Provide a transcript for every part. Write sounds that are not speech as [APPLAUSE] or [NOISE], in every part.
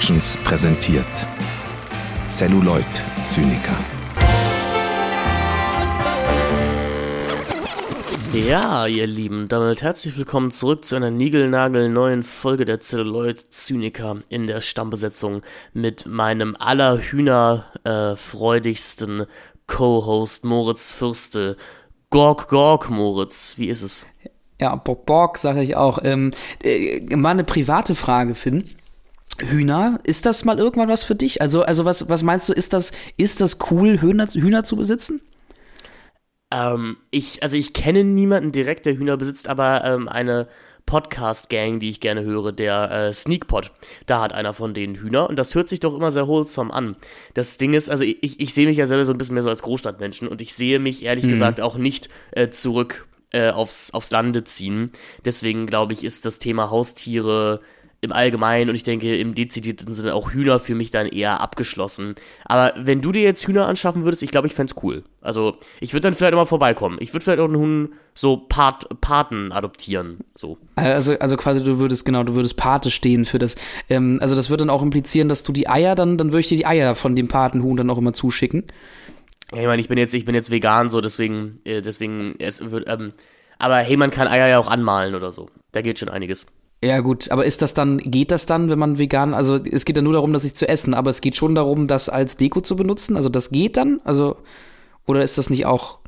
Productions präsentiert Celluloid Zyniker. Ja, ihr Lieben, damit herzlich willkommen zurück zu einer niegelnagelneuen Folge der Celluloid Zyniker in der Stammbesetzung mit meinem allerhühnerfreudigsten äh, Co-Host Moritz Fürste. Gorg, Gorg, Moritz, wie ist es? Ja, Bock, Bock, sage ich auch. Ähm, äh, mal eine private Frage, Finn. Hühner, ist das mal irgendwann was für dich? Also, also was, was meinst du, ist das, ist das cool, Hühner, Hühner zu besitzen? Ähm, ich, also ich kenne niemanden direkt, der Hühner besitzt, aber ähm, eine Podcast-Gang, die ich gerne höre, der äh, Sneakpot. Da hat einer von denen Hühner und das hört sich doch immer sehr wholesome an. Das Ding ist, also ich, ich sehe mich ja selber so ein bisschen mehr so als Großstadtmenschen und ich sehe mich ehrlich mhm. gesagt auch nicht äh, zurück äh, aufs, aufs Lande ziehen. Deswegen glaube ich, ist das Thema Haustiere im Allgemeinen und ich denke im dezidierten Sinne auch Hühner für mich dann eher abgeschlossen. Aber wenn du dir jetzt Hühner anschaffen würdest, ich glaube, ich fände es cool. Also ich würde dann vielleicht immer vorbeikommen. Ich würde vielleicht auch einen Huhn so Pat Paten adoptieren. So. Also, also quasi du würdest, genau, du würdest Pate stehen für das. Ähm, also das würde dann auch implizieren, dass du die Eier dann, dann würde ich dir die Eier von dem Patenhuhn dann auch immer zuschicken. Ja, ich meine, ich bin jetzt, ich bin jetzt vegan, so deswegen, äh, deswegen, es wird, ähm, aber hey, man kann Eier ja auch anmalen oder so. Da geht schon einiges. Ja, gut, aber ist das dann, geht das dann, wenn man vegan, also es geht ja nur darum, dass ich zu essen, aber es geht schon darum, das als Deko zu benutzen? Also das geht dann? Also, oder ist das nicht auch.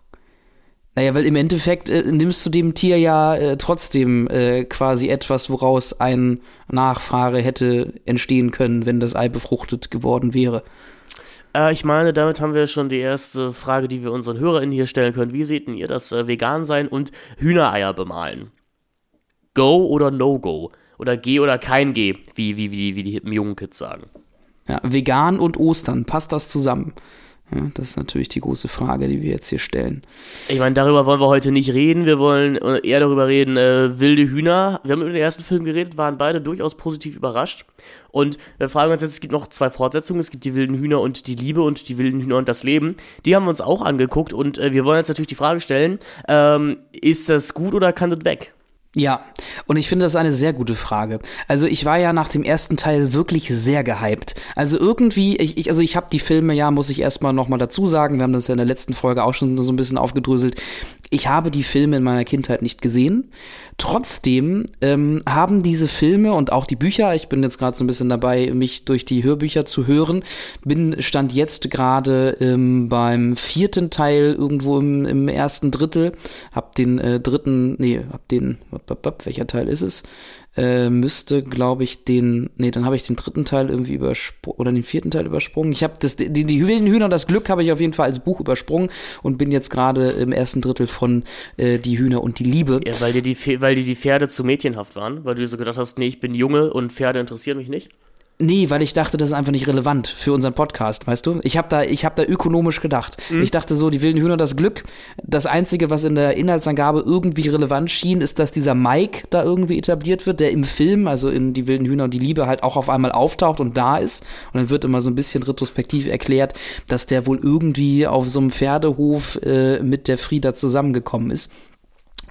Naja, weil im Endeffekt äh, nimmst du dem Tier ja äh, trotzdem äh, quasi etwas, woraus ein Nachfahre hätte entstehen können, wenn das Ei befruchtet geworden wäre. Äh, ich meine, damit haben wir schon die erste Frage, die wir unseren HörerInnen hier stellen können. Wie seht ihr das äh, Vegan sein und Hühnereier bemalen? Go oder No-Go? Oder G oder kein G, wie, wie, wie, wie die hippen jungen Kids sagen. Ja, vegan und Ostern, passt das zusammen? Ja, das ist natürlich die große Frage, die wir jetzt hier stellen. Ich meine, darüber wollen wir heute nicht reden. Wir wollen äh, eher darüber reden, äh, wilde Hühner. Wir haben über den ersten Film geredet, waren beide durchaus positiv überrascht. Und wir fragen uns jetzt, es gibt noch zwei Fortsetzungen. Es gibt die wilden Hühner und die Liebe und die wilden Hühner und das Leben. Die haben wir uns auch angeguckt und äh, wir wollen jetzt natürlich die Frage stellen, ähm, ist das gut oder kann das weg? Ja, und ich finde das eine sehr gute Frage. Also ich war ja nach dem ersten Teil wirklich sehr gehypt. Also irgendwie, ich, ich also ich habe die Filme ja, muss ich erstmal nochmal dazu sagen, wir haben das ja in der letzten Folge auch schon so ein bisschen aufgedröselt. Ich habe die Filme in meiner Kindheit nicht gesehen. Trotzdem ähm, haben diese Filme und auch die Bücher, ich bin jetzt gerade so ein bisschen dabei, mich durch die Hörbücher zu hören, bin stand jetzt gerade ähm, beim vierten Teil irgendwo im, im ersten Drittel, hab den äh, dritten, nee, hab den, welcher Teil ist es? Äh, müsste, glaube ich, den, nee, dann habe ich den dritten Teil irgendwie übersprungen oder den vierten Teil übersprungen. Ich habe das, die, die wilden Hühner und das Glück habe ich auf jeden Fall als Buch übersprungen und bin jetzt gerade im ersten Drittel von äh, Die Hühner und die Liebe. Ja, weil dir die, weil dir die Pferde zu mädchenhaft waren, weil du dir so gedacht hast, nee, ich bin Junge und Pferde interessieren mich nicht. Nee, weil ich dachte, das ist einfach nicht relevant für unseren Podcast, weißt du? Ich habe da, ich habe da ökonomisch gedacht. Mhm. Ich dachte so, die wilden Hühner das Glück. Das einzige, was in der Inhaltsangabe irgendwie relevant schien, ist, dass dieser Mike da irgendwie etabliert wird, der im Film, also in die wilden Hühner und die Liebe halt auch auf einmal auftaucht und da ist. Und dann wird immer so ein bisschen retrospektiv erklärt, dass der wohl irgendwie auf so einem Pferdehof äh, mit der Frieda zusammengekommen ist.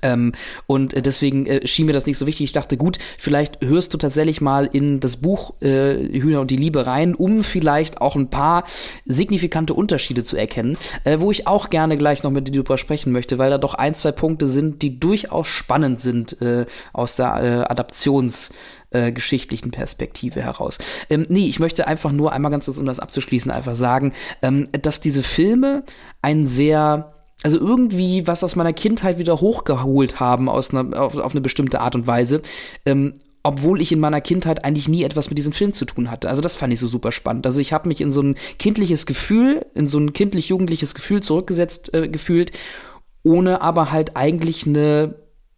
Ähm, und deswegen äh, schien mir das nicht so wichtig. Ich dachte, gut, vielleicht hörst du tatsächlich mal in das Buch äh, Hühner und die Liebe rein, um vielleicht auch ein paar signifikante Unterschiede zu erkennen, äh, wo ich auch gerne gleich noch mit dir drüber sprechen möchte, weil da doch ein, zwei Punkte sind, die durchaus spannend sind äh, aus der äh, Adaptions- äh, geschichtlichen Perspektive heraus. Ähm, nee, ich möchte einfach nur einmal ganz kurz, um das abzuschließen, einfach sagen, ähm, dass diese Filme ein sehr also irgendwie was aus meiner Kindheit wieder hochgeholt haben aus einer, auf, auf eine bestimmte Art und Weise. Ähm, obwohl ich in meiner Kindheit eigentlich nie etwas mit diesem Film zu tun hatte. Also das fand ich so super spannend. Also ich habe mich in so ein kindliches Gefühl, in so ein kindlich-jugendliches Gefühl zurückgesetzt äh, gefühlt, ohne aber halt eigentlich eine,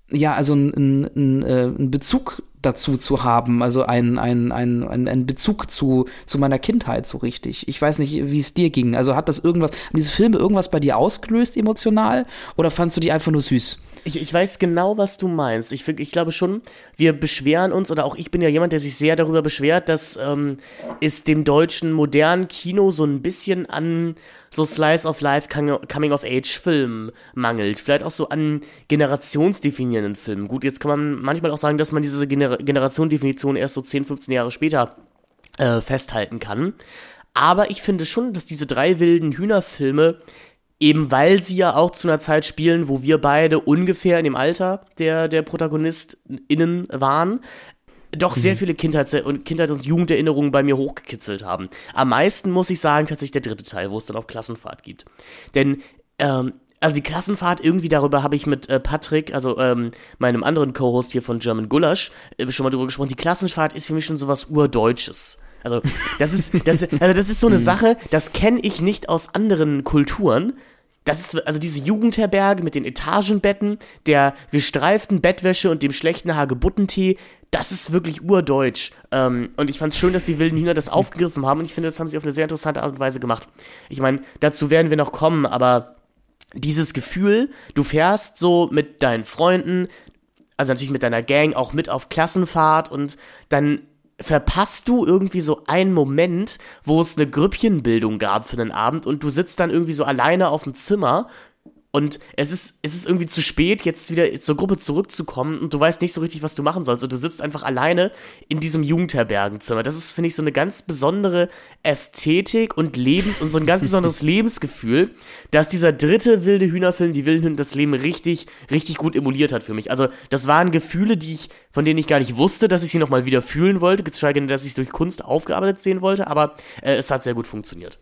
ja, also ein, ein, ein, äh, ein Bezug dazu zu haben, also ein, ein, ein, ein, ein Bezug zu, zu meiner Kindheit so richtig. Ich weiß nicht, wie es dir ging. Also hat das irgendwas, haben diese Filme irgendwas bei dir ausgelöst emotional oder fandst du die einfach nur süß? Ich, ich weiß genau, was du meinst. Ich, ich glaube schon, wir beschweren uns, oder auch ich bin ja jemand, der sich sehr darüber beschwert, dass ähm, es dem deutschen modernen Kino so ein bisschen an so Slice of Life Coming-of-Age-Filmen mangelt. Vielleicht auch so an generationsdefinierenden Filmen. Gut, jetzt kann man manchmal auch sagen, dass man diese Gener Generationdefinition erst so 10, 15 Jahre später äh, festhalten kann. Aber ich finde schon, dass diese drei wilden Hühnerfilme, eben weil sie ja auch zu einer Zeit spielen, wo wir beide ungefähr in dem Alter der, der ProtagonistInnen waren, doch sehr mhm. viele Kindheits- und Kindheit- und Jugenderinnerungen bei mir hochgekitzelt haben. Am meisten muss ich sagen, tatsächlich der dritte Teil, wo es dann auch Klassenfahrt gibt. Denn ähm, also die Klassenfahrt, irgendwie darüber habe ich mit äh, Patrick, also ähm, meinem anderen Co-Host hier von German Gulasch, äh, schon mal drüber gesprochen. Die Klassenfahrt ist für mich schon sowas Urdeutsches. Also das ist, das, also das ist so eine mhm. Sache, das kenne ich nicht aus anderen Kulturen. Das ist also diese Jugendherberge mit den Etagenbetten, der gestreiften Bettwäsche und dem schlechten Hagebuttentee, das ist wirklich urdeutsch. Ähm, und ich fand es schön, dass die wilden Hühner das aufgegriffen haben und ich finde, das haben sie auf eine sehr interessante Art und Weise gemacht. Ich meine, dazu werden wir noch kommen, aber dieses Gefühl, du fährst so mit deinen Freunden, also natürlich mit deiner Gang auch mit auf Klassenfahrt und dann verpasst du irgendwie so einen Moment, wo es eine Grüppchenbildung gab für den Abend und du sitzt dann irgendwie so alleine auf dem Zimmer und es ist, es ist irgendwie zu spät, jetzt wieder zur Gruppe zurückzukommen und du weißt nicht so richtig, was du machen sollst. Und du sitzt einfach alleine in diesem Jugendherbergenzimmer. Das ist, finde ich, so eine ganz besondere Ästhetik und Lebens- und so ein ganz [LAUGHS] besonderes Lebensgefühl, dass dieser dritte wilde Hühnerfilm, die wilden Hühner, das Leben richtig, richtig gut emuliert hat für mich. Also, das waren Gefühle, die ich, von denen ich gar nicht wusste, dass ich sie nochmal wieder fühlen wollte, geschweige denn, dass ich es durch Kunst aufgearbeitet sehen wollte, aber äh, es hat sehr gut funktioniert.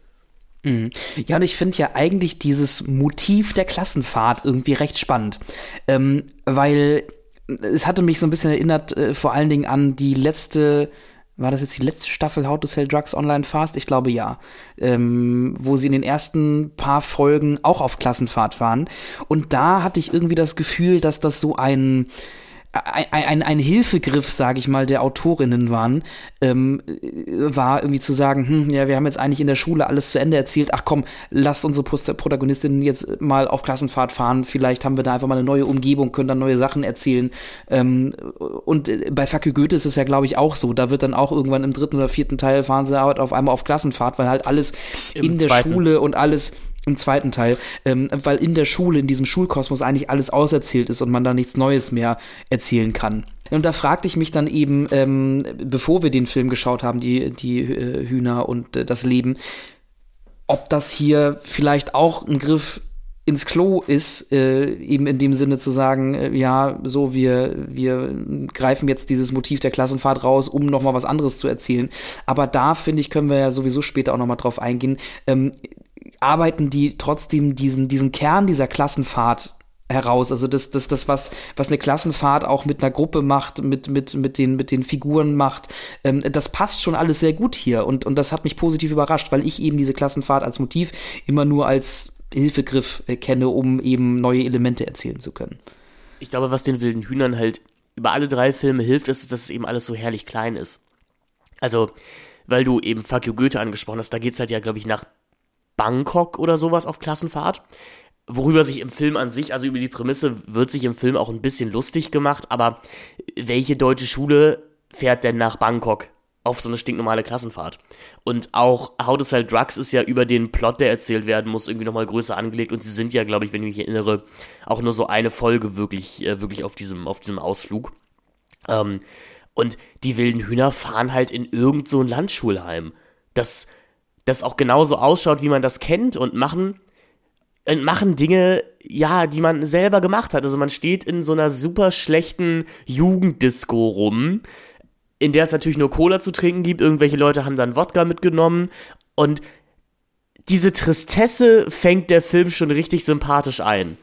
Mhm. Ja, und ich finde ja eigentlich dieses Motiv der Klassenfahrt irgendwie recht spannend, ähm, weil es hatte mich so ein bisschen erinnert, äh, vor allen Dingen an die letzte, war das jetzt die letzte Staffel How to Sell Drugs Online Fast? Ich glaube ja, ähm, wo sie in den ersten paar Folgen auch auf Klassenfahrt waren. Und da hatte ich irgendwie das Gefühl, dass das so ein ein, ein, ein Hilfegriff, sage ich mal, der Autorinnen waren, ähm, war irgendwie zu sagen, hm, ja, wir haben jetzt eigentlich in der Schule alles zu Ende erzählt, ach komm, lasst unsere Protagonistinnen jetzt mal auf Klassenfahrt fahren, vielleicht haben wir da einfach mal eine neue Umgebung, können dann neue Sachen erzählen. Ähm, und bei Facke Goethe ist es ja, glaube ich, auch so, da wird dann auch irgendwann im dritten oder vierten Teil fahren sie auf einmal auf Klassenfahrt, weil halt alles Im in der zweiten. Schule und alles im zweiten Teil, ähm, weil in der Schule, in diesem Schulkosmos eigentlich alles auserzählt ist und man da nichts Neues mehr erzählen kann. Und da fragte ich mich dann eben, ähm, bevor wir den Film geschaut haben, die, die äh, Hühner und äh, das Leben, ob das hier vielleicht auch ein Griff ins Klo ist, äh, eben in dem Sinne zu sagen, äh, ja, so, wir, wir greifen jetzt dieses Motiv der Klassenfahrt raus, um nochmal was anderes zu erzählen. Aber da, finde ich, können wir ja sowieso später auch nochmal drauf eingehen. Ähm, arbeiten die trotzdem diesen, diesen Kern dieser Klassenfahrt heraus. Also das, das, das, was, was eine Klassenfahrt auch mit einer Gruppe macht, mit, mit, mit, den, mit den Figuren macht, ähm, das passt schon alles sehr gut hier. Und, und das hat mich positiv überrascht, weil ich eben diese Klassenfahrt als Motiv immer nur als Hilfegriff äh, kenne, um eben neue Elemente erzählen zu können. Ich glaube, was den wilden Hühnern halt über alle drei Filme hilft, ist, dass es eben alles so herrlich klein ist. Also, weil du eben Fuck You Goethe angesprochen hast, da geht es halt ja, glaube ich, nach Bangkok oder sowas auf Klassenfahrt. Worüber sich im Film an sich, also über die Prämisse, wird sich im Film auch ein bisschen lustig gemacht, aber welche deutsche Schule fährt denn nach Bangkok auf so eine stinknormale Klassenfahrt? Und auch How to Sell Drugs ist ja über den Plot, der erzählt werden muss, irgendwie nochmal größer angelegt und sie sind ja, glaube ich, wenn ich mich erinnere, auch nur so eine Folge wirklich, äh, wirklich auf diesem, auf diesem Ausflug. Ähm, und die wilden Hühner fahren halt in irgend so ein Landschulheim. Das, das auch genauso ausschaut, wie man das kennt und machen und machen Dinge, ja, die man selber gemacht hat. Also man steht in so einer super schlechten Jugenddisco rum, in der es natürlich nur Cola zu trinken gibt. Irgendwelche Leute haben dann Wodka mitgenommen und diese Tristesse fängt der Film schon richtig sympathisch ein.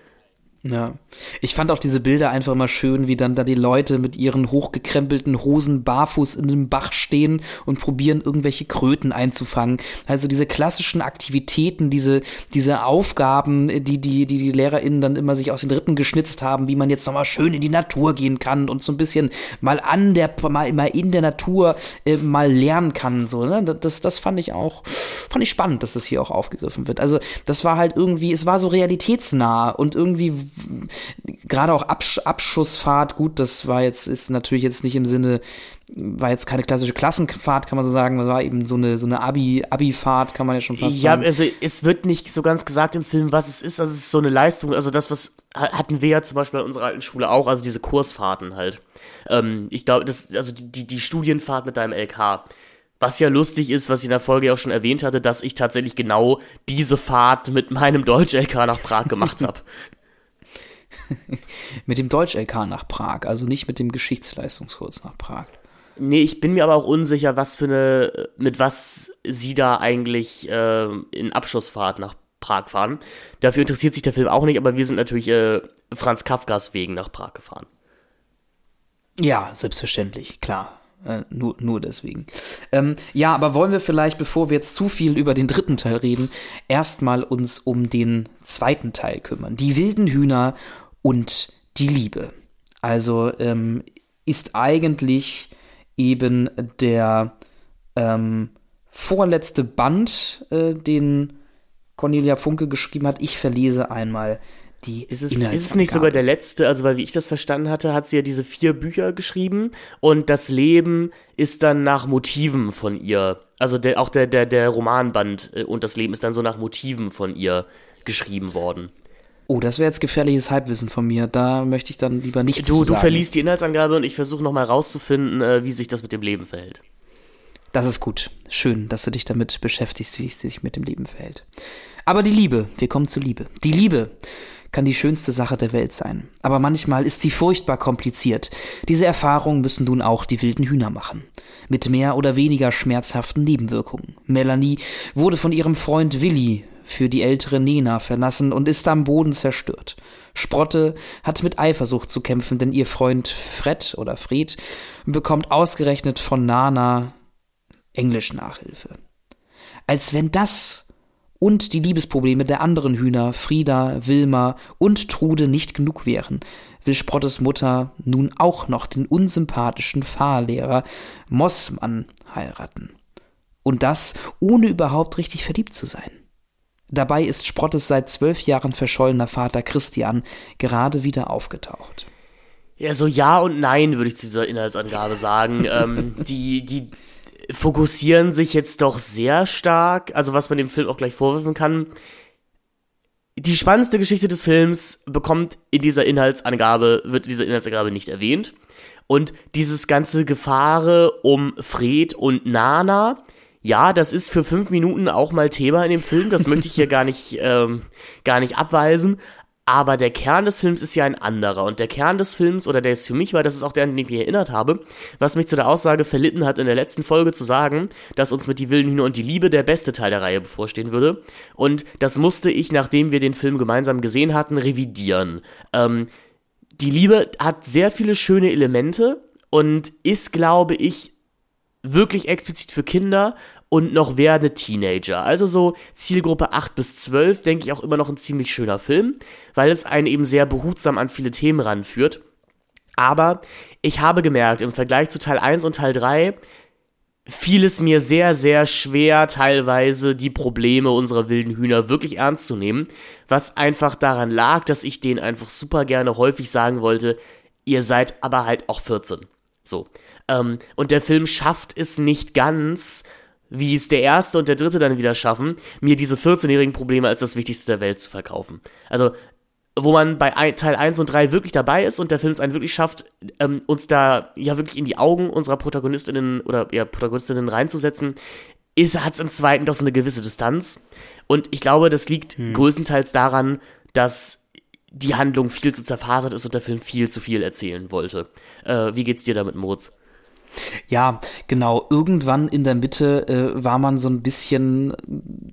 Ja. Ich fand auch diese Bilder einfach immer schön, wie dann da die Leute mit ihren hochgekrempelten Hosen barfuß in dem Bach stehen und probieren, irgendwelche Kröten einzufangen. Also diese klassischen Aktivitäten, diese, diese Aufgaben, die, die, die die LehrerInnen dann immer sich aus den Rippen geschnitzt haben, wie man jetzt nochmal schön in die Natur gehen kann und so ein bisschen mal an der, mal, mal in der Natur äh, mal lernen kann. So, ne? Das, das fand ich auch, fand ich spannend, dass das hier auch aufgegriffen wird. Also, das war halt irgendwie, es war so realitätsnah und irgendwie gerade auch Absch Abschussfahrt, gut, das war jetzt, ist natürlich jetzt nicht im Sinne, war jetzt keine klassische Klassenfahrt, kann man so sagen, das war eben so eine, so eine Abi, Abi-Fahrt, kann man ja schon fast ja, sagen. Ja, also es wird nicht so ganz gesagt im Film, was es ist, also es ist so eine Leistung, also das, was hatten wir ja zum Beispiel in unserer alten Schule auch, also diese Kursfahrten halt. Ähm, ich glaube, das, also die, die Studienfahrt mit deinem LK Was ja lustig ist, was ich in der Folge auch schon erwähnt hatte, dass ich tatsächlich genau diese Fahrt mit meinem Deutsch-LK nach Prag gemacht [LAUGHS] habe. [LAUGHS] mit dem Deutsch-LK nach Prag, also nicht mit dem Geschichtsleistungskurs nach Prag. Nee, ich bin mir aber auch unsicher, was für eine, mit was sie da eigentlich äh, in Abschlussfahrt nach Prag fahren. Dafür interessiert sich der Film auch nicht, aber wir sind natürlich äh, Franz Kafkas wegen nach Prag gefahren. Ja, selbstverständlich, klar. Äh, nur, nur deswegen. Ähm, ja, aber wollen wir vielleicht, bevor wir jetzt zu viel über den dritten Teil reden, erstmal uns um den zweiten Teil kümmern. Die wilden Hühner und die Liebe. Also ähm, ist eigentlich eben der ähm, vorletzte Band, äh, den Cornelia Funke geschrieben hat. Ich verlese einmal die ist es, ist es nicht sogar der letzte? Also, weil wie ich das verstanden hatte, hat sie ja diese vier Bücher geschrieben und das Leben ist dann nach Motiven von ihr. Also der, auch der, der, der Romanband äh, und das Leben ist dann so nach Motiven von ihr geschrieben worden. Oh, das wäre jetzt gefährliches Halbwissen von mir. Da möchte ich dann lieber nicht Du, du verliest die Inhaltsangabe und ich versuche nochmal rauszufinden, äh, wie sich das mit dem Leben verhält. Das ist gut. Schön, dass du dich damit beschäftigst, wie es sich mit dem Leben verhält. Aber die Liebe, wir kommen zur Liebe. Die Liebe kann die schönste Sache der Welt sein. Aber manchmal ist sie furchtbar kompliziert. Diese Erfahrung müssen nun auch die wilden Hühner machen. Mit mehr oder weniger schmerzhaften Nebenwirkungen. Melanie wurde von ihrem Freund Willi für die ältere Nena verlassen und ist am Boden zerstört. Sprotte hat mit Eifersucht zu kämpfen, denn ihr Freund Fred oder Fred bekommt ausgerechnet von Nana Englisch-Nachhilfe. Als wenn das und die Liebesprobleme der anderen Hühner, Frieda, Wilma und Trude nicht genug wären, will Sprottes Mutter nun auch noch den unsympathischen Fahrlehrer Mossmann heiraten. Und das ohne überhaupt richtig verliebt zu sein. Dabei ist Sprottes seit zwölf Jahren verschollener Vater Christian gerade wieder aufgetaucht. Ja, so ja und nein würde ich zu dieser Inhaltsangabe sagen. [LAUGHS] ähm, die, die fokussieren sich jetzt doch sehr stark, also was man dem Film auch gleich vorwerfen kann. Die spannendste Geschichte des Films bekommt in dieser Inhaltsangabe, wird in dieser Inhaltsangabe nicht erwähnt. Und dieses ganze Gefahre um Fred und Nana, ja, das ist für fünf Minuten auch mal Thema in dem Film. Das möchte ich hier [LAUGHS] gar nicht, ähm, gar nicht abweisen. Aber der Kern des Films ist ja ein anderer. Und der Kern des Films, oder der ist für mich, weil das ist auch der, an den ich mich erinnert habe, was mich zu der Aussage verlitten hat, in der letzten Folge zu sagen, dass uns mit Die wilden Hühner und die Liebe der beste Teil der Reihe bevorstehen würde. Und das musste ich, nachdem wir den Film gemeinsam gesehen hatten, revidieren. Ähm, die Liebe hat sehr viele schöne Elemente und ist, glaube ich, wirklich explizit für Kinder und noch werdende Teenager. Also so Zielgruppe 8 bis 12, denke ich auch immer noch ein ziemlich schöner Film, weil es einen eben sehr behutsam an viele Themen ranführt. Aber ich habe gemerkt, im Vergleich zu Teil 1 und Teil 3 fiel es mir sehr, sehr schwer, teilweise die Probleme unserer wilden Hühner wirklich ernst zu nehmen, was einfach daran lag, dass ich denen einfach super gerne häufig sagen wollte, ihr seid aber halt auch 14. So. Ähm, und der Film schafft es nicht ganz, wie es der erste und der dritte dann wieder schaffen, mir diese 14-jährigen Probleme als das Wichtigste der Welt zu verkaufen. Also, wo man bei Teil 1 und 3 wirklich dabei ist und der Film es einen wirklich schafft, ähm, uns da ja wirklich in die Augen unserer Protagonistinnen oder ja, Protagonistinnen reinzusetzen, ist, hat es im zweiten doch so eine gewisse Distanz. Und ich glaube, das liegt hm. größtenteils daran, dass die Handlung viel zu zerfasert ist und der Film viel zu viel erzählen wollte. Äh, wie geht's dir damit, Moritz? Ja, genau. Irgendwann in der Mitte äh, war man so ein bisschen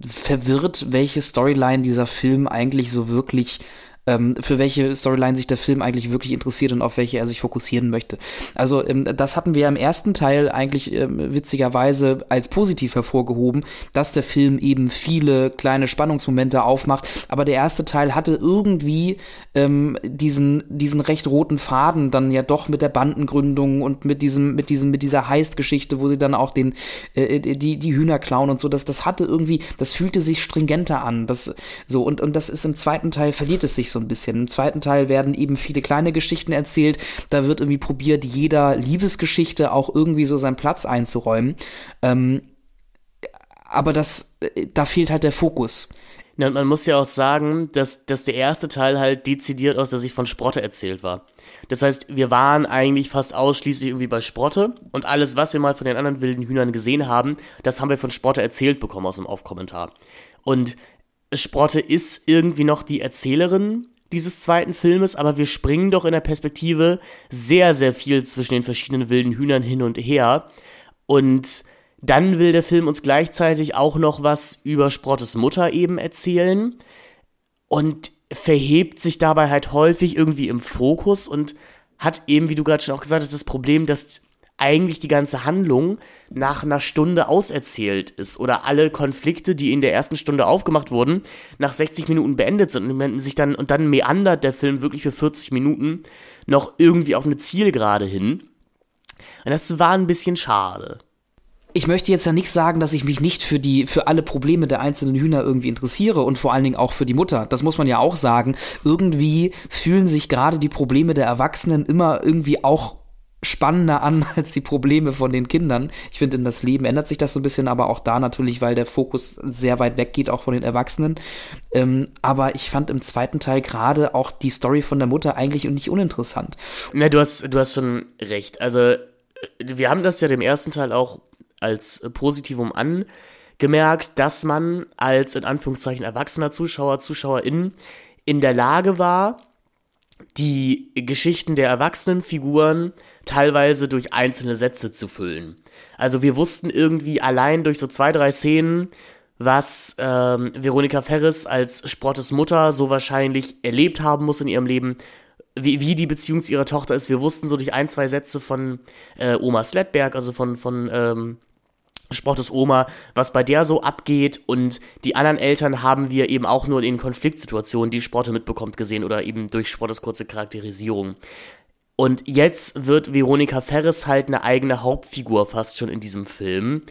verwirrt, welche Storyline dieser Film eigentlich so wirklich ähm, für welche Storyline sich der Film eigentlich wirklich interessiert und auf welche er sich fokussieren möchte. Also ähm, das hatten wir im ersten Teil eigentlich ähm, witzigerweise als positiv hervorgehoben, dass der Film eben viele kleine Spannungsmomente aufmacht. Aber der erste Teil hatte irgendwie ähm, diesen diesen recht roten Faden dann ja doch mit der Bandengründung und mit diesem mit diesem mit dieser Heist-Geschichte, wo sie dann auch den äh, die die Hühner klauen und so. Das das hatte irgendwie, das fühlte sich stringenter an. Das so und und das ist im zweiten Teil verliert es sich so ein bisschen. Im zweiten Teil werden eben viele kleine Geschichten erzählt. Da wird irgendwie probiert, jeder Liebesgeschichte auch irgendwie so seinen Platz einzuräumen. Ähm, aber das, äh, da fehlt halt der Fokus. Ja, und man muss ja auch sagen, dass, dass der erste Teil halt dezidiert aus der Sicht von Sprotte erzählt war. Das heißt, wir waren eigentlich fast ausschließlich irgendwie bei Sprotte und alles, was wir mal von den anderen wilden Hühnern gesehen haben, das haben wir von Sprotte erzählt bekommen aus dem Aufkommentar. Und Sprotte ist irgendwie noch die Erzählerin dieses zweiten Filmes, aber wir springen doch in der Perspektive sehr, sehr viel zwischen den verschiedenen wilden Hühnern hin und her. Und dann will der Film uns gleichzeitig auch noch was über Sprottes Mutter eben erzählen und verhebt sich dabei halt häufig irgendwie im Fokus und hat eben, wie du gerade schon auch gesagt hast, das Problem, dass eigentlich die ganze Handlung nach einer Stunde auserzählt ist oder alle Konflikte, die in der ersten Stunde aufgemacht wurden, nach 60 Minuten beendet sind und sich dann und dann meandert der Film wirklich für 40 Minuten noch irgendwie auf eine Zielgerade hin. Und das war ein bisschen schade ich möchte jetzt ja nicht sagen, dass ich mich nicht für die, für alle Probleme der einzelnen Hühner irgendwie interessiere und vor allen Dingen auch für die Mutter. Das muss man ja auch sagen. Irgendwie fühlen sich gerade die Probleme der Erwachsenen immer irgendwie auch spannender an [LAUGHS] als die Probleme von den Kindern. Ich finde, in das Leben ändert sich das so ein bisschen, aber auch da natürlich, weil der Fokus sehr weit weg geht, auch von den Erwachsenen. Ähm, aber ich fand im zweiten Teil gerade auch die Story von der Mutter eigentlich nicht uninteressant. Na, du hast, du hast schon recht. Also, wir haben das ja dem ersten Teil auch als Positivum angemerkt, dass man als in Anführungszeichen erwachsener Zuschauer, Zuschauerin in der Lage war, die Geschichten der erwachsenen Figuren teilweise durch einzelne Sätze zu füllen. Also wir wussten irgendwie allein durch so zwei, drei Szenen, was ähm, Veronika Ferris als Sprottes Mutter so wahrscheinlich erlebt haben muss in ihrem Leben, wie, wie die Beziehung zu ihrer Tochter ist. Wir wussten so durch ein, zwei Sätze von äh, Oma Sledberg, also von, von ähm, Sportes Oma, was bei der so abgeht und die anderen Eltern haben wir eben auch nur in Konfliktsituationen, die Sporte mitbekommt, gesehen oder eben durch Sportes kurze Charakterisierung. Und jetzt wird Veronika Ferris halt eine eigene Hauptfigur fast schon in diesem Film.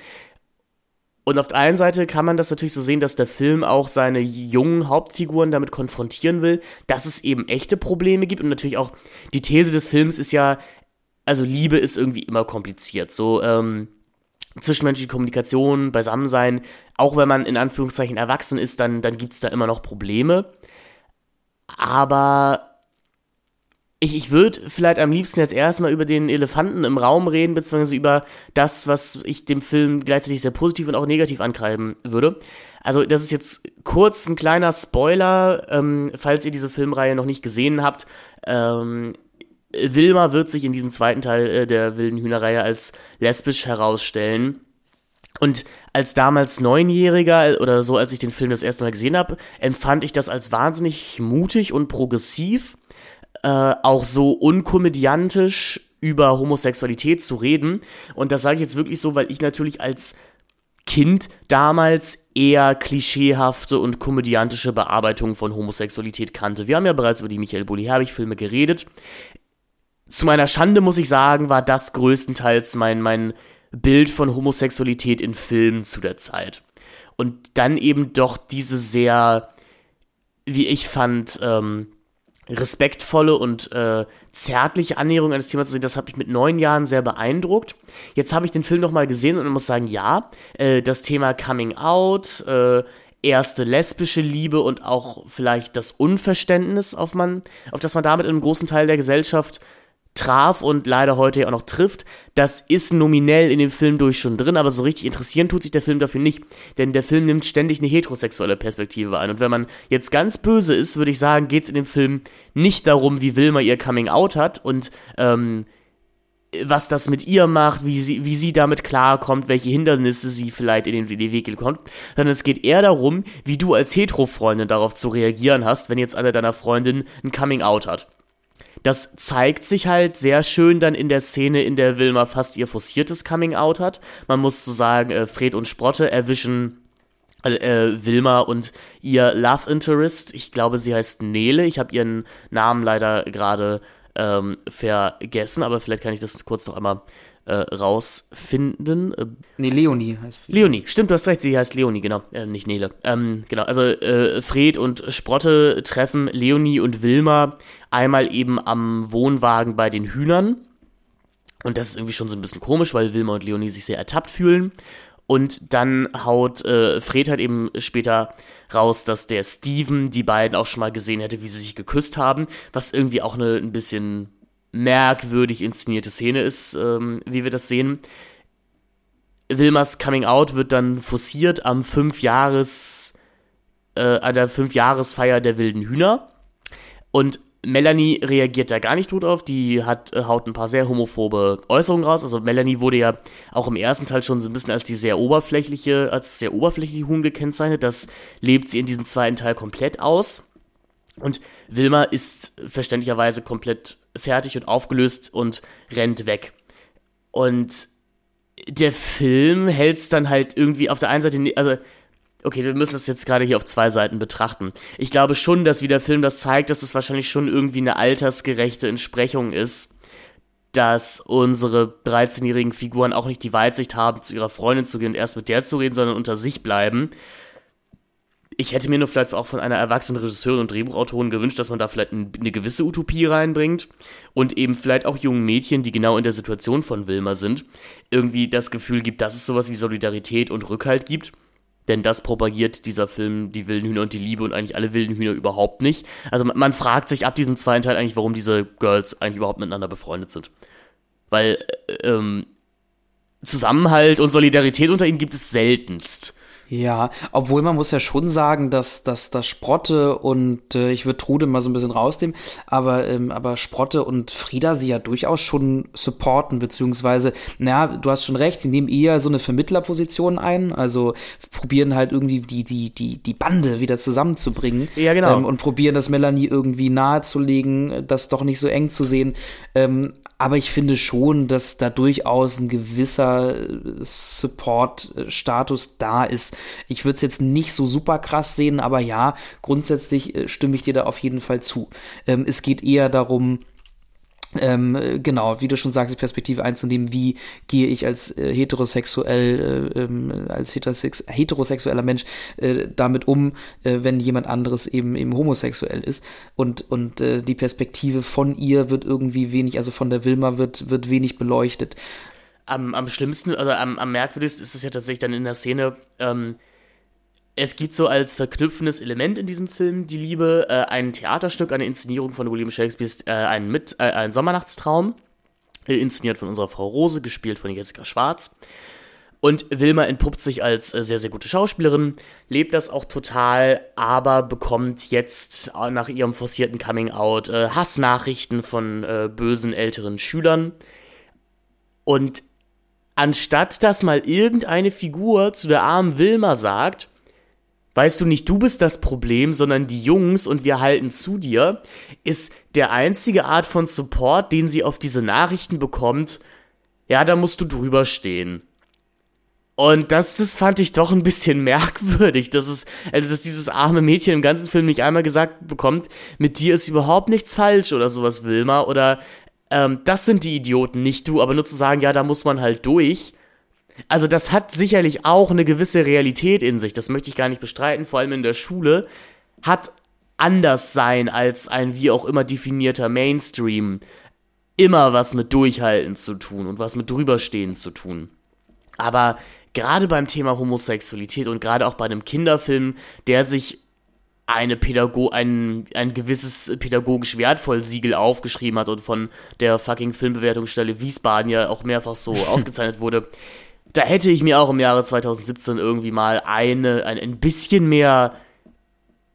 Und auf der einen Seite kann man das natürlich so sehen, dass der Film auch seine jungen Hauptfiguren damit konfrontieren will, dass es eben echte Probleme gibt. Und natürlich auch die These des Films ist ja, also Liebe ist irgendwie immer kompliziert. So, ähm, zwischenmenschliche Kommunikation, Beisammensein, auch wenn man in Anführungszeichen erwachsen ist, dann, dann gibt es da immer noch Probleme. Aber ich, ich würde vielleicht am liebsten jetzt erstmal über den Elefanten im Raum reden, beziehungsweise über das, was ich dem Film gleichzeitig sehr positiv und auch negativ ankreiden würde. Also, das ist jetzt kurz ein kleiner Spoiler, ähm, falls ihr diese Filmreihe noch nicht gesehen habt. Ähm, Wilma wird sich in diesem zweiten Teil äh, der wilden Hühnerreihe als lesbisch herausstellen. Und als damals Neunjähriger oder so, als ich den Film das erste Mal gesehen habe, empfand ich das als wahnsinnig mutig und progressiv, äh, auch so unkomödiantisch über Homosexualität zu reden. Und das sage ich jetzt wirklich so, weil ich natürlich als Kind damals eher klischeehafte und komödiantische Bearbeitung von Homosexualität kannte. Wir haben ja bereits über die Michael Bulli-Herbig-Filme geredet zu meiner Schande muss ich sagen, war das größtenteils mein, mein Bild von Homosexualität in Filmen zu der Zeit. Und dann eben doch diese sehr, wie ich fand, ähm, respektvolle und äh, zärtliche Annäherung an das Thema zu sehen, das hat mich mit neun Jahren sehr beeindruckt. Jetzt habe ich den Film nochmal gesehen und muss sagen, ja, äh, das Thema Coming Out, äh, erste lesbische Liebe und auch vielleicht das Unverständnis, auf, man, auf das man damit in einem großen Teil der Gesellschaft traf und leider heute ja auch noch trifft, das ist nominell in dem Film durch schon drin, aber so richtig interessieren tut sich der Film dafür nicht, denn der Film nimmt ständig eine heterosexuelle Perspektive ein und wenn man jetzt ganz böse ist, würde ich sagen, geht es in dem Film nicht darum, wie Wilma ihr Coming Out hat und ähm, was das mit ihr macht, wie sie, wie sie damit klarkommt, welche Hindernisse sie vielleicht in den, in den Weg kommt, sondern es geht eher darum, wie du als Hetero-Freundin darauf zu reagieren hast, wenn jetzt eine deiner Freundinnen ein Coming Out hat. Das zeigt sich halt sehr schön dann in der Szene, in der Wilma fast ihr forciertes Coming-out hat. Man muss so sagen, äh, Fred und Sprotte erwischen äh, äh, Wilma und ihr Love Interest. Ich glaube, sie heißt Nele. Ich habe ihren Namen leider gerade ähm, vergessen, aber vielleicht kann ich das kurz noch einmal äh, rausfinden. Äh, nee, Leonie heißt sie. Leonie, stimmt, du hast recht, sie heißt Leonie, genau, äh, nicht Nele. Ähm, genau, also äh, Fred und Sprotte treffen Leonie und Wilma einmal eben am Wohnwagen bei den Hühnern. Und das ist irgendwie schon so ein bisschen komisch, weil Wilma und Leonie sich sehr ertappt fühlen. Und dann haut äh, Fred halt eben später raus, dass der Steven die beiden auch schon mal gesehen hätte, wie sie sich geküsst haben, was irgendwie auch eine ein bisschen merkwürdig inszenierte Szene ist, ähm, wie wir das sehen. Wilmers Coming Out wird dann forciert am Fünfjahres, äh, an der Fünfjahresfeier der wilden Hühner. Und Melanie reagiert da gar nicht gut auf, die hat, äh, haut ein paar sehr homophobe Äußerungen raus. Also Melanie wurde ja auch im ersten Teil schon so ein bisschen als die sehr oberflächliche, als sehr oberflächliche Huhn gekennzeichnet. Das lebt sie in diesem zweiten Teil komplett aus. Und Wilma ist verständlicherweise komplett fertig und aufgelöst und rennt weg. Und der Film hält es dann halt irgendwie auf der einen Seite, also okay, wir müssen das jetzt gerade hier auf zwei Seiten betrachten. Ich glaube schon, dass wie der Film das zeigt, dass es wahrscheinlich schon irgendwie eine altersgerechte Entsprechung ist, dass unsere 13-jährigen Figuren auch nicht die Weitsicht haben, zu ihrer Freundin zu gehen und erst mit der zu reden, sondern unter sich bleiben. Ich hätte mir nur vielleicht auch von einer erwachsenen Regisseurin und Drehbuchautorin gewünscht, dass man da vielleicht eine gewisse Utopie reinbringt und eben vielleicht auch jungen Mädchen, die genau in der Situation von Wilma sind, irgendwie das Gefühl gibt, dass es sowas wie Solidarität und Rückhalt gibt denn das propagiert dieser Film, die wilden Hühner und die Liebe und eigentlich alle wilden Hühner überhaupt nicht. Also man, fragt sich ab diesem zweiten Teil eigentlich, warum diese Girls eigentlich überhaupt miteinander befreundet sind. Weil äh, ähm, Zusammenhalt und Solidarität unter ihnen gibt es seltenst. Ja, obwohl man muss ja schon sagen, dass, dass, dass Sprotte und äh, ich würde Trude mal so ein bisschen rausnehmen, aber, ähm, aber Sprotte und Frieda sie ja durchaus schon supporten, beziehungsweise, naja, du hast schon recht, die nehmen eher so eine Vermittlerposition ein, also probieren halt irgendwie die, die, die, die Bande wieder zusammenzubringen. Ja, genau. Ähm, und probieren das Melanie irgendwie nahezulegen, das doch nicht so eng zu sehen. Ähm, aber ich finde schon, dass da durchaus ein gewisser äh, Support-Status da ist. Ich würde es jetzt nicht so super krass sehen, aber ja, grundsätzlich äh, stimme ich dir da auf jeden Fall zu. Ähm, es geht eher darum, ähm, genau, wie du schon sagst, die Perspektive einzunehmen, wie gehe ich als äh, heterosexuell, äh, ähm, als heterosex heterosexueller Mensch äh, damit um, äh, wenn jemand anderes eben eben homosexuell ist. Und, und äh, die Perspektive von ihr wird irgendwie wenig, also von der Wilma wird, wird wenig beleuchtet. Am, am schlimmsten, also am, am merkwürdigsten ist es ja tatsächlich dann in der Szene, ähm, es gibt so als verknüpfendes Element in diesem Film die Liebe, äh, ein Theaterstück, eine Inszenierung von William Shakespeares, äh, ein, Mit, äh, ein Sommernachtstraum, äh, inszeniert von unserer Frau Rose, gespielt von Jessica Schwarz. Und Wilma entpuppt sich als äh, sehr, sehr gute Schauspielerin, lebt das auch total, aber bekommt jetzt äh, nach ihrem forcierten Coming-out Hassnachrichten von bösen älteren Schülern. Und anstatt dass mal irgendeine Figur zu der armen Wilma sagt, weißt du nicht, du bist das Problem, sondern die Jungs und wir halten zu dir, ist der einzige Art von Support, den sie auf diese Nachrichten bekommt, ja, da musst du drüber stehen. Und das, das fand ich doch ein bisschen [LAUGHS] merkwürdig, dass es, also dass dieses arme Mädchen im ganzen Film nicht einmal gesagt bekommt, mit dir ist überhaupt nichts falsch oder sowas, Wilma, oder ähm, das sind die Idioten, nicht du, aber nur zu sagen, ja, da muss man halt durch also das hat sicherlich auch eine gewisse Realität in sich, das möchte ich gar nicht bestreiten, vor allem in der Schule, hat anders sein als ein wie auch immer definierter Mainstream immer was mit Durchhalten zu tun und was mit drüberstehen zu tun. Aber gerade beim Thema Homosexualität und gerade auch bei einem Kinderfilm, der sich eine Pädago ein, ein gewisses pädagogisch wertvoll Siegel aufgeschrieben hat und von der fucking Filmbewertungsstelle Wiesbaden ja auch mehrfach so [LAUGHS] ausgezeichnet wurde, da hätte ich mir auch im Jahre 2017 irgendwie mal eine, ein, ein bisschen mehr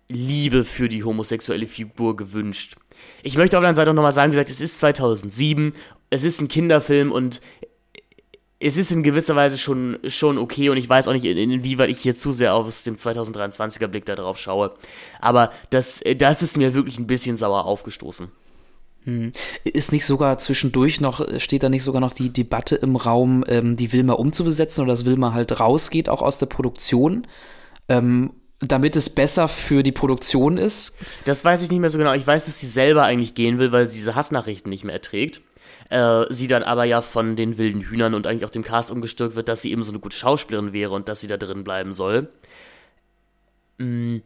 Liebe für die homosexuelle Figur gewünscht. Ich möchte auf der anderen Seite auch nochmal sagen, wie gesagt, es ist 2007, es ist ein Kinderfilm und es ist in gewisser Weise schon, schon okay und ich weiß auch nicht, in, inwieweit ich hier zu sehr aus dem 2023er Blick da drauf schaue. Aber das, das ist mir wirklich ein bisschen sauer aufgestoßen. Hm. Ist nicht sogar zwischendurch noch, steht da nicht sogar noch die Debatte im Raum, ähm, die Wilma umzubesetzen oder dass Wilma halt rausgeht, auch aus der Produktion, ähm, damit es besser für die Produktion ist? Das weiß ich nicht mehr so genau. Ich weiß, dass sie selber eigentlich gehen will, weil sie diese Hassnachrichten nicht mehr erträgt. Äh, sie dann aber ja von den wilden Hühnern und eigentlich auch dem Cast umgestürkt wird, dass sie eben so eine gute Schauspielerin wäre und dass sie da drin bleiben soll. Mhm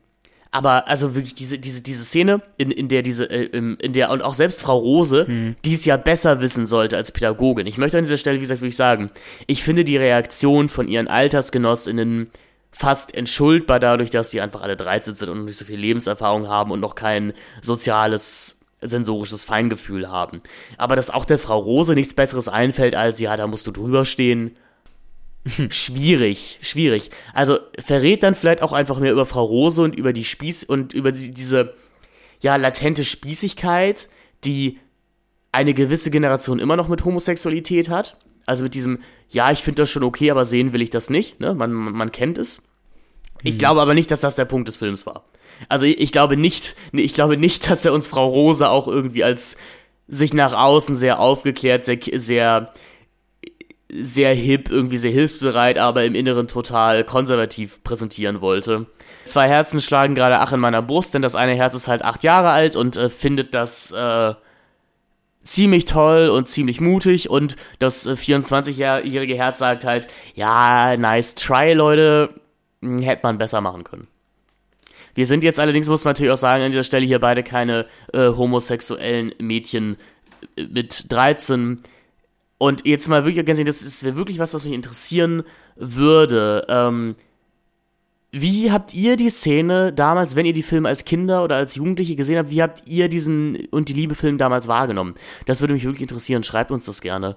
Aber also wirklich diese, diese, diese Szene, in, in der diese, äh, in der, und auch selbst Frau Rose, hm. die es ja besser wissen sollte als Pädagogin. Ich möchte an dieser Stelle, wie gesagt, wirklich sagen, ich finde die Reaktion von ihren AltersgenossInnen fast entschuldbar dadurch, dass sie einfach alle 13 sind und nicht so viel Lebenserfahrung haben und noch kein soziales sensorisches Feingefühl haben. Aber dass auch der Frau Rose nichts Besseres einfällt als, ja, da musst du drüber stehen. [LAUGHS] schwierig, schwierig. Also verrät dann vielleicht auch einfach mehr über Frau Rose und über die Spieß und über die, diese, ja, latente Spießigkeit, die eine gewisse Generation immer noch mit Homosexualität hat. Also mit diesem, ja, ich finde das schon okay, aber sehen will ich das nicht. Ne? Man, man kennt es. Ich mhm. glaube aber nicht, dass das der Punkt des Films war. Also ich, ich glaube nicht, ich glaube nicht, dass er uns Frau Rose auch irgendwie als sich nach außen sehr aufgeklärt, sehr, sehr, sehr hip, irgendwie sehr hilfsbereit, aber im Inneren total konservativ präsentieren wollte. Zwei Herzen schlagen gerade ach in meiner Brust, denn das eine Herz ist halt acht Jahre alt und äh, findet das äh, ziemlich toll und ziemlich mutig und das 24-jährige äh, Herz sagt halt, ja, nice try, Leute, hm, hätte man besser machen können. Wir sind jetzt allerdings, muss man natürlich auch sagen, an dieser Stelle hier beide keine äh, homosexuellen Mädchen äh, mit 13. Und jetzt mal wirklich ganz das wäre wirklich was, was mich interessieren würde. Ähm, wie habt ihr die Szene damals, wenn ihr die Filme als Kinder oder als Jugendliche gesehen habt, wie habt ihr diesen und die Liebe-Film damals wahrgenommen? Das würde mich wirklich interessieren. Schreibt uns das gerne.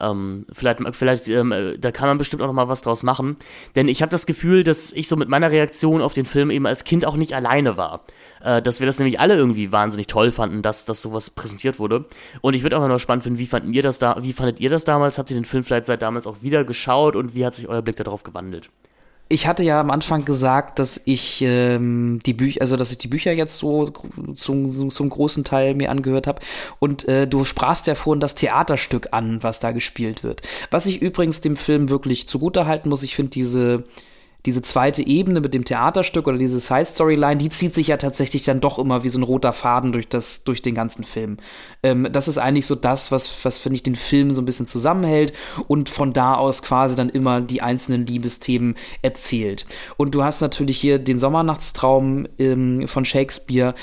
Ähm, vielleicht, vielleicht, ähm, da kann man bestimmt auch noch mal was draus machen. Denn ich habe das Gefühl, dass ich so mit meiner Reaktion auf den Film eben als Kind auch nicht alleine war. Äh, dass wir das nämlich alle irgendwie wahnsinnig toll fanden, dass, dass sowas präsentiert wurde. Und ich würde auch noch spannend finden, wie fanden ihr das da, wie fandet ihr das damals? Habt ihr den Film vielleicht seit damals auch wieder geschaut und wie hat sich euer Blick darauf gewandelt? Ich hatte ja am Anfang gesagt, dass ich ähm, die Bücher, also dass ich die Bücher jetzt so zum, zum großen Teil mir angehört habe. Und äh, du sprachst ja vorhin das Theaterstück an, was da gespielt wird. Was ich übrigens dem Film wirklich zugutehalten muss, ich finde diese diese zweite Ebene mit dem Theaterstück oder diese Side-Storyline, die zieht sich ja tatsächlich dann doch immer wie so ein roter Faden durch, das, durch den ganzen Film. Ähm, das ist eigentlich so das, was, was finde ich, den Film so ein bisschen zusammenhält und von da aus quasi dann immer die einzelnen Liebesthemen erzählt. Und du hast natürlich hier den Sommernachtstraum ähm, von Shakespeare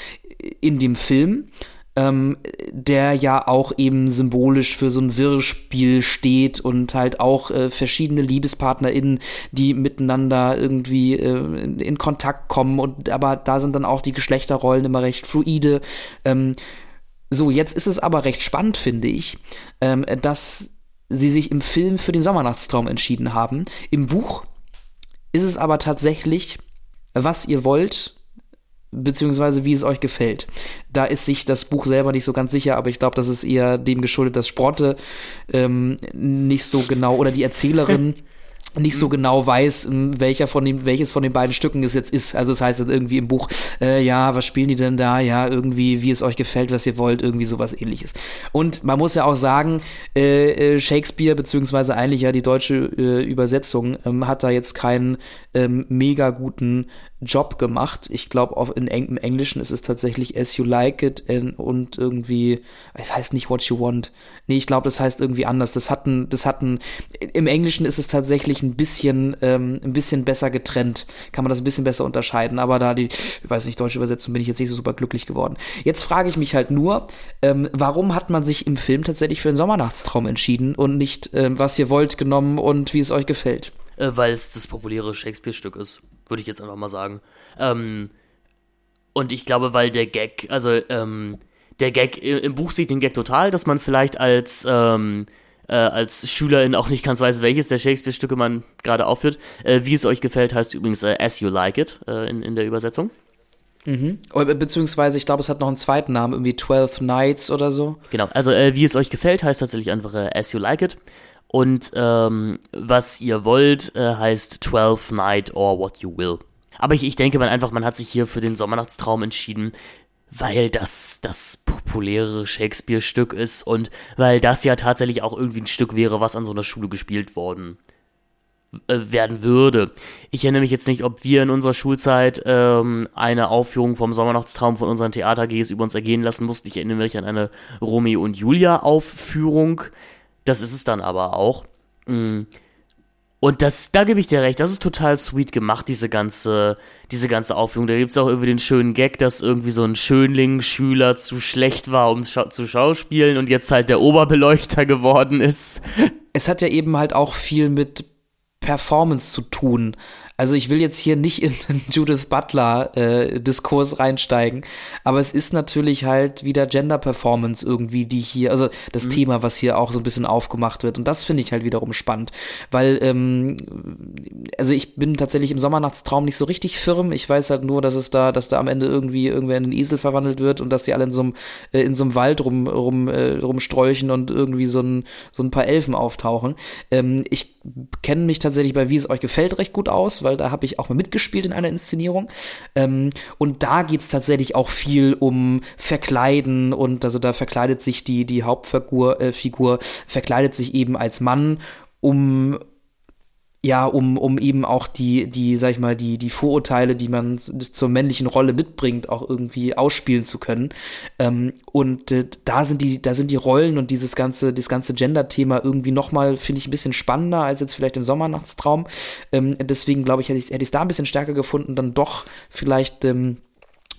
in dem Film ähm, der ja auch eben symbolisch für so ein Wirrspiel steht und halt auch äh, verschiedene LiebespartnerInnen, die miteinander irgendwie äh, in, in, Kontakt kommen und aber da sind dann auch die Geschlechterrollen immer recht fluide. Ähm, so, jetzt ist es aber recht spannend, finde ich, ähm, dass sie sich im Film für den Sommernachtstraum entschieden haben. Im Buch ist es aber tatsächlich, was ihr wollt, beziehungsweise wie es euch gefällt. Da ist sich das Buch selber nicht so ganz sicher, aber ich glaube, das ist eher dem geschuldet, dass Sprotte ähm, nicht so genau oder die Erzählerin [LAUGHS] nicht so genau weiß, welcher von den, welches von den beiden Stücken es jetzt ist. Also es das heißt dann irgendwie im Buch, äh, ja, was spielen die denn da? Ja, irgendwie, wie es euch gefällt, was ihr wollt, irgendwie sowas ähnliches. Und man muss ja auch sagen, äh, äh Shakespeare, beziehungsweise eigentlich ja die deutsche äh, Übersetzung, ähm, hat da jetzt keinen ähm, mega guten Job gemacht. Ich glaube, in Eng im Englischen ist es tatsächlich As You Like It und irgendwie, es heißt nicht What You Want. Nee, ich glaube, das heißt irgendwie anders. Das hatten, das hatten, im Englischen ist es tatsächlich ein bisschen, ähm, ein bisschen besser getrennt. Kann man das ein bisschen besser unterscheiden. Aber da die, ich weiß nicht, deutsche Übersetzung bin ich jetzt nicht so super glücklich geworden. Jetzt frage ich mich halt nur, ähm, warum hat man sich im Film tatsächlich für einen Sommernachtstraum entschieden und nicht, ähm, was ihr wollt, genommen und wie es euch gefällt? Äh, weil es das populäre Shakespeare-Stück ist würde ich jetzt einfach mal sagen. Ähm, und ich glaube, weil der Gag, also ähm, der Gag, im Buch sieht den Gag total, dass man vielleicht als, ähm, äh, als Schülerin auch nicht ganz weiß, welches der Shakespeare-Stücke man gerade aufführt. Äh, wie es euch gefällt, heißt übrigens äh, As You Like It äh, in, in der Übersetzung. Mhm. Beziehungsweise, ich glaube, es hat noch einen zweiten Namen, irgendwie Twelve Nights oder so. Genau, also äh, wie es euch gefällt, heißt tatsächlich einfach äh, As You Like It. Und ähm, was ihr wollt, äh, heißt 12 Night or What You Will. Aber ich, ich denke man einfach, man hat sich hier für den Sommernachtstraum entschieden, weil das das populäre Shakespeare-Stück ist und weil das ja tatsächlich auch irgendwie ein Stück wäre, was an so einer Schule gespielt worden äh, werden würde. Ich erinnere mich jetzt nicht, ob wir in unserer Schulzeit ähm, eine Aufführung vom Sommernachtstraum von unseren Theater-Gs über uns ergehen lassen mussten. Ich erinnere mich an eine Romeo und Julia Aufführung. Das ist es dann aber auch. Mm. Und das, da gebe ich dir recht, das ist total sweet gemacht, diese ganze, diese ganze Aufführung. Da gibt es auch irgendwie den schönen Gag, dass irgendwie so ein Schönling-Schüler zu schlecht war, um scha zu schauspielen und jetzt halt der Oberbeleuchter geworden ist. Es hat ja eben halt auch viel mit Performance zu tun. Also ich will jetzt hier nicht in den [LAUGHS] Judith Butler-Diskurs äh, reinsteigen, aber es ist natürlich halt wieder Gender Performance irgendwie, die hier, also das mhm. Thema, was hier auch so ein bisschen aufgemacht wird. Und das finde ich halt wiederum spannend, weil, ähm, also ich bin tatsächlich im Sommernachtstraum nicht so richtig firm. Ich weiß halt nur, dass es da, dass da am Ende irgendwie irgendwer in einen Esel verwandelt wird und dass die alle in so einem, äh, in so einem Wald rum, rum, äh, rumstrolchen und irgendwie so ein, so ein paar Elfen auftauchen. Ähm, ich kenne mich tatsächlich bei Wie es euch gefällt recht gut aus, weil da habe ich auch mal mitgespielt in einer Inszenierung. Ähm, und da geht es tatsächlich auch viel um Verkleiden und also da verkleidet sich die, die Hauptfigur äh, Figur, verkleidet sich eben als Mann, um ja, um, um eben auch die, die, sag ich mal, die, die Vorurteile, die man zur männlichen Rolle mitbringt, auch irgendwie ausspielen zu können. Ähm, und äh, da sind die, da sind die Rollen und dieses ganze, das ganze Gender-Thema irgendwie nochmal, finde ich, ein bisschen spannender als jetzt vielleicht im Sommernachtstraum. Ähm, deswegen glaube ich, hätte ich es da ein bisschen stärker gefunden, dann doch vielleicht ähm, äh,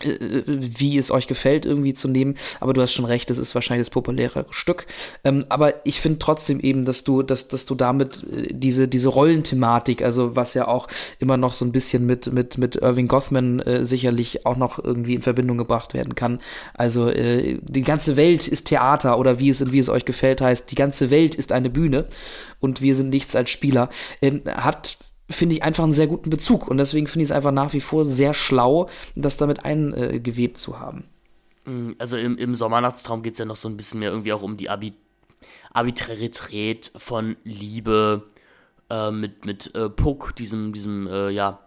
wie es euch gefällt, irgendwie zu nehmen. Aber du hast schon recht, es ist wahrscheinlich das populärere Stück. Ähm, aber ich finde trotzdem eben, dass du, dass, dass du damit äh, diese, diese Rollenthematik, also was ja auch immer noch so ein bisschen mit, mit, mit Irving Gothman äh, sicherlich auch noch irgendwie in Verbindung gebracht werden kann. Also äh, die ganze Welt ist Theater oder wie es, wie es euch gefällt heißt, die ganze Welt ist eine Bühne und wir sind nichts als Spieler. Ähm, hat finde ich einfach einen sehr guten Bezug. Und deswegen finde ich es einfach nach wie vor sehr schlau, das damit eingewebt zu haben. Mm, also im, im Sommernachtstraum geht es ja noch so ein bisschen mehr irgendwie auch um die Abi Arbitrarität von Liebe äh, mit, mit äh, Puck, diesem, diesem äh, ja,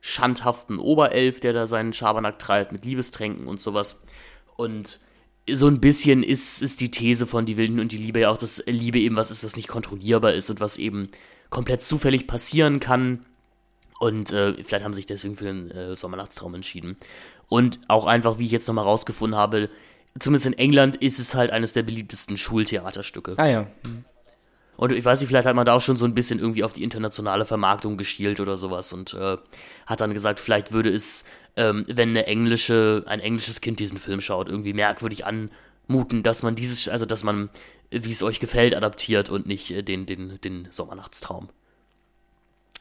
schandhaften Oberelf, der da seinen Schabernack treibt mit Liebestränken und sowas. Und so ein bisschen ist, ist die These von Die Wilden und die Liebe ja auch, dass Liebe eben was ist, was nicht kontrollierbar ist und was eben komplett zufällig passieren kann. Und äh, vielleicht haben sie sich deswegen für den äh, Sommernachtstraum entschieden. Und auch einfach, wie ich jetzt nochmal rausgefunden habe, zumindest in England ist es halt eines der beliebtesten Schultheaterstücke. Ah ja. Und ich weiß nicht, vielleicht hat man da auch schon so ein bisschen irgendwie auf die internationale Vermarktung geschielt oder sowas und äh, hat dann gesagt, vielleicht würde es, ähm, wenn eine englische, ein englisches Kind diesen Film schaut, irgendwie merkwürdig anmuten, dass man dieses, also dass man wie es euch gefällt, adaptiert und nicht äh, den, den, den Sommernachtstraum.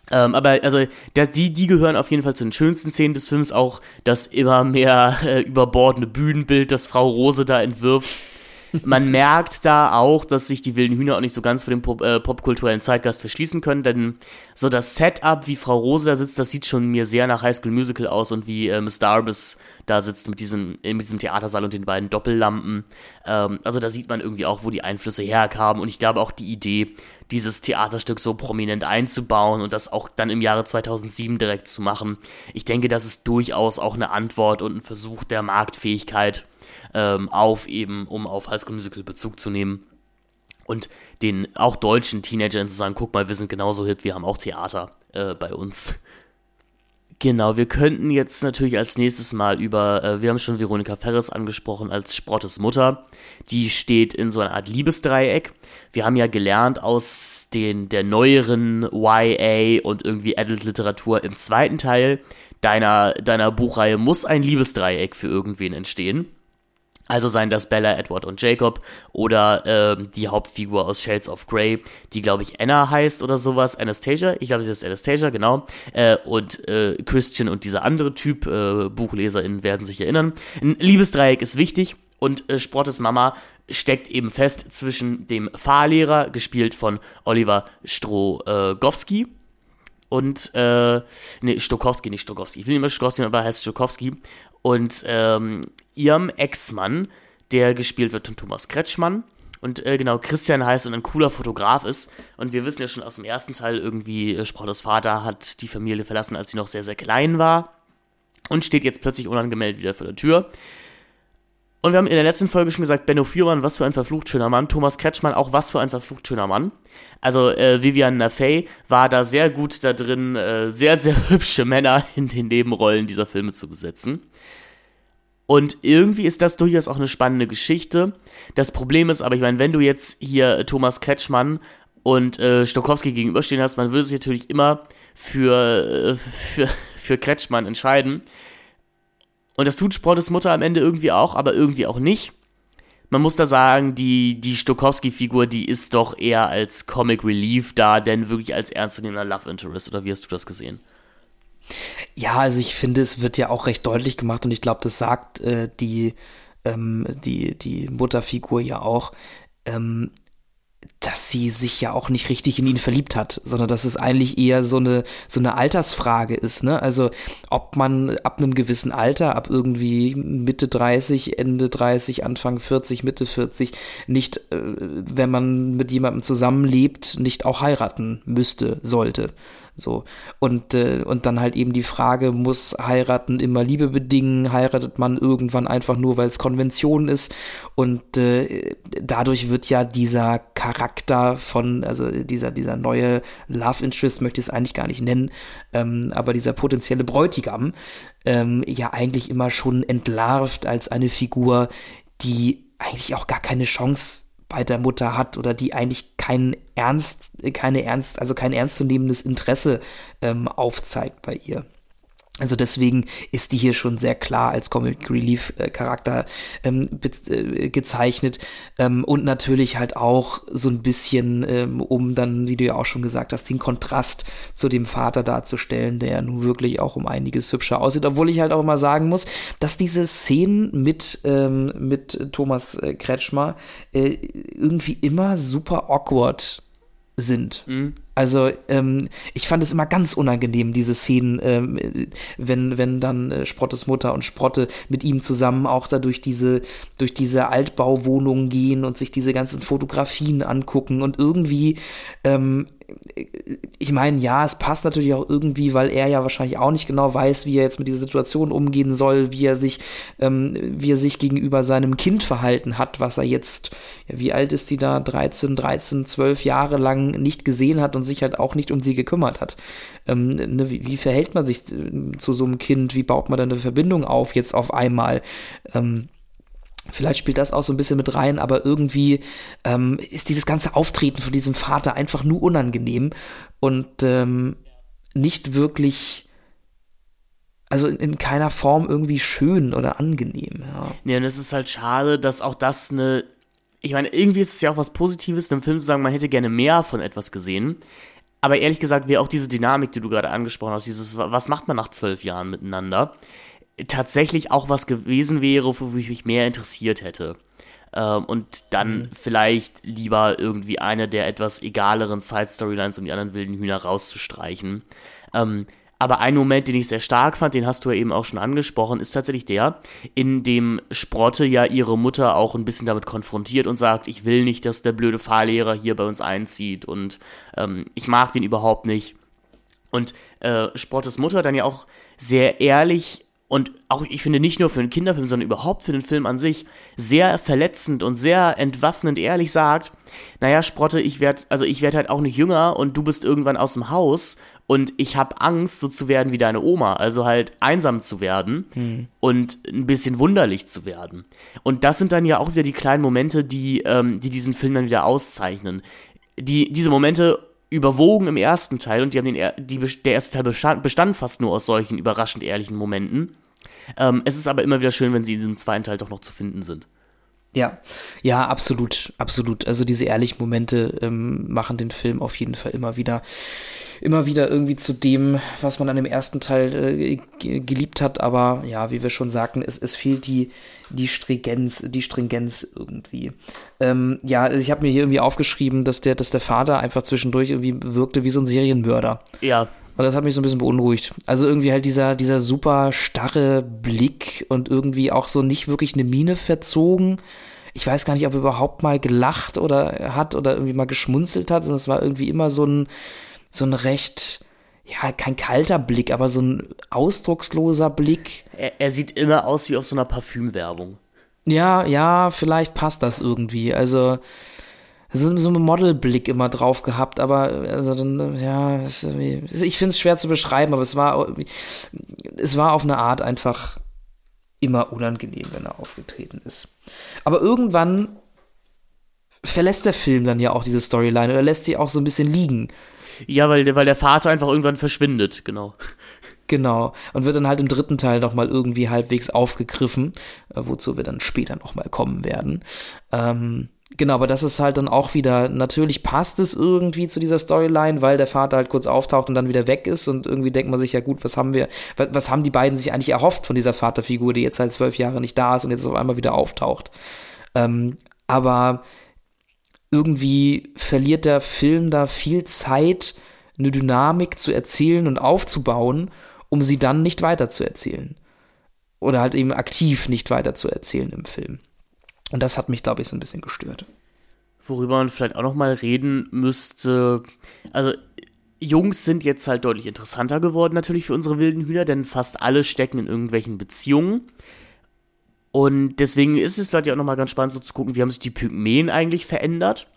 Ähm, aber also die, die gehören auf jeden Fall zu den schönsten Szenen des Films, auch das immer mehr [LAUGHS] äh, überbordene Bühnenbild, das Frau Rose da entwirft, man merkt da auch, dass sich die wilden Hühner auch nicht so ganz für den Pop, äh, popkulturellen Zeitgeist verschließen können, denn so das Setup, wie Frau Rose da sitzt, das sieht schon mir sehr nach High School Musical aus und wie äh, Miss Darbus da sitzt mit diesem, in diesem Theatersaal und den beiden Doppellampen. Ähm, also da sieht man irgendwie auch, wo die Einflüsse herkamen und ich glaube auch die Idee, dieses Theaterstück so prominent einzubauen und das auch dann im Jahre 2007 direkt zu machen. Ich denke, das ist durchaus auch eine Antwort und ein Versuch der Marktfähigkeit ähm, auf, eben um auf High School Musical Bezug zu nehmen. Und den auch deutschen Teenagern zu sagen, guck mal, wir sind genauso hip, wir haben auch Theater äh, bei uns. Genau, wir könnten jetzt natürlich als nächstes mal über, äh, wir haben schon Veronika Ferres angesprochen als Sprottes Mutter. Die steht in so einer Art Liebesdreieck. Wir haben ja gelernt aus den, der neueren YA und irgendwie Adult-Literatur im zweiten Teil deiner, deiner Buchreihe muss ein Liebesdreieck für irgendwen entstehen. Also seien das Bella, Edward und Jacob oder ähm, die Hauptfigur aus Shades of Grey, die glaube ich Anna heißt oder sowas, Anastasia, ich glaube sie ist Anastasia, genau, äh, und äh, Christian und dieser andere Typ, äh, BuchleserInnen werden sich erinnern. Ein Liebesdreieck ist wichtig und äh, Sprottes Mama steckt eben fest zwischen dem Fahrlehrer, gespielt von Oliver Strogowski, und, äh, nee, Stokowski, nicht Stokowski. Ich will nicht mehr Stokowski, aber er heißt Stokowski. Und ähm, ihrem Ex-Mann, der gespielt wird von Thomas Kretschmann. Und äh, genau, Christian heißt und ein cooler Fotograf ist. Und wir wissen ja schon aus dem ersten Teil irgendwie, äh, Sprottes Vater hat die Familie verlassen, als sie noch sehr, sehr klein war. Und steht jetzt plötzlich unangemeldet wieder vor der Tür. Und wir haben in der letzten Folge schon gesagt, Benno Fürmann, was für ein verflucht schöner Mann. Thomas Kretschmann, auch was für ein verflucht schöner Mann. Also äh, Vivian Nafay war da sehr gut da drin, äh, sehr, sehr [LAUGHS] hübsche Männer in den Nebenrollen dieser Filme zu besetzen. Und irgendwie ist das durchaus auch eine spannende Geschichte. Das Problem ist aber, ich meine, wenn du jetzt hier Thomas Kretschmann und äh, Stokowski gegenüberstehen hast, man würde sich natürlich immer für, äh, für, [LAUGHS] für Kretschmann entscheiden. Und das tut Sprottes Mutter am Ende irgendwie auch, aber irgendwie auch nicht. Man muss da sagen, die, die Stokowski-Figur, die ist doch eher als Comic Relief da, denn wirklich als ernstzunehmender Love Interest. Oder wie hast du das gesehen? Ja, also ich finde, es wird ja auch recht deutlich gemacht und ich glaube, das sagt äh, die, ähm, die, die Mutterfigur ja auch. Ähm, dass sie sich ja auch nicht richtig in ihn verliebt hat, sondern dass es eigentlich eher so eine so eine Altersfrage ist, ne? Also ob man ab einem gewissen Alter, ab irgendwie Mitte 30, Ende 30, Anfang 40, Mitte 40 nicht, äh, wenn man mit jemandem zusammenlebt, nicht auch heiraten müsste, sollte. So. Und, äh, und dann halt eben die Frage, muss heiraten immer Liebe bedingen? Heiratet man irgendwann einfach nur, weil es Konvention ist? Und äh, dadurch wird ja dieser Charakter von, also dieser, dieser neue Love Interest, möchte ich es eigentlich gar nicht nennen, ähm, aber dieser potenzielle Bräutigam, ähm, ja eigentlich immer schon entlarvt als eine Figur, die eigentlich auch gar keine Chance bei der Mutter hat oder die eigentlich keinen Ernst, keine Ernst, also kein ernstzunehmendes Interesse ähm, aufzeigt bei ihr. Also deswegen ist die hier schon sehr klar als Comic Relief äh, Charakter ähm, äh, gezeichnet ähm, und natürlich halt auch so ein bisschen, ähm, um dann, wie du ja auch schon gesagt hast, den Kontrast zu dem Vater darzustellen, der ja nun wirklich auch um einiges hübscher aussieht, obwohl ich halt auch immer sagen muss, dass diese Szenen mit ähm, mit Thomas äh, Kretschmer äh, irgendwie immer super awkward sind. Mhm. Also ähm, ich fand es immer ganz unangenehm, diese Szenen, ähm, wenn, wenn dann äh, Sprottes Mutter und Sprotte mit ihm zusammen auch da durch diese, durch diese Altbauwohnungen gehen und sich diese ganzen Fotografien angucken und irgendwie ähm, ich meine, ja, es passt natürlich auch irgendwie, weil er ja wahrscheinlich auch nicht genau weiß, wie er jetzt mit dieser Situation umgehen soll, wie er sich, ähm, wie er sich gegenüber seinem Kind verhalten hat, was er jetzt, ja, wie alt ist die da, 13, 13, 12 Jahre lang nicht gesehen hat und sich halt auch nicht um sie gekümmert hat. Ähm, ne, wie, wie, verhält man sich äh, zu so einem Kind? Wie baut man da eine Verbindung auf jetzt auf einmal? Ähm, Vielleicht spielt das auch so ein bisschen mit rein, aber irgendwie ähm, ist dieses ganze Auftreten von diesem Vater einfach nur unangenehm und ähm, nicht wirklich, also in, in, keiner Form irgendwie schön oder angenehm. Ja. ja, und es ist halt schade, dass auch das eine, ich meine, irgendwie ist es ja auch was Positives, einem Film zu sagen, man hätte gerne mehr von etwas gesehen. Aber ehrlich gesagt, wäre auch diese Dynamik, die du gerade angesprochen hast, dieses, was macht man nach zwölf Jahren miteinander, tatsächlich auch was gewesen wäre, wofür ich mich mehr interessiert hätte. Ähm, und dann mhm. vielleicht lieber irgendwie eine der etwas egaleren Side-Storylines, um die anderen wilden Hühner rauszustreichen. Ähm, aber ein Moment, den ich sehr stark fand, den hast du ja eben auch schon angesprochen, ist tatsächlich der, in dem Sprotte ja ihre Mutter auch ein bisschen damit konfrontiert und sagt, ich will nicht, dass der blöde Fahrlehrer hier bei uns einzieht und ähm, ich mag den überhaupt nicht. Und äh, Sprottes Mutter dann ja auch sehr ehrlich und auch, ich finde, nicht nur für einen Kinderfilm, sondern überhaupt für den Film an sich sehr verletzend und sehr entwaffnend ehrlich sagt, naja, Sprotte, ich werde, also ich werde halt auch nicht jünger und du bist irgendwann aus dem Haus und ich habe Angst, so zu werden wie deine Oma, also halt einsam zu werden hm. und ein bisschen wunderlich zu werden. Und das sind dann ja auch wieder die kleinen Momente, die, ähm, die diesen Film dann wieder auszeichnen. Die, diese Momente überwogen im ersten Teil und die haben den, die, der erste Teil bestand, bestand fast nur aus solchen überraschend ehrlichen Momenten. Ähm, es ist aber immer wieder schön, wenn sie in diesem zweiten Teil doch noch zu finden sind. Ja, ja, absolut, absolut. Also diese ehrlichen Momente ähm, machen den Film auf jeden Fall immer wieder, immer wieder irgendwie zu dem, was man an dem ersten Teil äh, geliebt hat. Aber ja, wie wir schon sagten, es, es fehlt die, die Stringenz, die Stringenz irgendwie. Ähm, ja, ich habe mir hier irgendwie aufgeschrieben, dass der, dass der Vater einfach zwischendurch irgendwie wirkte wie so ein Serienmörder. Ja, und das hat mich so ein bisschen beunruhigt. Also irgendwie halt dieser, dieser super starre Blick und irgendwie auch so nicht wirklich eine Miene verzogen. Ich weiß gar nicht, ob er überhaupt mal gelacht oder hat oder irgendwie mal geschmunzelt hat, sondern es war irgendwie immer so ein, so ein recht, ja, kein kalter Blick, aber so ein ausdrucksloser Blick. Er, er sieht immer aus wie auf so einer Parfümwerbung. Ja, ja, vielleicht passt das irgendwie. Also, so, so einen Modelblick immer drauf gehabt, aber also dann, ja, ich finde es schwer zu beschreiben, aber es war, es war auf eine Art einfach immer unangenehm, wenn er aufgetreten ist. Aber irgendwann verlässt der Film dann ja auch diese Storyline oder lässt sie auch so ein bisschen liegen. Ja, weil, weil der Vater einfach irgendwann verschwindet, genau. Genau. Und wird dann halt im dritten Teil nochmal irgendwie halbwegs aufgegriffen, äh, wozu wir dann später nochmal kommen werden. Ähm, genau, aber das ist halt dann auch wieder, natürlich passt es irgendwie zu dieser Storyline, weil der Vater halt kurz auftaucht und dann wieder weg ist und irgendwie denkt man sich, ja gut, was haben wir, was, was haben die beiden sich eigentlich erhofft von dieser Vaterfigur, die jetzt halt zwölf Jahre nicht da ist und jetzt auf einmal wieder auftaucht. Ähm, aber irgendwie verliert der Film da viel Zeit, eine Dynamik zu erzählen und aufzubauen, um sie dann nicht weiterzuerzählen. Oder halt eben aktiv nicht weiterzuerzählen im Film. Und das hat mich, glaube ich, so ein bisschen gestört. Worüber man vielleicht auch nochmal reden müsste, also Jungs sind jetzt halt deutlich interessanter geworden natürlich für unsere wilden Hühner, denn fast alle stecken in irgendwelchen Beziehungen. Und deswegen ist es vielleicht auch nochmal ganz spannend so zu gucken, wie haben sich die Pygmäen eigentlich verändert.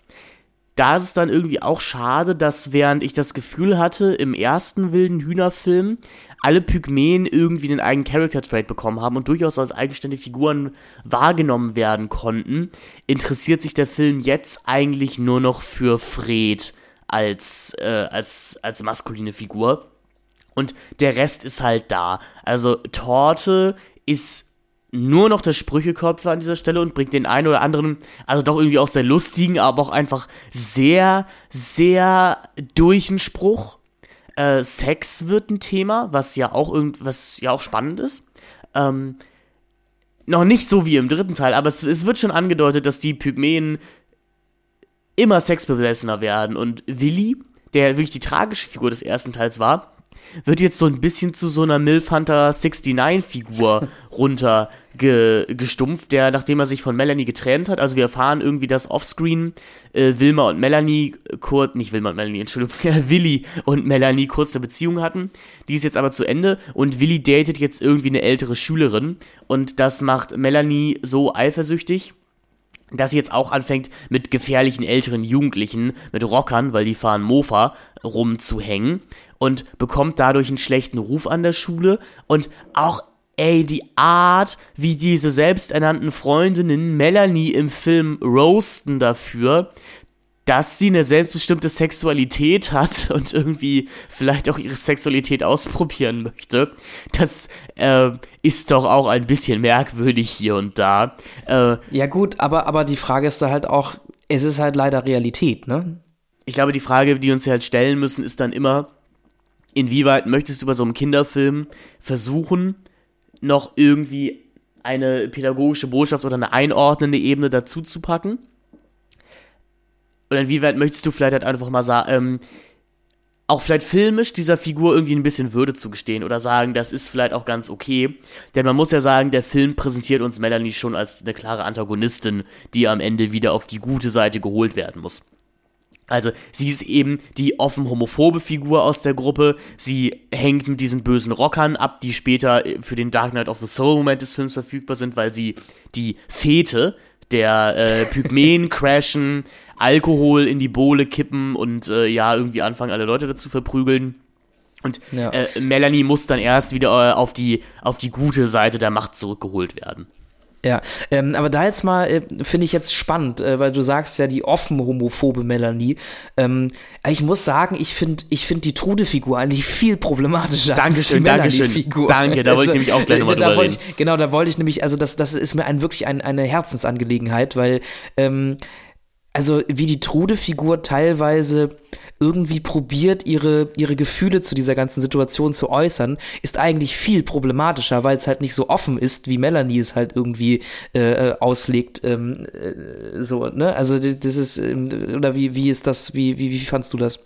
Da ist es dann irgendwie auch schade, dass während ich das Gefühl hatte, im ersten wilden Hühnerfilm alle Pygmäen irgendwie einen eigenen Character-Trait bekommen haben und durchaus als eigenständige Figuren wahrgenommen werden konnten, interessiert sich der Film jetzt eigentlich nur noch für Fred als, äh, als, als maskuline Figur. Und der Rest ist halt da. Also Torte ist nur noch der Sprüchekopf an dieser Stelle und bringt den einen oder anderen, also doch irgendwie auch sehr lustigen, aber auch einfach sehr, sehr durch den Spruch. Äh, Sex wird ein Thema, was ja auch irgend, ja auch spannend ist. Ähm, noch nicht so wie im dritten Teil, aber es, es wird schon angedeutet, dass die Pygmäen immer sexbesessener werden. Und Willi, der wirklich die tragische Figur des ersten Teils war, wird jetzt so ein bisschen zu so einer Milf Hunter 69-Figur [LAUGHS] runtergestumpft, der, nachdem er sich von Melanie getrennt hat, also wir erfahren irgendwie, dass offscreen äh, Wilma und Melanie kurz, nicht Wilma und Melanie, Entschuldigung, [LAUGHS] Willi und Melanie kurz eine Beziehung hatten. Die ist jetzt aber zu Ende und Willi datet jetzt irgendwie eine ältere Schülerin und das macht Melanie so eifersüchtig, dass sie jetzt auch anfängt, mit gefährlichen älteren Jugendlichen, mit Rockern, weil die fahren Mofa, rumzuhängen und bekommt dadurch einen schlechten Ruf an der Schule und auch ey, die Art, wie diese selbsternannten Freundinnen Melanie im Film roasten dafür, dass sie eine selbstbestimmte Sexualität hat [LAUGHS] und irgendwie vielleicht auch ihre Sexualität ausprobieren möchte, das äh, ist doch auch ein bisschen merkwürdig hier und da. Äh, ja gut, aber, aber die Frage ist da halt auch, es ist halt leider Realität, ne? Ich glaube, die Frage, die uns halt stellen müssen, ist dann immer, inwieweit möchtest du bei so einem Kinderfilm versuchen, noch irgendwie eine pädagogische Botschaft oder eine einordnende Ebene dazu zu packen? Oder inwieweit möchtest du vielleicht halt einfach mal sagen, ähm, auch vielleicht filmisch dieser Figur irgendwie ein bisschen Würde zugestehen oder sagen, das ist vielleicht auch ganz okay. Denn man muss ja sagen, der Film präsentiert uns Melanie schon als eine klare Antagonistin, die am Ende wieder auf die gute Seite geholt werden muss. Also sie ist eben die offen homophobe Figur aus der Gruppe. Sie hängt mit diesen bösen Rockern ab, die später für den Dark Knight of the Soul Moment des Films verfügbar sind, weil sie die Fete der äh, Pygmäen [LAUGHS] crashen, Alkohol in die Bohle kippen und äh, ja, irgendwie anfangen, alle Leute dazu verprügeln. Und ja. äh, Melanie muss dann erst wieder äh, auf, die, auf die gute Seite der Macht zurückgeholt werden. Ja, ähm, aber da jetzt mal äh, finde ich jetzt spannend, äh, weil du sagst ja die offen homophobe Melanie. Ähm, ich muss sagen, ich finde ich find die Trude-Figur eigentlich viel problematischer. Dankeschön, Dankeschön. Figur. Danke, da wollte ich nämlich auch gleich nochmal drüber reden. Ich, genau, da wollte ich nämlich, also das, das ist mir ein, wirklich ein, eine Herzensangelegenheit, weil ähm, also wie die Trude-Figur teilweise irgendwie probiert, ihre, ihre Gefühle zu dieser ganzen Situation zu äußern, ist eigentlich viel problematischer, weil es halt nicht so offen ist, wie Melanie es halt irgendwie äh, äh auslegt. Ähm, äh, so, ne? Also das ist, ähm, oder wie, wie ist das, wie, wie, wie fandst du das?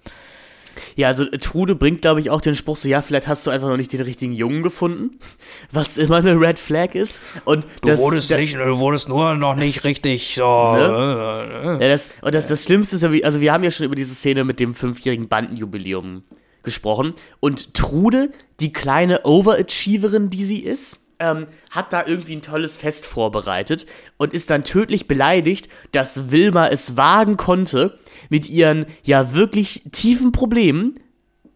Ja, also Trude bringt, glaube ich, auch den Spruch so, ja, vielleicht hast du einfach noch nicht den richtigen Jungen gefunden, [LAUGHS] was immer eine Red Flag ist. Und du das, wurdest nicht, du wurdest nur noch nicht richtig so. Ne? Ja, das, und das, das Schlimmste ist also wir haben ja schon über diese Szene mit dem fünfjährigen Bandenjubiläum gesprochen. Und Trude, die kleine Overachieverin, die sie ist, ähm, hat da irgendwie ein tolles Fest vorbereitet und ist dann tödlich beleidigt, dass Wilma es wagen konnte, mit ihren ja wirklich tiefen Problemen,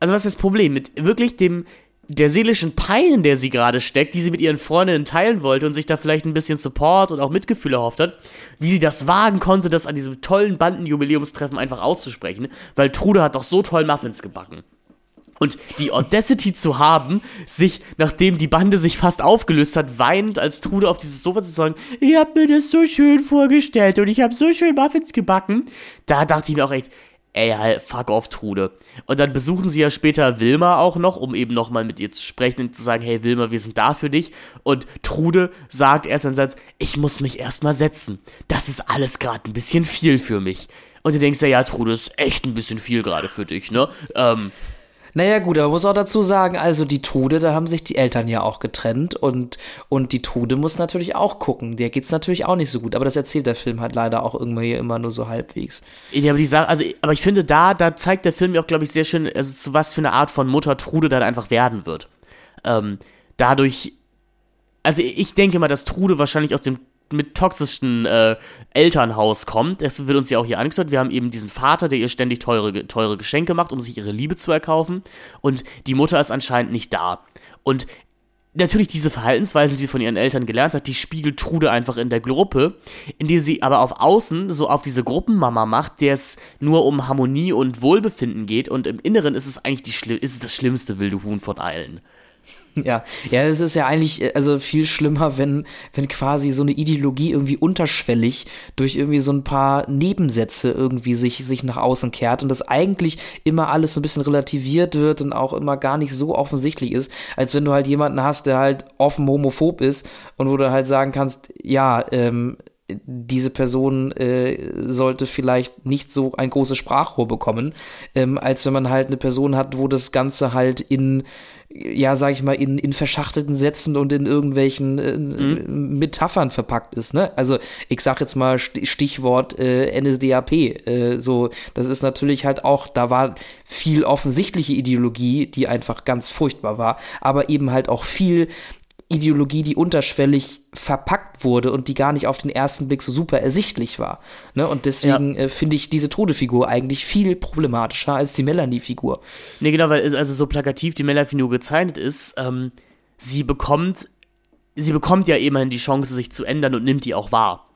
also was ist das Problem? Mit wirklich dem der seelischen Pein, in der sie gerade steckt, die sie mit ihren Freundinnen teilen wollte und sich da vielleicht ein bisschen Support und auch Mitgefühl erhofft hat, wie sie das wagen konnte, das an diesem tollen Bandenjubiläumstreffen einfach auszusprechen, weil Trude hat doch so toll Muffins gebacken. Und die Audacity zu haben, sich, nachdem die Bande sich fast aufgelöst hat, weinend als Trude auf dieses Sofa zu sagen, ich hab mir das so schön vorgestellt und ich hab so schön Muffins gebacken, da dachte ich mir auch echt, ey, fuck off, Trude. Und dann besuchen sie ja später Wilma auch noch, um eben nochmal mit ihr zu sprechen und zu sagen, hey Wilma, wir sind da für dich. Und Trude sagt erst einen Satz, ich muss mich erstmal setzen. Das ist alles gerade ein bisschen viel für mich. Und du denkst ja, ja, Trude, ist echt ein bisschen viel gerade für dich, ne? Ähm, naja, gut, aber muss auch dazu sagen, also die Trude, da haben sich die Eltern ja auch getrennt und, und die Trude muss natürlich auch gucken. Der geht's natürlich auch nicht so gut, aber das erzählt der Film halt leider auch irgendwann hier immer nur so halbwegs. Ja, aber die Sache, also, aber ich finde, da, da zeigt der Film ja auch, glaube ich, sehr schön, also zu was für eine Art von Mutter Trude dann einfach werden wird. Ähm, dadurch, also ich denke mal, dass Trude wahrscheinlich aus dem mit toxischen äh, Elternhaus kommt. Das wird uns ja auch hier angezeigt. Wir haben eben diesen Vater, der ihr ständig teure, teure Geschenke macht, um sich ihre Liebe zu erkaufen. Und die Mutter ist anscheinend nicht da. Und natürlich diese Verhaltensweisen, die sie von ihren Eltern gelernt hat, die spiegelt Trude einfach in der Gruppe, in die sie aber auf Außen so auf diese Gruppenmama macht, der es nur um Harmonie und Wohlbefinden geht und im Inneren ist es eigentlich die, ist es das schlimmste wilde Huhn von allen. [LAUGHS] Ja, ja, es ist ja eigentlich äh, also viel schlimmer, wenn wenn quasi so eine Ideologie irgendwie unterschwellig durch irgendwie so ein paar Nebensätze irgendwie sich sich nach außen kehrt und das eigentlich immer alles so ein bisschen relativiert wird und auch immer gar nicht so offensichtlich ist, als wenn du halt jemanden hast, der halt offen homophob ist und wo du halt sagen kannst, ja, ähm, diese Person äh, sollte vielleicht nicht so ein großes Sprachrohr bekommen, ähm, als wenn man halt eine Person hat, wo das Ganze halt in, ja, sag ich mal, in, in verschachtelten Sätzen und in irgendwelchen äh, mhm. Metaphern verpackt ist. Ne? Also ich sag jetzt mal Stichwort äh, NSDAP. Äh, so, das ist natürlich halt auch, da war viel offensichtliche Ideologie, die einfach ganz furchtbar war, aber eben halt auch viel Ideologie, die unterschwellig verpackt wurde und die gar nicht auf den ersten Blick so super ersichtlich war. Ne? Und deswegen ja. äh, finde ich diese Todefigur eigentlich viel problematischer als die Melanie-Figur. Nee, genau, weil also so plakativ die Melanie-Figur gezeichnet ist, ähm, sie bekommt, sie bekommt ja immerhin die Chance, sich zu ändern und nimmt die auch wahr.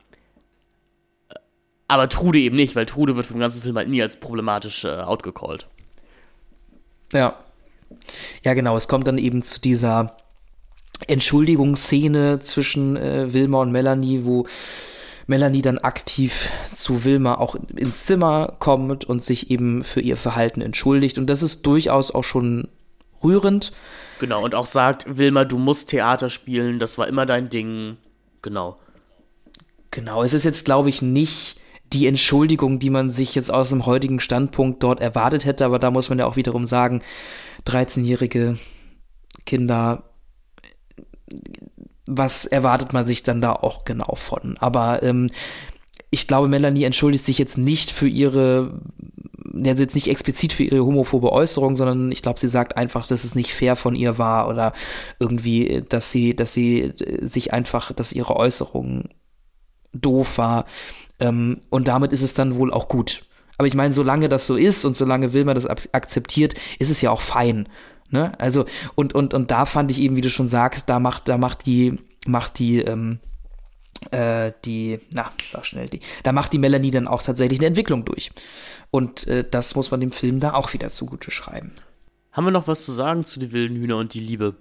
Aber Trude eben nicht, weil Trude wird vom ganzen Film halt nie als problematisch äh, outgecallt. Ja. Ja, genau, es kommt dann eben zu dieser Entschuldigungsszene zwischen äh, Wilma und Melanie, wo Melanie dann aktiv zu Wilma auch ins Zimmer kommt und sich eben für ihr Verhalten entschuldigt. Und das ist durchaus auch schon rührend. Genau, und auch sagt, Wilma, du musst Theater spielen, das war immer dein Ding. Genau. Genau, es ist jetzt, glaube ich, nicht die Entschuldigung, die man sich jetzt aus dem heutigen Standpunkt dort erwartet hätte, aber da muss man ja auch wiederum sagen, 13-jährige Kinder was erwartet man sich dann da auch genau von. Aber ähm, ich glaube, Melanie entschuldigt sich jetzt nicht für ihre, also jetzt nicht explizit für ihre homophobe Äußerung, sondern ich glaube, sie sagt einfach, dass es nicht fair von ihr war oder irgendwie, dass sie, dass sie sich einfach, dass ihre Äußerung doof war. Ähm, und damit ist es dann wohl auch gut. Aber ich meine, solange das so ist und solange Wilma das akzeptiert, ist es ja auch fein. Ne? Also, und, und, und da fand ich eben, wie du schon sagst, da macht, da macht die, macht die, ähm, äh, die, na, sag schnell, die, da macht die Melanie dann auch tatsächlich eine Entwicklung durch. Und äh, das muss man dem Film da auch wieder zugute schreiben. Haben wir noch was zu sagen zu die wilden Hühner und die Liebe?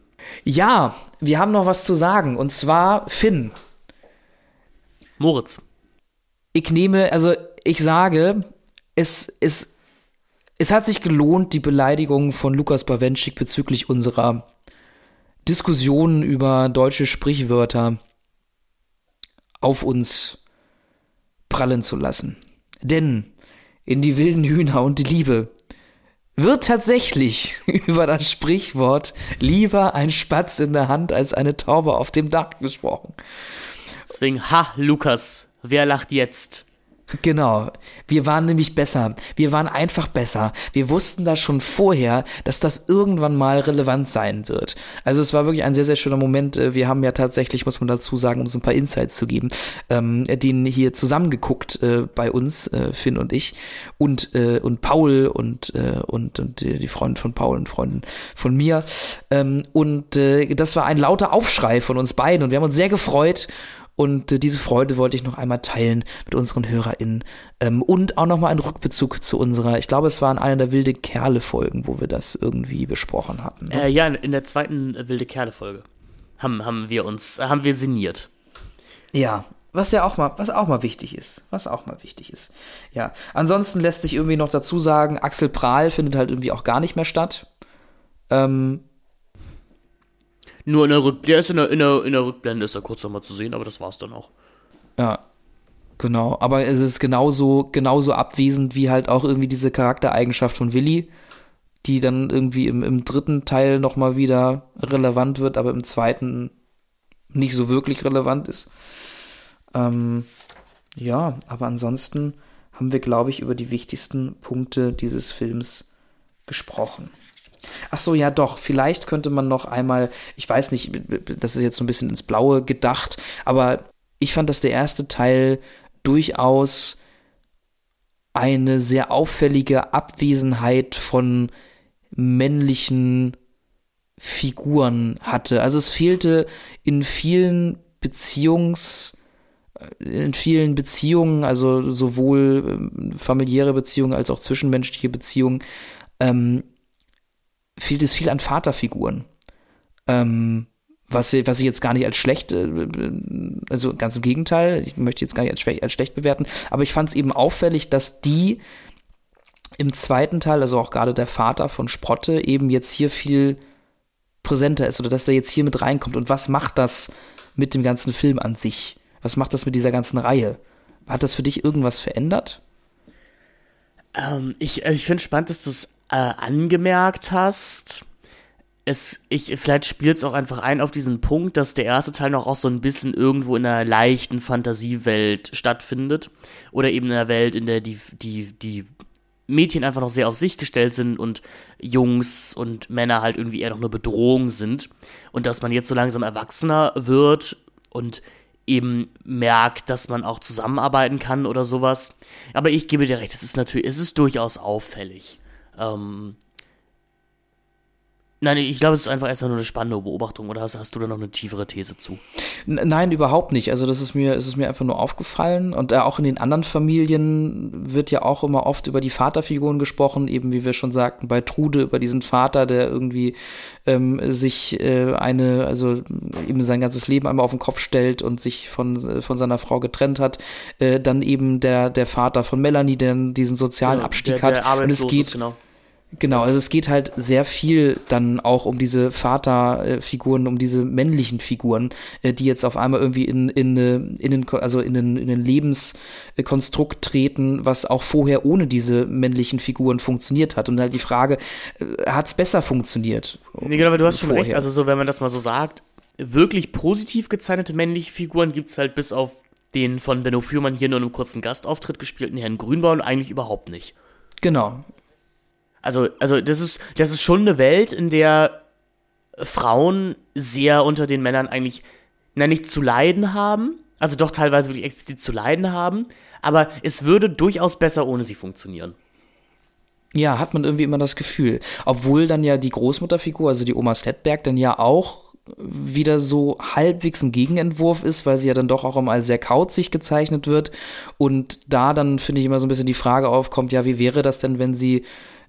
Ja, wir haben noch was zu sagen. Und zwar Finn. Moritz. Ich nehme, also ich sage, es, es es hat sich gelohnt, die Beleidigung von Lukas Bawenschik bezüglich unserer Diskussionen über deutsche Sprichwörter auf uns prallen zu lassen. Denn in die wilden Hühner und die Liebe wird tatsächlich [LAUGHS] über das Sprichwort lieber ein Spatz in der Hand als eine Taube auf dem Dach gesprochen. Deswegen, ha, Lukas, wer lacht jetzt? Genau. Wir waren nämlich besser. Wir waren einfach besser. Wir wussten da schon vorher, dass das irgendwann mal relevant sein wird. Also es war wirklich ein sehr, sehr schöner Moment. Äh, wir haben ja tatsächlich, muss man dazu sagen, um so ein paar Insights zu geben, ähm, den hier zusammengeguckt äh, bei uns, äh, Finn und ich, und, äh, und Paul und, äh, und, und die Freundin von Paul und Freundin von mir. Ähm, und äh, das war ein lauter Aufschrei von uns beiden und wir haben uns sehr gefreut und äh, diese Freude wollte ich noch einmal teilen mit unseren HörerInnen. Ähm, und auch nochmal einen Rückbezug zu unserer, ich glaube, es waren eine der Wilde Kerle-Folgen, wo wir das irgendwie besprochen hatten. Ne? Äh, ja, in der zweiten äh, Wilde Kerle-Folge haben, haben wir uns, äh, haben wir sinniert. Ja, was ja auch mal, was auch mal wichtig ist. Was auch mal wichtig ist. Ja. Ansonsten lässt sich irgendwie noch dazu sagen, Axel Prahl findet halt irgendwie auch gar nicht mehr statt. Ähm, nur in der, Rück der in der, in, der, in der Rückblende ist er kurz nochmal zu sehen, aber das war's dann auch. Ja, genau. Aber es ist genauso, genauso abwesend wie halt auch irgendwie diese Charaktereigenschaft von Willi, die dann irgendwie im, im dritten Teil nochmal wieder relevant wird, aber im zweiten nicht so wirklich relevant ist. Ähm, ja, aber ansonsten haben wir, glaube ich, über die wichtigsten Punkte dieses Films gesprochen. Ach so, ja doch, vielleicht könnte man noch einmal, ich weiß nicht, das ist jetzt so ein bisschen ins Blaue gedacht, aber ich fand, dass der erste Teil durchaus eine sehr auffällige Abwesenheit von männlichen Figuren hatte. Also es fehlte in vielen Beziehungs in vielen Beziehungen, also sowohl ähm, familiäre Beziehungen als auch zwischenmenschliche Beziehungen, ähm, fehlt es viel an Vaterfiguren. Ähm, was, was ich jetzt gar nicht als schlecht, äh, also ganz im Gegenteil, ich möchte jetzt gar nicht als, schlecht, als schlecht bewerten, aber ich fand es eben auffällig, dass die im zweiten Teil, also auch gerade der Vater von Sprotte, eben jetzt hier viel präsenter ist oder dass der jetzt hier mit reinkommt. Und was macht das mit dem ganzen Film an sich? Was macht das mit dieser ganzen Reihe? Hat das für dich irgendwas verändert? Ähm, ich also ich finde spannend, dass du es äh, angemerkt hast. Es, ich, vielleicht spielt es auch einfach ein auf diesen Punkt, dass der erste Teil noch auch so ein bisschen irgendwo in einer leichten Fantasiewelt stattfindet. Oder eben in einer Welt, in der die, die, die Mädchen einfach noch sehr auf sich gestellt sind und Jungs und Männer halt irgendwie eher noch eine Bedrohung sind. Und dass man jetzt so langsam erwachsener wird und eben merkt, dass man auch zusammenarbeiten kann oder sowas. Aber ich gebe dir recht, es ist natürlich, es ist durchaus auffällig. Ähm, Nein, ich glaube, es ist einfach erstmal nur eine spannende Beobachtung oder hast, hast du da noch eine tiefere These zu? Nein, überhaupt nicht. Also das ist mir, ist es mir einfach nur aufgefallen und äh, auch in den anderen Familien wird ja auch immer oft über die Vaterfiguren gesprochen, eben wie wir schon sagten, bei Trude über diesen Vater, der irgendwie ähm, sich äh, eine, also eben sein ganzes Leben einmal auf den Kopf stellt und sich von, von seiner Frau getrennt hat. Äh, dann eben der, der Vater von Melanie, der diesen sozialen genau, Abstieg der, der hat. und es geht, genau Genau, also es geht halt sehr viel dann auch um diese Vaterfiguren, um diese männlichen Figuren, äh, die jetzt auf einmal irgendwie in, in, in, den, also in den, in den Lebenskonstrukt treten, was auch vorher ohne diese männlichen Figuren funktioniert hat. Und halt die Frage, äh, hat es besser funktioniert? Nee, genau, aber du hast schon recht. Also so, wenn man das mal so sagt, wirklich positiv gezeichnete männliche Figuren gibt es halt bis auf den von Benno Fürmann hier nur einen kurzen Gastauftritt gespielten Herrn Grünbaum eigentlich überhaupt nicht. Genau. Also, also das ist, das ist schon eine Welt, in der Frauen sehr unter den Männern eigentlich, na, nicht zu leiden haben, also doch teilweise wirklich explizit zu leiden haben, aber es würde durchaus besser ohne sie funktionieren. Ja, hat man irgendwie immer das Gefühl. Obwohl dann ja die Großmutterfigur, also die Oma Sledberg, dann ja auch wieder so halbwegs ein Gegenentwurf ist, weil sie ja dann doch auch immer sehr kauzig gezeichnet wird. Und da dann, finde ich, immer so ein bisschen die Frage aufkommt, ja, wie wäre das denn, wenn sie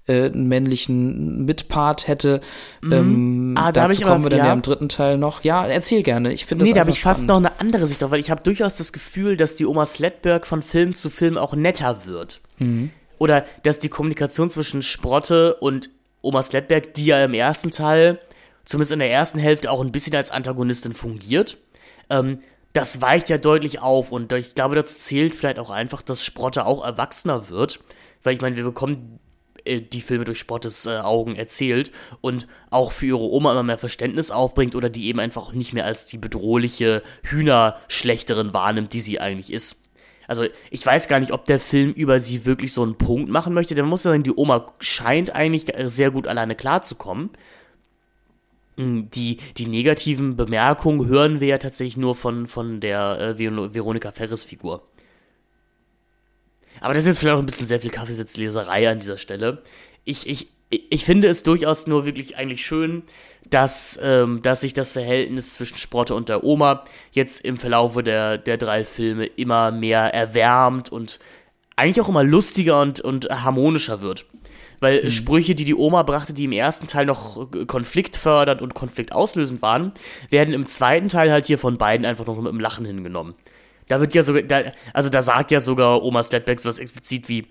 äh, einen männlichen Mitpart hätte. Mhm. Ähm, ah, da dazu kommen wir dann ja. ja. im dritten Teil noch. Ja, erzähl gerne. Ich finde das Nee, da habe ich fast noch eine andere Sicht drauf, weil ich habe durchaus das Gefühl, dass die Oma Sledberg von Film zu Film auch netter wird. Mhm. Oder dass die Kommunikation zwischen Sprotte und Oma Sledberg, die ja im ersten Teil, zumindest in der ersten Hälfte, auch ein bisschen als Antagonistin fungiert, ähm, das weicht ja deutlich auf und ich glaube, dazu zählt vielleicht auch einfach, dass Sprotte auch erwachsener wird. Weil ich meine, wir bekommen die Filme durch Spottes äh, Augen erzählt und auch für ihre Oma immer mehr Verständnis aufbringt oder die eben einfach nicht mehr als die bedrohliche Hühnerschlechterin wahrnimmt, die sie eigentlich ist. also ich weiß gar nicht, ob der Film über sie wirklich so einen Punkt machen möchte. Der muss ja sagen, die Oma scheint eigentlich sehr gut alleine klarzukommen. Hm, die, die negativen Bemerkungen hören wir ja tatsächlich nur von, von der äh, Veronika Ferris-Figur. Aber das ist jetzt vielleicht auch ein bisschen sehr viel Kaffeesitzleserei an dieser Stelle. Ich, ich, ich finde es durchaus nur wirklich eigentlich schön, dass, ähm, dass sich das Verhältnis zwischen Sprotte und der Oma jetzt im Verlaufe der, der drei Filme immer mehr erwärmt und eigentlich auch immer lustiger und, und harmonischer wird. Weil mhm. Sprüche, die die Oma brachte, die im ersten Teil noch konfliktfördernd und konfliktauslösend waren, werden im zweiten Teil halt hier von beiden einfach noch mit dem Lachen hingenommen. Da wird ja sogar, da, also da sagt ja sogar Oma Slatbacks was explizit wie,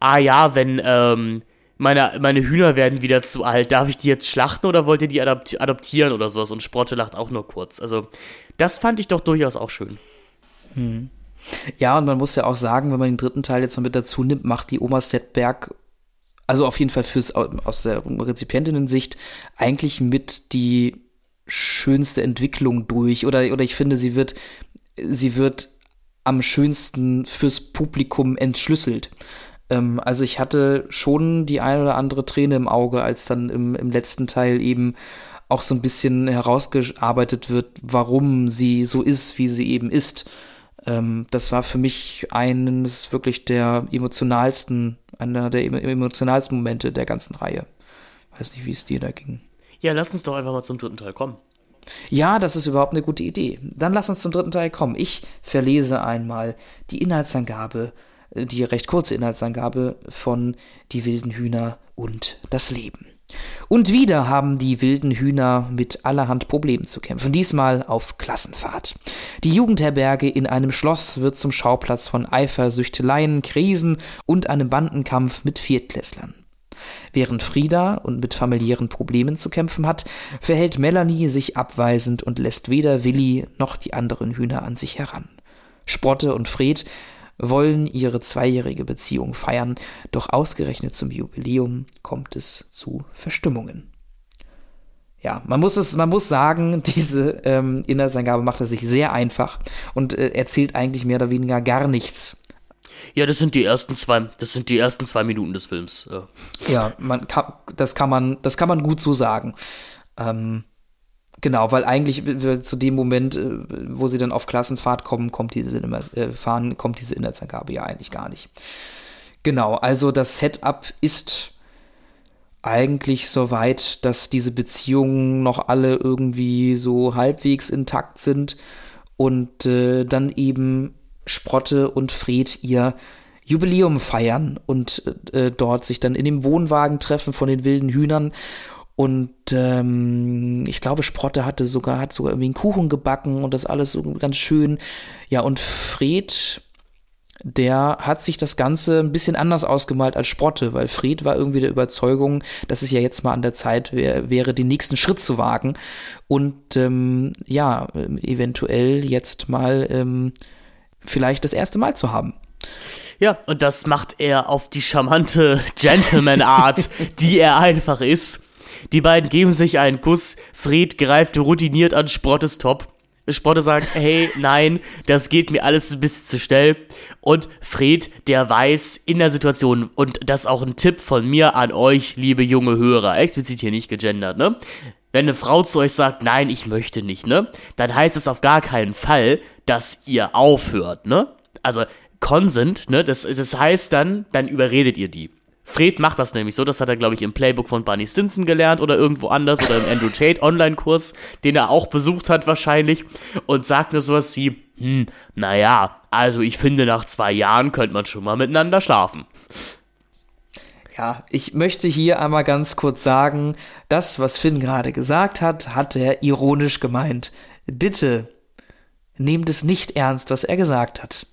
ah ja, wenn, ähm, meine, meine Hühner werden wieder zu alt. Darf ich die jetzt schlachten oder wollt ihr die adoptieren oder sowas? Und Sprotte lacht auch nur kurz. Also, das fand ich doch durchaus auch schön. Hm. Ja, und man muss ja auch sagen, wenn man den dritten Teil jetzt mal mit dazu nimmt, macht die Oma Stettberg, also auf jeden Fall fürs, aus der Rezipientinnen-Sicht, eigentlich mit die schönste Entwicklung durch. Oder, oder ich finde, sie wird, sie wird am schönsten fürs Publikum entschlüsselt. Ähm, also ich hatte schon die eine oder andere Träne im Auge, als dann im, im letzten Teil eben auch so ein bisschen herausgearbeitet wird, warum sie so ist, wie sie eben ist. Ähm, das war für mich eines wirklich der emotionalsten, einer der emotionalsten Momente der ganzen Reihe. Weiß nicht, wie es dir da ging. Ja, lass uns doch einfach mal zum dritten Teil kommen. Ja, das ist überhaupt eine gute Idee. Dann lass uns zum dritten Teil kommen. Ich verlese einmal die Inhaltsangabe die recht kurze Inhaltsangabe von Die wilden Hühner und das Leben. Und wieder haben die wilden Hühner mit allerhand Problemen zu kämpfen, diesmal auf Klassenfahrt. Die Jugendherberge in einem Schloss wird zum Schauplatz von Eifersüchteleien, Krisen und einem Bandenkampf mit Viertklässlern. Während Frieda und mit familiären Problemen zu kämpfen hat, verhält Melanie sich abweisend und lässt weder Willi noch die anderen Hühner an sich heran. Sprotte und Fred wollen ihre zweijährige Beziehung feiern, doch ausgerechnet zum Jubiläum kommt es zu Verstimmungen. Ja, man muss es, man muss sagen, [LAUGHS] diese ähm, Inhaltsangabe macht es sich sehr einfach und äh, erzählt eigentlich mehr oder weniger gar nichts. Ja, das sind die ersten zwei, das sind die ersten zwei Minuten des Films. Ja, man kann, das kann man, das kann man gut so sagen. Ähm, Genau, weil eigentlich zu dem Moment, äh, wo sie dann auf Klassenfahrt kommen, kommt diese äh, fahren, kommt diese Inhaltsangabe ja eigentlich gar nicht. Genau, also das Setup ist eigentlich so weit, dass diese Beziehungen noch alle irgendwie so halbwegs intakt sind und äh, dann eben Sprotte und Fred ihr Jubiläum feiern und äh, dort sich dann in dem Wohnwagen treffen von den wilden Hühnern und ähm, ich glaube, Sprotte hatte sogar, hat sogar irgendwie einen Kuchen gebacken und das alles so ganz schön. Ja, und Fred, der hat sich das Ganze ein bisschen anders ausgemalt als Sprotte, weil Fred war irgendwie der Überzeugung, dass es ja jetzt mal an der Zeit wär, wäre, den nächsten Schritt zu wagen und ähm, ja, eventuell jetzt mal ähm, vielleicht das erste Mal zu haben. Ja, und das macht er auf die charmante Gentleman-Art, [LAUGHS] die er einfach ist. Die beiden geben sich einen Kuss. Fred greift routiniert an Sprottes Top. Sprotte sagt, hey, nein, das geht mir alles ein bisschen zu schnell. Und Fred, der weiß in der Situation, und das ist auch ein Tipp von mir an euch, liebe junge Hörer, explizit hier nicht gegendert, ne? Wenn eine Frau zu euch sagt, nein, ich möchte nicht, ne? Dann heißt es auf gar keinen Fall, dass ihr aufhört, ne? Also, Consent, ne? Das, das heißt dann, dann überredet ihr die. Fred macht das nämlich so, das hat er, glaube ich, im Playbook von Barney Stinson gelernt oder irgendwo anders oder im Andrew Tate Online-Kurs, den er auch besucht hat wahrscheinlich und sagt nur sowas wie, hm, naja, also ich finde, nach zwei Jahren könnte man schon mal miteinander schlafen. Ja, ich möchte hier einmal ganz kurz sagen, das, was Finn gerade gesagt hat, hat er ironisch gemeint. Bitte, nehmt es nicht ernst, was er gesagt hat.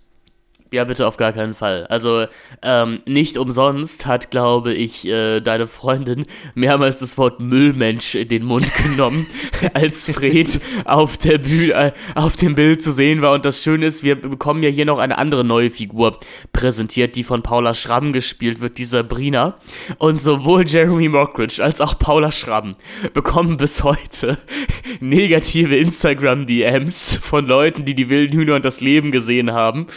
Ja, bitte auf gar keinen Fall. Also ähm, nicht umsonst hat, glaube ich, äh, deine Freundin mehrmals das Wort Müllmensch in den Mund [LAUGHS] genommen, als Fred auf der Bühne, äh, auf dem Bild zu sehen war. Und das Schöne ist, wir bekommen ja hier noch eine andere neue Figur präsentiert, die von Paula Schramm gespielt wird, die Sabrina. Und sowohl Jeremy Mockridge als auch Paula Schramm bekommen bis heute [LAUGHS] negative Instagram-DMs von Leuten, die die wilden Hühner und das Leben gesehen haben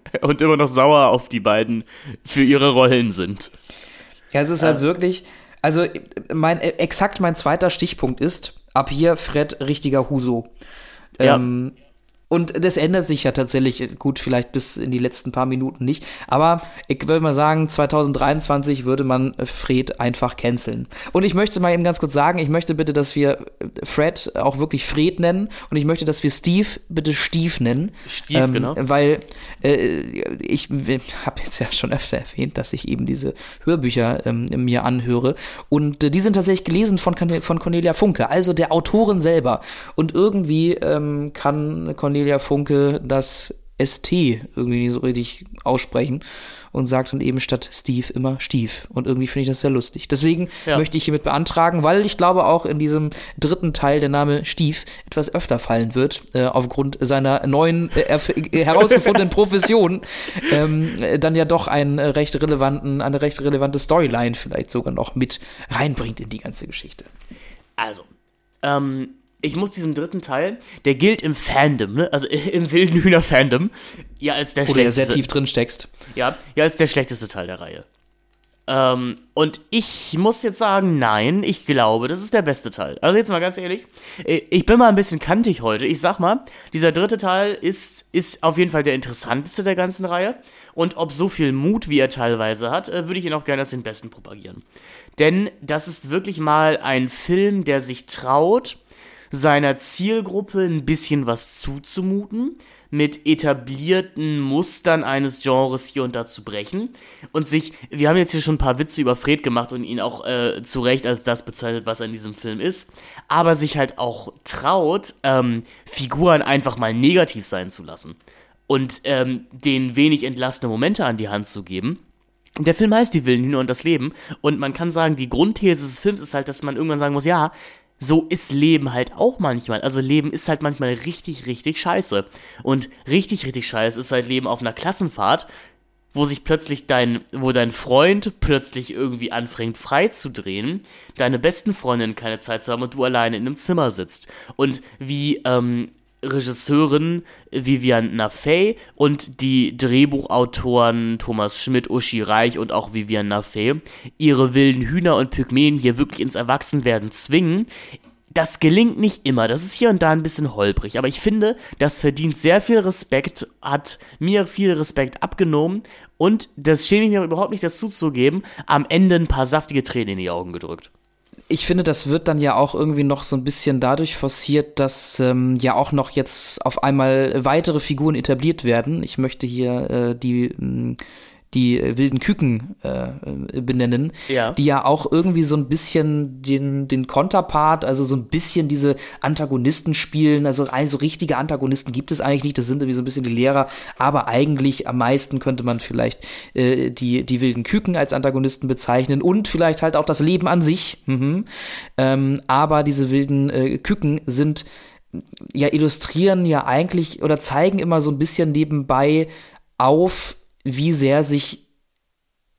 [LAUGHS] und immer noch sauer auf die beiden für ihre Rollen sind. Ja, es ist halt wirklich, also mein exakt mein zweiter Stichpunkt ist, ab hier Fred richtiger Huso. Ja. Und das ändert sich ja tatsächlich gut, vielleicht bis in die letzten paar Minuten nicht. Aber ich würde mal sagen, 2023 würde man Fred einfach canceln. Und ich möchte mal eben ganz kurz sagen, ich möchte bitte, dass wir Fred auch wirklich Fred nennen. Und ich möchte, dass wir Steve bitte Stief nennen. Stief, ähm, genau. Weil äh, ich habe jetzt ja schon öfter erwähnt, dass ich eben diese Hörbücher ähm, mir anhöre. Und äh, die sind tatsächlich gelesen von, von Cornelia Funke, also der Autorin selber. Und irgendwie ähm, kann Cornelia Funke das ST irgendwie nicht so richtig aussprechen und sagt dann eben statt Steve immer Stief. Und irgendwie finde ich das sehr lustig. Deswegen Ja. möchte ich hiermit beantragen, weil ich glaube auch in diesem dritten Teil der Name Stief etwas öfter fallen wird, äh, aufgrund seiner neuen äh, äh, [LAUGHS] herausgefundenen Profession, ähm, äh, dann ja doch einen äh, recht relevanten, eine recht relevante Storyline vielleicht sogar noch mit reinbringt in die ganze Geschichte. Also, ähm, ich muss diesem dritten Teil, der gilt im Fandom, ne? Also [LAUGHS] im wilden Hühner-Fandom, ja als der ja schlechteste. sehr tief drin steckst. Ja, ja, als der schlechteste Teil der Reihe. Ähm, und ich muss jetzt sagen, nein, ich glaube, das ist der beste Teil. Also jetzt mal ganz ehrlich, äh, ich bin mal ein bisschen kantig heute. Ich sag mal, dieser dritte Teil ist, ist auf jeden Fall der interessanteste der ganzen Reihe. Und ob so viel Mut, wie er teilweise hat, äh, würde ich ihn auch gerne als den besten propagieren. Denn das ist wirklich mal ein Film, der sich traut, seiner Zielgruppe ein bisschen was zuzumuten, mit etablierten Mustern eines Genres hier und da zu brechen und sich, wir haben jetzt hier schon ein paar Witze über Fred gemacht und ihn auch äh, zu Recht als das bezeichnet, was er in diesem Film ist, aber sich halt auch traut, ähm, Figuren einfach mal negativ sein zu lassen und ähm, denen wenig entlastende Momente an die Hand zu geben. Der Film heißt Die wilden Hühner und das Leben. Und man kann sagen, die Grundthese des Films ist halt, dass man irgendwann sagen muss, ja, so ist Leben halt auch manchmal. Also Leben ist halt manchmal richtig, richtig scheiße. Und richtig, richtig scheiße ist halt Leben auf einer Klassenfahrt, wo sich plötzlich dein, wo dein Freund plötzlich irgendwie anfängt frei zu drehen, deine besten Freundinnen keine Zeit zu haben und du alleine in einem Zimmer sitzt. Und wie ähm, Regisseurin Vivian Nafay und die Drehbuchautoren Thomas Schmidt, Uschi Reich und auch Vivian Nafay ihre wilden Hühner und Pygmäen hier wirklich ins Erwachsenwerden zwingen. Das gelingt nicht immer, das ist hier und da ein bisschen holprig, aber ich finde, das verdient sehr viel Respekt, hat mir viel Respekt abgenommen und das schäme ich mir überhaupt nicht, das zuzugeben, am Ende ein paar saftige Tränen in die Augen gedrückt. Ich finde, das wird dann ja auch irgendwie noch so ein bisschen dadurch forciert, dass ähm, ja auch noch jetzt auf einmal weitere Figuren etabliert werden. Ich möchte hier äh, die mh, die äh, wilden Küken äh, benennen, Ja. die ja auch irgendwie so ein bisschen den, den Konterpart, also so ein bisschen diese Antagonisten spielen. Also ein so richtige Antagonisten gibt es eigentlich nicht, das sind irgendwie so ein bisschen die Lehrer, aber eigentlich am meisten könnte man vielleicht äh, die, die wilden Küken als Antagonisten bezeichnen und vielleicht halt auch das Leben an sich. Mhm. Ähm, aber diese wilden äh, Küken sind ja illustrieren ja eigentlich oder zeigen immer so ein bisschen nebenbei auf, wie sehr sich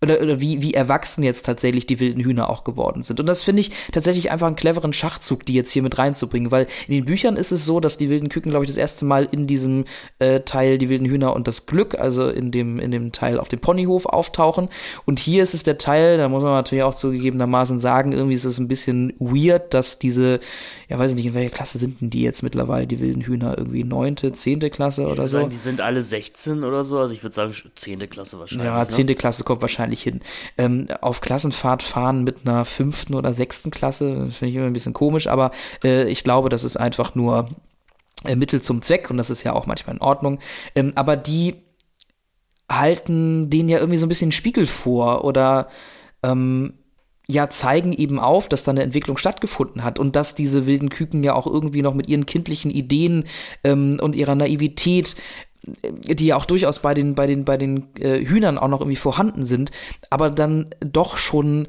oder, oder wie, wie erwachsen jetzt tatsächlich die wilden Hühner auch geworden sind. Und das finde ich tatsächlich einfach einen cleveren Schachzug, die jetzt hier mit reinzubringen, weil in den Büchern ist es so, dass die wilden Küken, glaube ich, das erste Mal in diesem äh, Teil die wilden Hühner und das Glück, also in dem, in dem Teil auf dem Ponyhof auftauchen. Und hier ist es der Teil, da muss man natürlich auch zugegebenermaßen sagen, irgendwie ist es ein bisschen weird, dass diese, ja weiß ich nicht, in welcher Klasse sind denn die jetzt mittlerweile, die wilden Hühner, irgendwie neunte, zehnte Klasse oder so? sagen, die sind alle 16 oder so, also ich würde sagen 10. Klasse wahrscheinlich. Ja, ne? zehnte Klasse kommt wahrscheinlich hin. Ähm, auf Klassenfahrt fahren mit einer fünften oder sechsten Klasse, finde ich immer ein bisschen komisch, aber äh, ich glaube, das ist einfach nur äh, Mittel zum Zweck und das ist ja auch manchmal in Ordnung. Ähm, aber die halten denen ja irgendwie so ein bisschen Spiegel vor oder ähm, ja, zeigen eben auf, dass da eine Entwicklung stattgefunden hat und dass diese wilden Küken ja auch irgendwie noch mit ihren kindlichen Ideen ähm, und ihrer Naivität die ja auch durchaus bei den, bei den, bei den äh, Hühnern auch noch irgendwie vorhanden sind, aber dann doch schon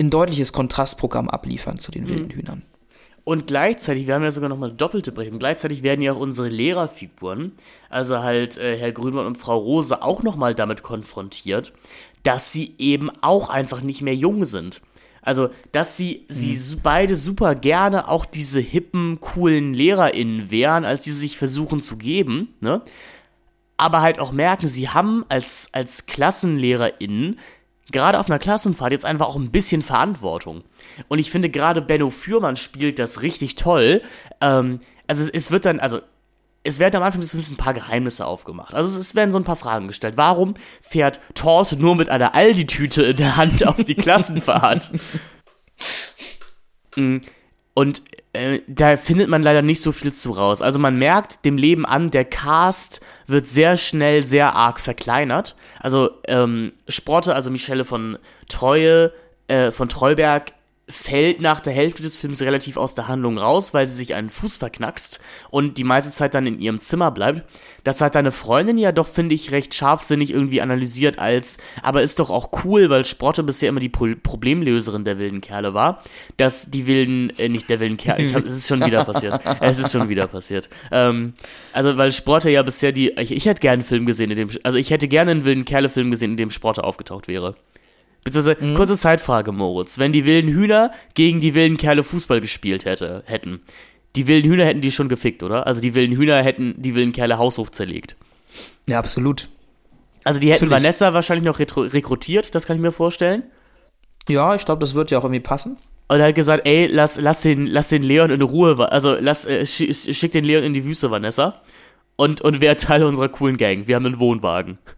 ein deutliches Kontrastprogramm abliefern zu den wilden Hühnern. Und gleichzeitig, wir haben ja sogar nochmal eine doppelte Brechung, gleichzeitig werden ja auch unsere Lehrerfiguren, also halt äh, Herr Grünmann und Frau Rose, auch nochmal damit konfrontiert, dass sie eben auch einfach nicht mehr jung sind. Also, dass sie, sie su- beide super gerne auch diese hippen, coolen LehrerInnen wären, als sie sich versuchen zu geben, ne? aber halt auch merken, sie haben als, als KlassenlehrerInnen gerade auf einer Klassenfahrt jetzt einfach auch ein bisschen Verantwortung. Und ich finde gerade Benno Fürmann spielt das richtig toll. Ähm, also es, es, wird dann, also es werden am Anfang des Films ein paar Geheimnisse aufgemacht. Also es werden so ein paar Fragen gestellt. Warum fährt Torte nur mit einer Aldi-Tüte in der Hand auf die Klassenfahrt? [LAUGHS] Mm, und äh, da findet man leider nicht so viel zu raus. Also man merkt dem Leben an, der Cast wird sehr schnell sehr arg verkleinert. Also ähm, Sprotte, also Michelle von Treue, äh, von Treuberg fällt nach der Hälfte des Films relativ aus der Handlung raus, weil sie sich einen Fuß verknackst und die meiste Zeit dann in ihrem Zimmer bleibt. Das hat deine Freundin ja doch, finde ich, recht scharfsinnig irgendwie analysiert als, aber ist doch auch cool, weil Sprotte bisher immer die Pro Problemlöserin der wilden Kerle war, dass die wilden, äh, nicht der wilden Kerle, es ist schon wieder passiert, es ist schon wieder passiert. Ähm, also, weil Sprotte ja bisher die, ich, ich hätte gerne einen Film gesehen, in dem, also ich hätte gerne einen wilden Kerle-Film gesehen, in dem Sprotte aufgetaucht wäre. Beziehungsweise, mhm. kurze Zeitfrage, Moritz. Wenn die wilden Hühner gegen die wilden Kerle Fußball gespielt hätte, hätten, die wilden Hühner hätten die schon gefickt, oder? Also die wilden Hühner hätten die wilden Kerle Haushof zerlegt. Ja, absolut. Also die hätten Natürlich. Vanessa wahrscheinlich noch rekrutiert, das kann ich mir vorstellen. Ja, ich glaube, das wird ja auch irgendwie passen. Und er hat gesagt, ey, lass, lass, den, lass den Leon in Ruhe, also lass, äh, schick den Leon in die Wüste, Vanessa. Und, und wer Teil unserer coolen Gang. Wir haben einen Wohnwagen. [LAUGHS]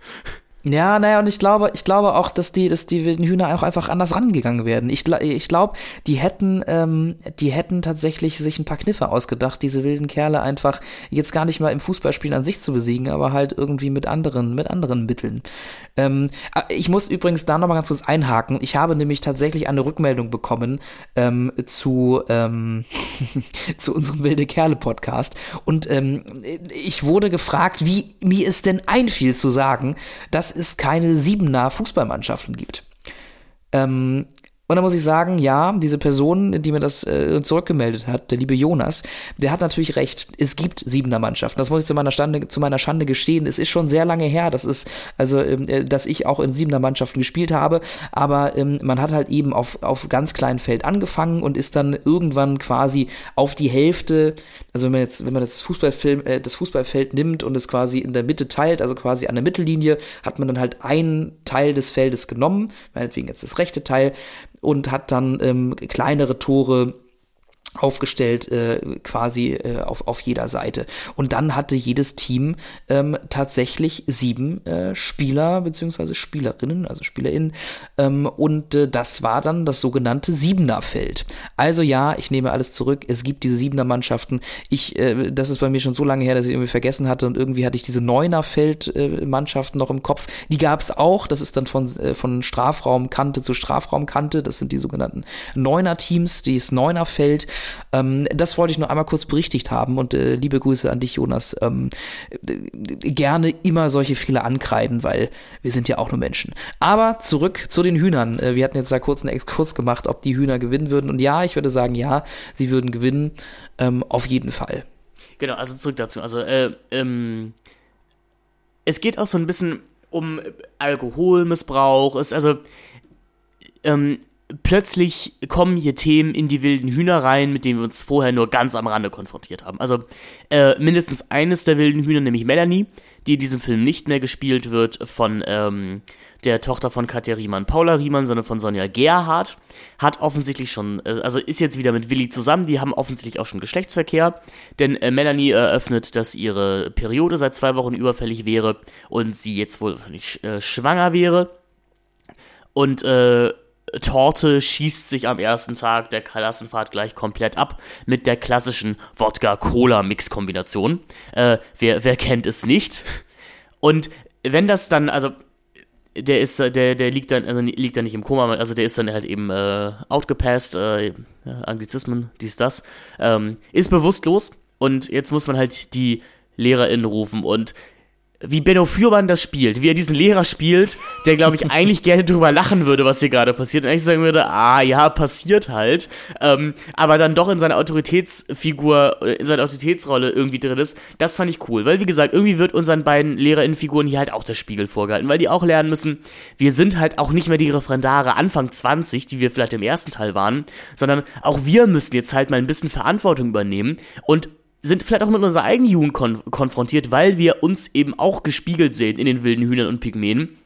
Ja, naja, und ich glaube, ich glaube auch, dass die, dass die wilden Hühner auch einfach anders rangegangen werden. Ich, ich glaube, die hätten, ähm, die hätten tatsächlich sich ein paar Kniffe ausgedacht, diese wilden Kerle einfach jetzt gar nicht mal im Fußballspielen an sich zu besiegen, aber halt irgendwie mit anderen, mit anderen Mitteln. Ähm, ah, ich muss übrigens da nochmal ganz kurz einhaken. Ich habe nämlich tatsächlich eine Rückmeldung bekommen ähm, zu, ähm, [LAUGHS] zu unserem wilde Kerle Podcast und ähm, ich wurde gefragt, wie mir es denn einfiel zu sagen, dass es keine siebener Fußballmannschaften gibt. Ähm, und da muss ich sagen, ja, diese Person, die mir das äh, zurückgemeldet hat, der liebe Jonas, der hat natürlich recht. Es gibt Siebener Mannschaften. Das muss ich zu meiner, Stande, zu meiner Schande gestehen. Es ist schon sehr lange her, das ist, also, ähm, äh, dass ich auch in Siebener Mannschaften gespielt habe. Aber ähm, man hat halt eben auf, auf ganz kleinem Feld angefangen und ist dann irgendwann quasi auf die Hälfte, also wenn man jetzt, wenn man das Fußballfilm, äh, das Fußballfeld nimmt und es quasi in der Mitte teilt, also quasi an der Mittellinie, hat man dann halt einen Teil des Feldes genommen, meinetwegen jetzt das rechte Teil, und hat dann ähm, kleinere Tore aufgestellt äh, quasi äh, auf, auf jeder Seite. Und dann hatte jedes Team ähm, tatsächlich sieben äh, Spieler beziehungsweise Spielerinnen, also SpielerInnen. Ähm, und äh, das war dann das sogenannte Siebenerfeld. Also ja, ich nehme alles zurück. Es gibt diese Siebener-Mannschaften. Ich, äh, das ist bei mir schon so lange her, dass ich irgendwie vergessen hatte und irgendwie hatte ich diese Neunerfeld-Mannschaften noch im Kopf. Die gab es auch. Das ist dann von, äh, von Strafraumkante zu Strafraumkante. Das sind die sogenannten Neuner-Teams, dieses Neunerfeld. Ähm, das wollte ich nur einmal kurz berichtigt haben und äh, liebe Grüße an dich, Jonas. Ähm, gerne immer solche Fehler ankreiden, weil wir sind ja auch nur Menschen. Aber zurück zu den Hühnern. Äh, wir hatten jetzt da kurz einen Exkurs gemacht, ob die Hühner gewinnen würden. Und ja, ich würde sagen, ja, sie würden gewinnen. Ähm, auf jeden Fall. Genau, also zurück dazu. Also, äh, ähm, es geht auch so ein bisschen um Alkoholmissbrauch. Es, also, ähm, plötzlich kommen hier Themen in die wilden Hühner rein, mit denen wir uns vorher nur ganz am Rande konfrontiert haben. Also äh, mindestens eines der wilden Hühner, nämlich Melanie, die in diesem Film nicht mehr gespielt wird von ähm, der Tochter von Katja Riemann, Paula Riemann, sondern von Sonja Gerhardt, hat offensichtlich schon, äh, also ist jetzt wieder mit Willi zusammen, die haben offensichtlich auch schon Geschlechtsverkehr, denn äh, Melanie eröffnet, dass ihre Periode seit zwei Wochen überfällig wäre und sie jetzt wohl äh, schwanger wäre. Und äh, Torte schießt sich am ersten Tag der Klassenfahrt gleich komplett ab mit der klassischen Wodka-Cola-Mix-Kombination. Äh, wer, wer kennt es nicht? Und wenn das dann, also der ist, der, der liegt dann, also liegt dann nicht im Koma, also der ist dann halt eben äh, outgepasst, äh, Anglizismen, dies, das, ähm, ist bewusstlos und jetzt muss man halt die LehrerInnen rufen und wie Benno Fürmann das spielt, wie er diesen Lehrer spielt, der, glaube ich, [LAUGHS] eigentlich gerne drüber lachen würde, was hier gerade passiert. Und eigentlich sagen würde, ah, ja, passiert halt, ähm, aber dann doch in seiner Autoritätsfigur, in seiner Autoritätsrolle irgendwie drin ist, das fand ich cool, weil, wie gesagt, irgendwie wird unseren beiden LehrerInnenfiguren hier halt auch der Spiegel vorgehalten, weil die auch lernen müssen, wir sind halt auch nicht mehr die Referendare Anfang 20, die wir vielleicht im ersten Teil waren, sondern auch wir müssen jetzt halt mal ein bisschen Verantwortung übernehmen und sind vielleicht auch mit unserer eigenen Jugend kon konfrontiert, weil wir uns eben auch gespiegelt sehen in den wilden Hühnern und Pygmäen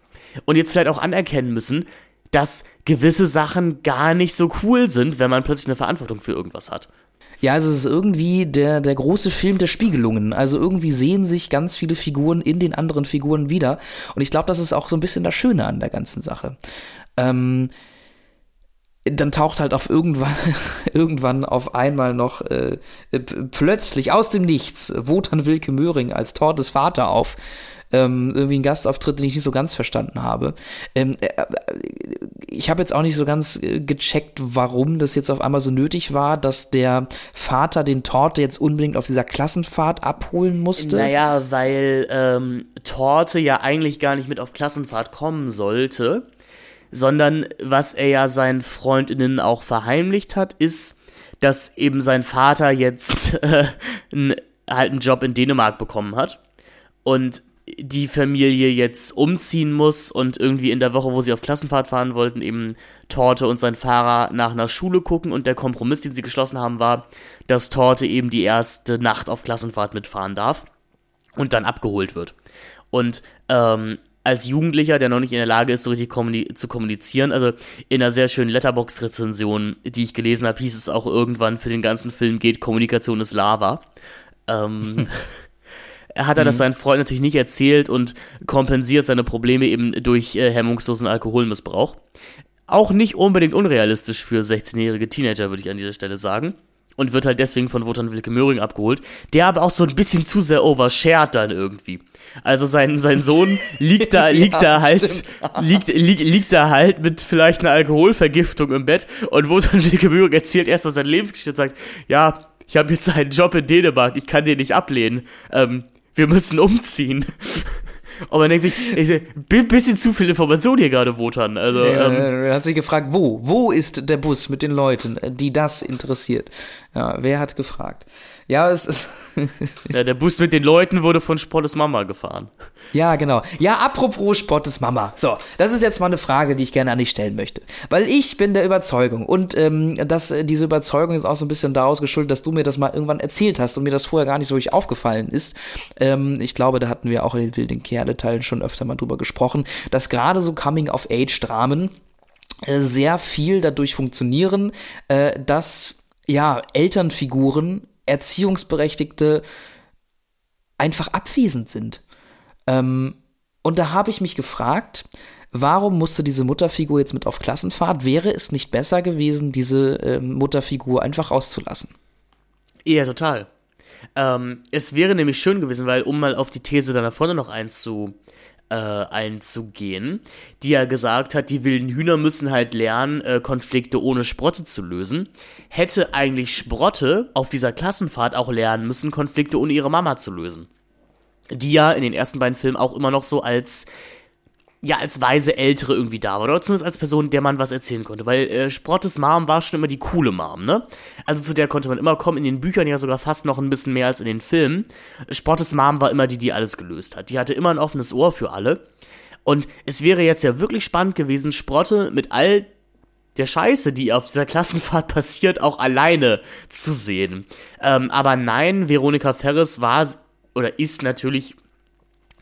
und jetzt vielleicht auch anerkennen müssen, dass gewisse Sachen gar nicht so cool sind, wenn man plötzlich eine Verantwortung für irgendwas hat. Ja, also es ist irgendwie der, der große Film der Spiegelungen. Also irgendwie sehen sich ganz viele Figuren in den anderen Figuren wieder. Und ich glaube, das ist auch so ein bisschen das Schöne an der ganzen Sache. Ähm, dann taucht halt auf irgendwann, [LAUGHS] irgendwann auf einmal noch äh, plötzlich aus dem Nichts Wotan Wilke Möhring als Tortes Vater auf ähm, irgendwie ein Gastauftritt, den ich nicht so ganz verstanden habe. Ähm, äh, äh ich habe jetzt auch nicht so ganz äh, gecheckt, warum das jetzt auf einmal so nötig war, dass der Vater den Torte jetzt unbedingt auf dieser Klassenfahrt abholen musste. Naja, weil ähm, Torte ja eigentlich gar nicht mit auf Klassenfahrt kommen sollte, sondern was er ja seinen Freundinnen auch verheimlicht hat, ist, dass eben sein Vater jetzt [LAUGHS] äh, einen, halt einen Job in Dänemark bekommen hat. Und die Familie jetzt umziehen muss und irgendwie in der Woche, wo sie auf Klassenfahrt fahren wollten, eben Torte und sein Fahrer nach einer Schule gucken und der Kompromiss, den sie geschlossen haben, war, dass Torte eben die erste Nacht auf Klassenfahrt mitfahren darf und dann abgeholt wird. Und ähm, als Jugendlicher, der noch nicht in der Lage ist, so richtig kommuni zu kommunizieren, also in einer sehr schönen Letterbox-Rezension, die ich gelesen habe, hieß es auch irgendwann, für den ganzen Film geht Kommunikation ist Lava. Ähm, [LAUGHS] hat er mhm. das seinen Freunden natürlich nicht erzählt und kompensiert seine Probleme eben durch äh, hemmungslosen Alkoholmissbrauch. Auch nicht unbedingt unrealistisch für 16-jährige Teenager, würde ich an dieser Stelle sagen. Und wird halt deswegen von Wotan Wilke Möhring abgeholt, der aber auch so ein bisschen zu sehr overshared dann irgendwie. Also sein, sein Sohn liegt da, [LAUGHS] liegt ja, da halt, liegt, liegt, liegt da halt mit vielleicht einer Alkoholvergiftung im Bett und Wotan Wilke Möhring erzählt erstmal seine Lebensgeschichte und sagt, ja, ich habe jetzt einen Job in Dänemark, ich kann den nicht ablehnen. Ähm, wir müssen umziehen. [LAUGHS] Und man denkt sich, ich, bisschen zu viel Information hier gerade, Wotan. Also, ja, ähm, er hat sich gefragt, wo? Wo ist der Bus mit den Leuten, die das interessiert? Ja, wer hat gefragt? Ja, es ist. [LAUGHS] ja, der Bus mit den Leuten wurde von Spottes Mama gefahren. Ja, genau. Ja, apropos Spottes Mama. So, das ist jetzt mal eine Frage, die ich gerne an dich stellen möchte. Weil ich bin der Überzeugung und ähm, das, äh, diese Überzeugung ist auch so ein bisschen daraus geschuldet, dass du mir das mal irgendwann erzählt hast und mir das vorher gar nicht so richtig aufgefallen ist. Ähm, ich glaube, da hatten wir auch in den wilden Kerle-Teilen schon öfter mal drüber gesprochen, dass gerade so Coming-of-Age-Dramen äh, sehr viel dadurch funktionieren, äh, dass ja, Elternfiguren Erziehungsberechtigte einfach abwesend sind. Ähm, und da habe ich mich gefragt, warum musste diese Mutterfigur jetzt mit auf Klassenfahrt? Wäre es nicht besser gewesen, diese äh, Mutterfigur einfach auszulassen? Ja, total. Ähm, es wäre nämlich schön gewesen, weil, um mal auf die These da vorne noch einzu, äh, einzugehen, die ja gesagt hat, die wilden Hühner müssen halt lernen, äh, Konflikte ohne Sprotte zu lösen, hätte eigentlich Sprotte auf dieser Klassenfahrt auch lernen müssen, Konflikte ohne ihre Mama zu lösen. Die ja in den ersten beiden Filmen auch immer noch so als ja, als weise Ältere irgendwie da war, oder zumindest als Person, der man was erzählen konnte, weil äh, Sprottes Mom war schon immer die coole Mom, ne? Also zu der konnte man immer kommen, in den Büchern ja sogar fast noch ein bisschen mehr als in den Filmen. Sprottes Mom war immer die, die alles gelöst hat. Die hatte immer ein offenes Ohr für alle. Und es wäre jetzt ja wirklich spannend gewesen, Sprotte mit all der Scheiße, die auf dieser Klassenfahrt [LAUGHS] passiert, auch alleine zu sehen. Ähm, aber nein, Veronika Ferris war oder ist natürlich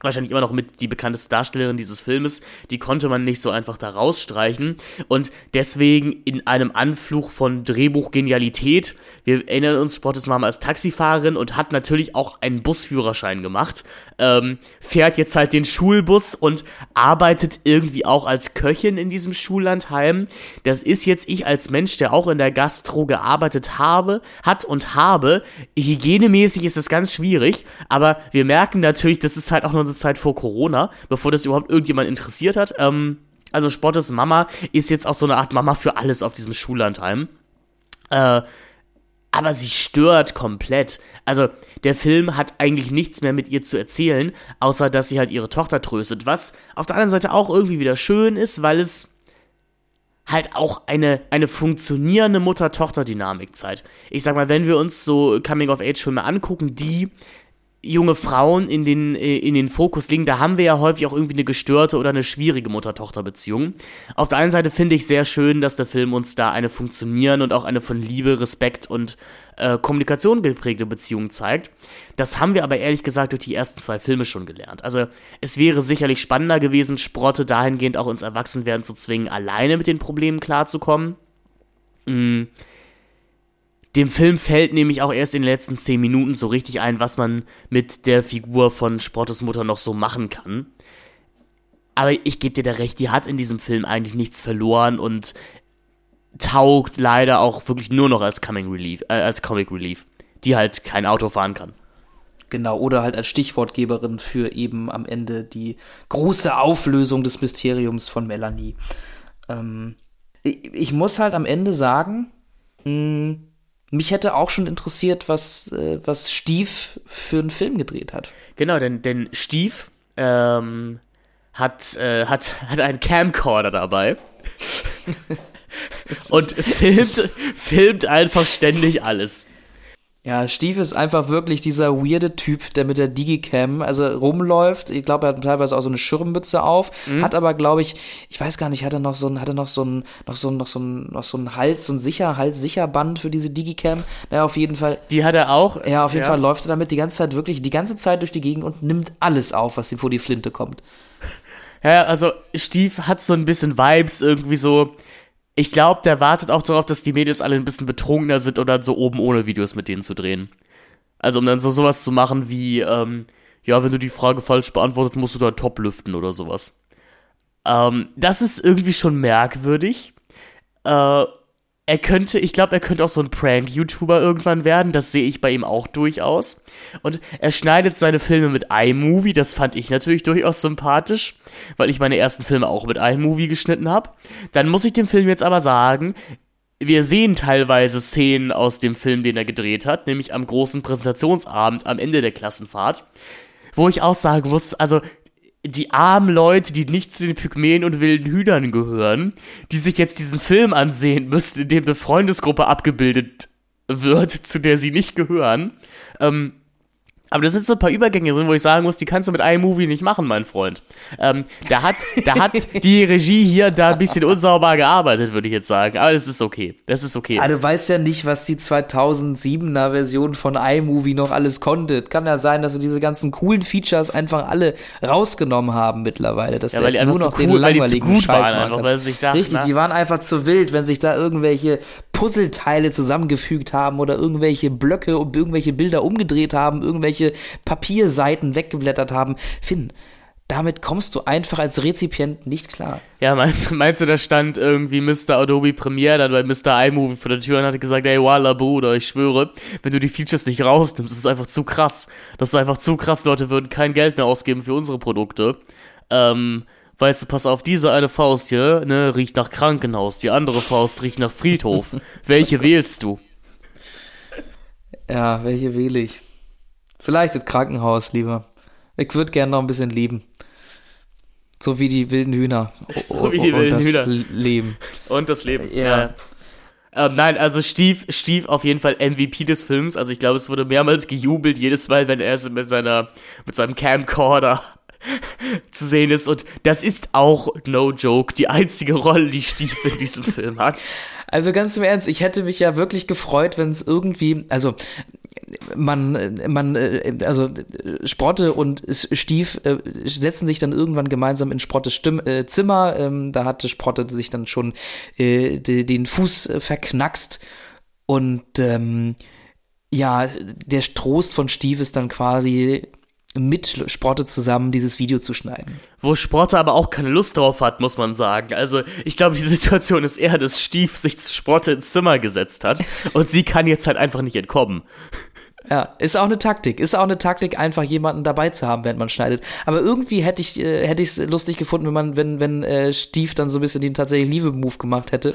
wahrscheinlich immer noch mit die bekannteste Darstellerin dieses Filmes, die konnte man nicht so einfach da rausstreichen und deswegen in einem Anflug von Drehbuchgenialität, wir erinnern uns, Spot Mama als Taxifahrerin und hat natürlich auch einen Busführerschein gemacht, ähm, fährt jetzt halt den Schulbus und arbeitet irgendwie auch als Köchin in diesem Schullandheim. Das ist jetzt ich als Mensch, der auch in der Gastro gearbeitet habe, hat und habe. Hygienemäßig ist das ganz schwierig, aber wir merken natürlich, das ist halt auch noch eine Zeit vor Corona, bevor das überhaupt irgendjemand interessiert hat. Ähm, also Spottes Mama ist jetzt auch so eine Art Mama für alles auf diesem Schullandheim. Äh, aber sie stört komplett. Also der Film hat eigentlich nichts mehr mit ihr zu erzählen, außer dass sie halt ihre Tochter tröstet, was auf der anderen Seite auch irgendwie wieder schön ist, weil es halt auch eine, eine funktionierende Mutter-Tochter-Dynamik zeigt. Ich sag mal, wenn wir uns so Coming-of-Age-Filme angucken, die junge Frauen in den, äh, in den Fokus legen, da haben wir ja häufig auch irgendwie eine gestörte oder eine schwierige Mutter-Tochter-Beziehung. Auf der einen Seite finde ich sehr schön, dass der Film uns da eine funktionieren und auch eine von Liebe, Respekt und äh, Kommunikation geprägte Beziehung zeigt. Das haben wir aber ehrlich gesagt durch die ersten zwei Filme schon gelernt. Also es wäre sicherlich spannender gewesen, Sprotte dahingehend auch ins Erwachsenwerden zu zwingen, alleine mit den Problemen klarzukommen. Mhm dem Film fällt nämlich auch erst in den letzten zehn Minuten so richtig ein, was man mit der Figur von Sprottes Mutter noch so machen kann. Aber ich gebe dir da recht, die hat in diesem Film eigentlich nichts verloren und taugt leider auch wirklich nur noch als Comic Relief, äh, als Comic Relief, die halt kein Auto fahren kann. Genau, oder halt als Stichwortgeberin für eben am Ende die große Auflösung des Mysteriums von Melanie. Ähm, ich, ich, muss halt am Ende sagen, mh, hm, mich hätte auch schon interessiert, was, äh, was Stief für einen Film gedreht hat. Genau, denn, denn Stief ähm, hat, äh, hat, hat einen Camcorder dabei. [LAUGHS] und filmt, filmt einfach ständig alles. Ja, Steve ist einfach wirklich dieser weirde Typ, der mit der Digicam also rumläuft. Ich glaube, er hat teilweise auch so eine Schirmmütze auf, mhm. hat aber, glaube ich, ich weiß gar nicht, hat er noch so ein, hat er noch so ein, noch so ein, noch so ein, noch so ein Hals, so ein sicher, Hals-Sicherband für diese Digicam. Naja, auf jeden Fall. Die hat er auch. Ja, auf jeden ja. Fall läuft er damit die ganze Zeit wirklich, die ganze Zeit durch die Gegend und nimmt alles auf, was ihm vor die Flinte kommt. Ja, also Steve hat so ein bisschen Vibes irgendwie so, ich glaube, der wartet auch darauf, dass die Mädels alle ein bisschen betrunkener sind dann so oben ohne Videos mit denen zu drehen. Also um dann so sowas zu machen wie, ähm, ja, wenn du die Frage falsch beantwortet, musst du da top lüften oder sowas. Ähm, das ist irgendwie schon merkwürdig. Äh, er könnte, ich glaube, er könnte auch so ein Prank-YouTuber irgendwann werden. Das sehe ich bei ihm auch durchaus. Und er schneidet seine Filme mit iMovie. Das fand ich natürlich durchaus sympathisch, weil ich meine ersten Filme auch mit iMovie geschnitten habe. Dann muss ich dem Film jetzt aber sagen, wir sehen teilweise Szenen aus dem Film, den er gedreht hat, nämlich am großen Präsentationsabend am Ende der Klassenfahrt, wo ich auch sagen muss, also die armen Leute, die nicht zu den Pygmäen und wilden Hühnern gehören, die sich jetzt diesen Film ansehen müssen, in dem eine Freundesgruppe abgebildet wird, zu der sie nicht gehören, ähm, aber das sind so ein paar Übergänge drin, wo ich sagen muss, die kannst du mit iMovie nicht machen, mein Freund. Ähm, da hat, da hat [LAUGHS] die Regie hier da ein bisschen unsauber gearbeitet, würde ich jetzt sagen. Aber das ist okay. Das ist okay. Aber du weißt ja nicht, was die 2007er Version von iMovie noch alles konnte. Kann ja sein, dass sie diese ganzen coolen Features einfach alle rausgenommen haben mittlerweile. Dass ja, weil die einfach nur noch zu cool, den langweiligen weil die zu gut Scheiß waren einfach, weil sich dachten, Richtig, na? die waren einfach zu wild, wenn sich da irgendwelche Puzzleteile zusammengefügt haben oder irgendwelche Blöcke und irgendwelche Bilder umgedreht haben, irgendwelche Papierseiten weggeblättert haben. Finn, damit kommst du einfach als Rezipient nicht klar. Ja, meinst, meinst du, da stand irgendwie Mr. Adobe Premiere dann bei Mr. iMovie vor der Tür und hat gesagt, ey, Walla Bruder, ich schwöre, wenn du die Features nicht rausnimmst, ist es einfach zu krass. Das ist einfach zu krass, Leute würden kein Geld mehr ausgeben für unsere Produkte. Ähm, weißt du, pass auf, diese eine Faust hier, ne, riecht nach Krankenhaus, die andere Faust riecht nach Friedhof. [LAUGHS] welche wählst du? Ja, welche wähle ich? Vielleicht das Krankenhaus lieber. Ich würde gerne noch ein bisschen leben. So wie die wilden Hühner. [LAUGHS] So wie die wilden und das Hühner. Leben. [LAUGHS] Und das Leben. Ja. ja. Ähm, nein, also Steve, Steve auf jeden Fall MVP des Films. Also ich glaube, es wurde mehrmals gejubelt, jedes Mal, wenn er mit seiner, mit seinem Camcorder [LAUGHS] zu sehen ist. Und das ist auch, no joke, die einzige Rolle, die Steve in diesem Film hat. Also ganz im Ernst, ich hätte mich ja wirklich gefreut, wenn es irgendwie, also man, man, also Sprotte und Stief äh, setzen sich dann irgendwann gemeinsam in Sprottes Stimm, äh, Zimmer. Ähm, da hatte Sprotte sich dann schon äh, den Fuß verknackst und ähm, ja, der Trost von Stief ist dann quasi mit Sporte zusammen dieses Video zu schneiden. Wo Sporte aber auch keine Lust drauf hat, muss man sagen. Also ich glaube, die [LAUGHS] Situation ist eher, dass Stief sich zu Sporte ins Zimmer gesetzt hat [LAUGHS] und sie kann jetzt halt einfach nicht entkommen. Ja, ist auch eine Taktik. Ist auch eine Taktik, einfach jemanden dabei zu haben, während man schneidet. Aber irgendwie hätte ich äh, hätte ich es lustig gefunden, wenn man wenn wenn äh, Steve dann so ein bisschen den tatsächlich Liebe Move gemacht hätte,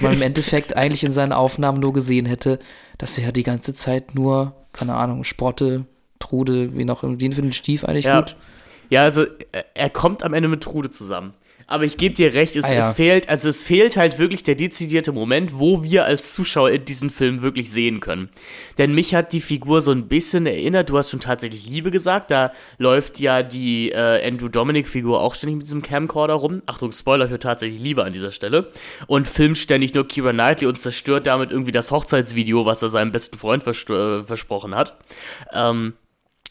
man im Endeffekt eigentlich in seinen Aufnahmen nur gesehen hätte, dass er ja die ganze Zeit nur keine Ahnung Sporte Trude, wie noch, wen findet Stief eigentlich ja. gut? Ja, also er kommt am Ende mit Trude zusammen. Aber ich gebe dir recht, es, Ah, ja. es fehlt, also es fehlt halt wirklich der dezidierte Moment, wo wir als Zuschauer diesen Film wirklich sehen können. Denn mich hat die Figur so ein bisschen erinnert, du hast schon tatsächlich Liebe gesagt, da läuft ja die äh, Andrew Dominic-Figur auch ständig mit diesem Camcorder rum. Achtung, Spoiler für tatsächlich Liebe an dieser Stelle. Und filmt ständig nur Kira Knightley und zerstört damit irgendwie das Hochzeitsvideo, was er seinem besten Freund vers äh, versprochen hat. Ähm,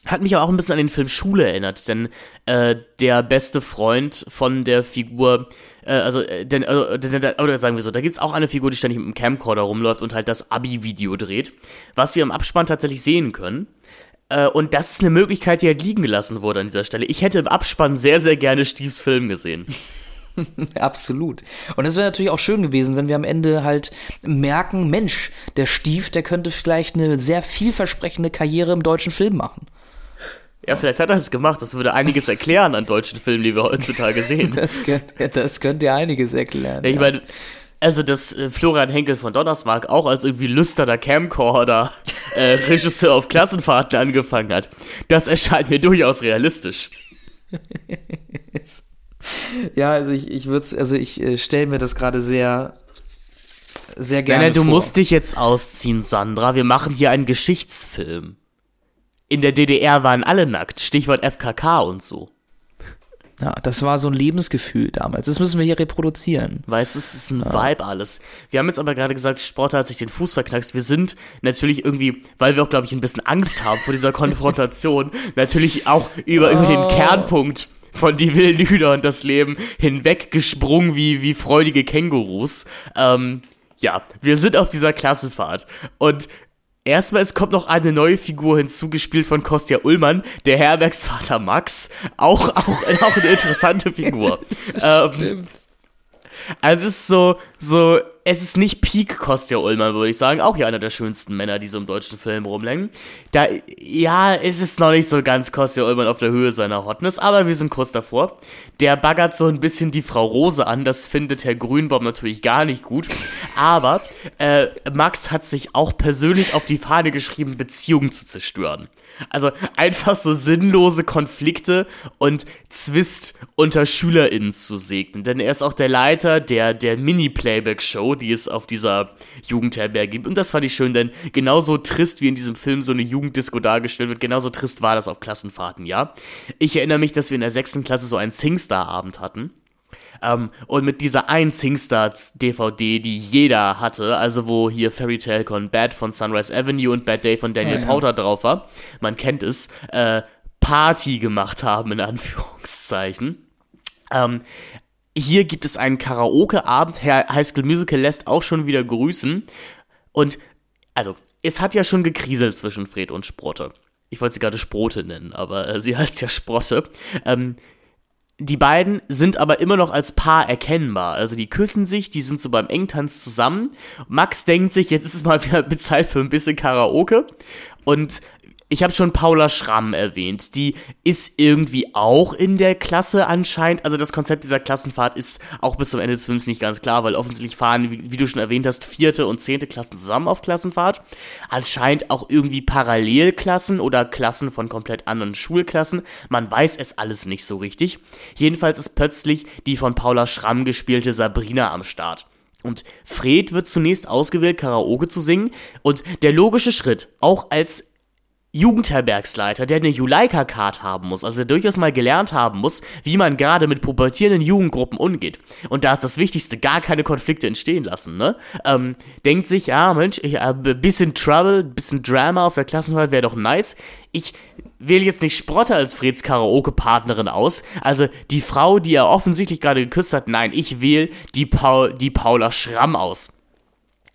hat mich aber auch ein bisschen an den Film Schule erinnert, denn äh, der beste Freund von der Figur, äh, also, äh, denn, also, denn, oder sagen wir so, da gibt's auch eine Figur, die ständig mit dem Camcorder rumläuft und halt das Abi-Video dreht, was wir im Abspann tatsächlich sehen können. Äh, und das ist eine Möglichkeit, die halt liegen gelassen wurde an dieser Stelle. Ich hätte im Abspann sehr, sehr gerne Steves Film gesehen. [LAUGHS] Absolut. Und es wäre natürlich auch schön gewesen, wenn wir am Ende halt merken, Mensch, der Stief, der könnte vielleicht eine sehr vielversprechende Karriere im deutschen Film machen. Ja, vielleicht hat er es gemacht. Das würde einiges erklären an deutschen Filmen, die wir heutzutage sehen. [LAUGHS] Das könnte, das könnte ja einiges erklären. Ja, ich meine, also dass äh, Florian Henkel von Donnersmarck auch als irgendwie lüsterner Camcorder äh, [LAUGHS] Regisseur auf Klassenfahrten angefangen hat, das erscheint mir durchaus realistisch. Ja, also ich, ich würde also ich äh, stelle mir das gerade sehr, sehr gerne Nein, du vor. musst dich jetzt ausziehen, Sandra. Wir machen hier einen Geschichtsfilm. In der DDR waren alle nackt. Stichwort FKK und so. Ja, das war so ein Lebensgefühl damals. Das müssen wir hier reproduzieren. Weißt du, es ist ein Vibe alles. Wir haben jetzt aber gerade gesagt, Sport hat sich den Fuß verknackst. Wir sind natürlich irgendwie, weil wir auch, glaube ich, ein bisschen Angst haben vor dieser [LAUGHS] Konfrontation, natürlich auch über, über den Kernpunkt von die wilden Hühner und das Leben hinweg gesprungen wie, wie freudige Kängurus. Ähm, ja, wir sind auf dieser Klassenfahrt und Erstmal, es kommt noch eine neue Figur hinzugespielt von Kostja Ullmann, der Herbergsvater Max. Auch, auch, [LAUGHS] auch eine interessante Figur. [LAUGHS] ähm, also es ist so, so, es ist nicht Peak Kostja Ullmann, würde ich sagen. Auch ja einer der schönsten Männer, die so im deutschen Film rumlängen. Da, ja, es ist noch nicht so ganz Kostja Ullmann auf der Höhe seiner Hotness, aber wir sind kurz davor. Der baggert so ein bisschen die Frau Rose an, das findet Herr Grünbaum natürlich gar nicht gut. Aber äh, Max hat sich auch persönlich auf die Fahne geschrieben, Beziehungen zu zerstören. Also einfach so sinnlose Konflikte und Zwist unter SchülerInnen zu segnen. Denn er ist auch der Leiter der, der Mini-Playback-Show, die es auf dieser Jugendherberge gibt. Und das fand ich schön, denn genauso trist wie in diesem Film so eine Jugenddisco dargestellt wird, genauso trist war das auf Klassenfahrten, ja. Ich erinnere mich, dass wir in der sechsten Klasse so einen Singstar-Abend hatten. Ähm, und mit dieser einen Singstar-DVD, die jeder hatte, also wo hier Fairy Tale Con Bad von Sunrise Avenue und Bad Day von Daniel Ja. Powter drauf war, man kennt es, äh, Party gemacht haben, in Anführungszeichen. Ähm, hier gibt es einen Karaoke-Abend. Herr High School Musical lässt auch schon wieder grüßen. Und, also, es hat ja schon gekriselt zwischen Fred und Sprotte. Ich wollte sie gerade Sprote nennen, aber äh, sie heißt ja Sprotte. Ähm, die beiden sind aber immer noch als Paar erkennbar. Also die küssen sich, die sind so beim Engtanz zusammen. Max denkt sich, jetzt ist es mal wieder Zeit für ein bisschen Karaoke. Und ich habe schon Paula Schramm erwähnt. Die ist irgendwie auch in der Klasse anscheinend. Also das Konzept dieser Klassenfahrt ist auch bis zum Ende des Films nicht ganz klar, weil offensichtlich fahren, wie, wie du schon erwähnt hast, vierte und zehnte Klassen zusammen auf Klassenfahrt. Anscheinend auch irgendwie Parallelklassen oder Klassen von komplett anderen Schulklassen. Man weiß es alles nicht so richtig. Jedenfalls ist plötzlich die von Paula Schramm gespielte Sabrina am Start. Und Fred wird zunächst ausgewählt, Karaoke zu singen. Und der logische Schritt, auch als Jugendherbergsleiter, der eine Juleika-Card haben muss, also der durchaus mal gelernt haben muss, wie man gerade mit pubertierenden Jugendgruppen umgeht. Und da ist das Wichtigste, gar keine Konflikte entstehen lassen, ne? Ähm, denkt sich, ja, Mensch, ich, äh, bisschen Trouble, bisschen Drama auf der Klassenfahrt wäre doch nice. Ich wähle jetzt nicht Sprotte als Freds Karaoke-Partnerin aus. Also die Frau, die er offensichtlich gerade geküsst hat, nein, ich wähle die, Paul, die Paula Schramm aus.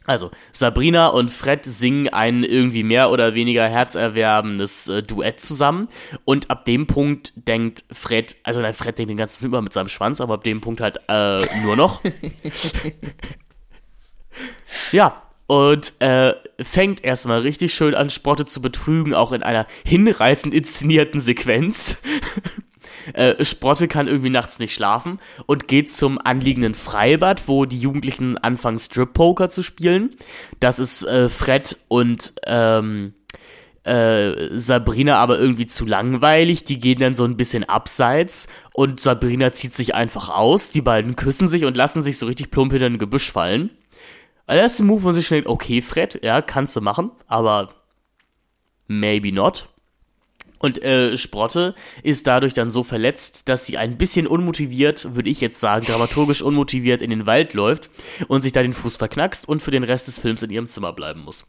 Also, Sabrina und Fred singen ein irgendwie mehr oder weniger herzerwerbendes äh, Duett zusammen. Und ab dem Punkt denkt Fred, also nein, Fred denkt den ganzen Film immer mit seinem Schwanz, aber ab dem Punkt halt äh, nur noch. [LAUGHS] ja, und äh, fängt erstmal richtig schön an, Sprotte zu betrügen, auch in einer hinreißend inszenierten Sequenz. Äh, Sprotte kann irgendwie nachts nicht schlafen und geht zum anliegenden Freibad, wo die Jugendlichen anfangen, Strip-Poker zu spielen. Das ist äh, Fred und ähm, äh, Sabrina aber irgendwie zu langweilig. Die gehen dann so ein bisschen abseits und Sabrina zieht sich einfach aus. Die beiden küssen sich und lassen sich so richtig plump hinter ein Gebüsch fallen. Der erste Move, wo sich denkt, okay, Fred, ja, kannst du machen, aber maybe not. Und äh, Sprotte ist dadurch dann so verletzt, dass sie ein bisschen unmotiviert, würde ich jetzt sagen, dramaturgisch unmotiviert in den Wald läuft und sich da den Fuß verknackst und für den Rest des Films in ihrem Zimmer bleiben muss.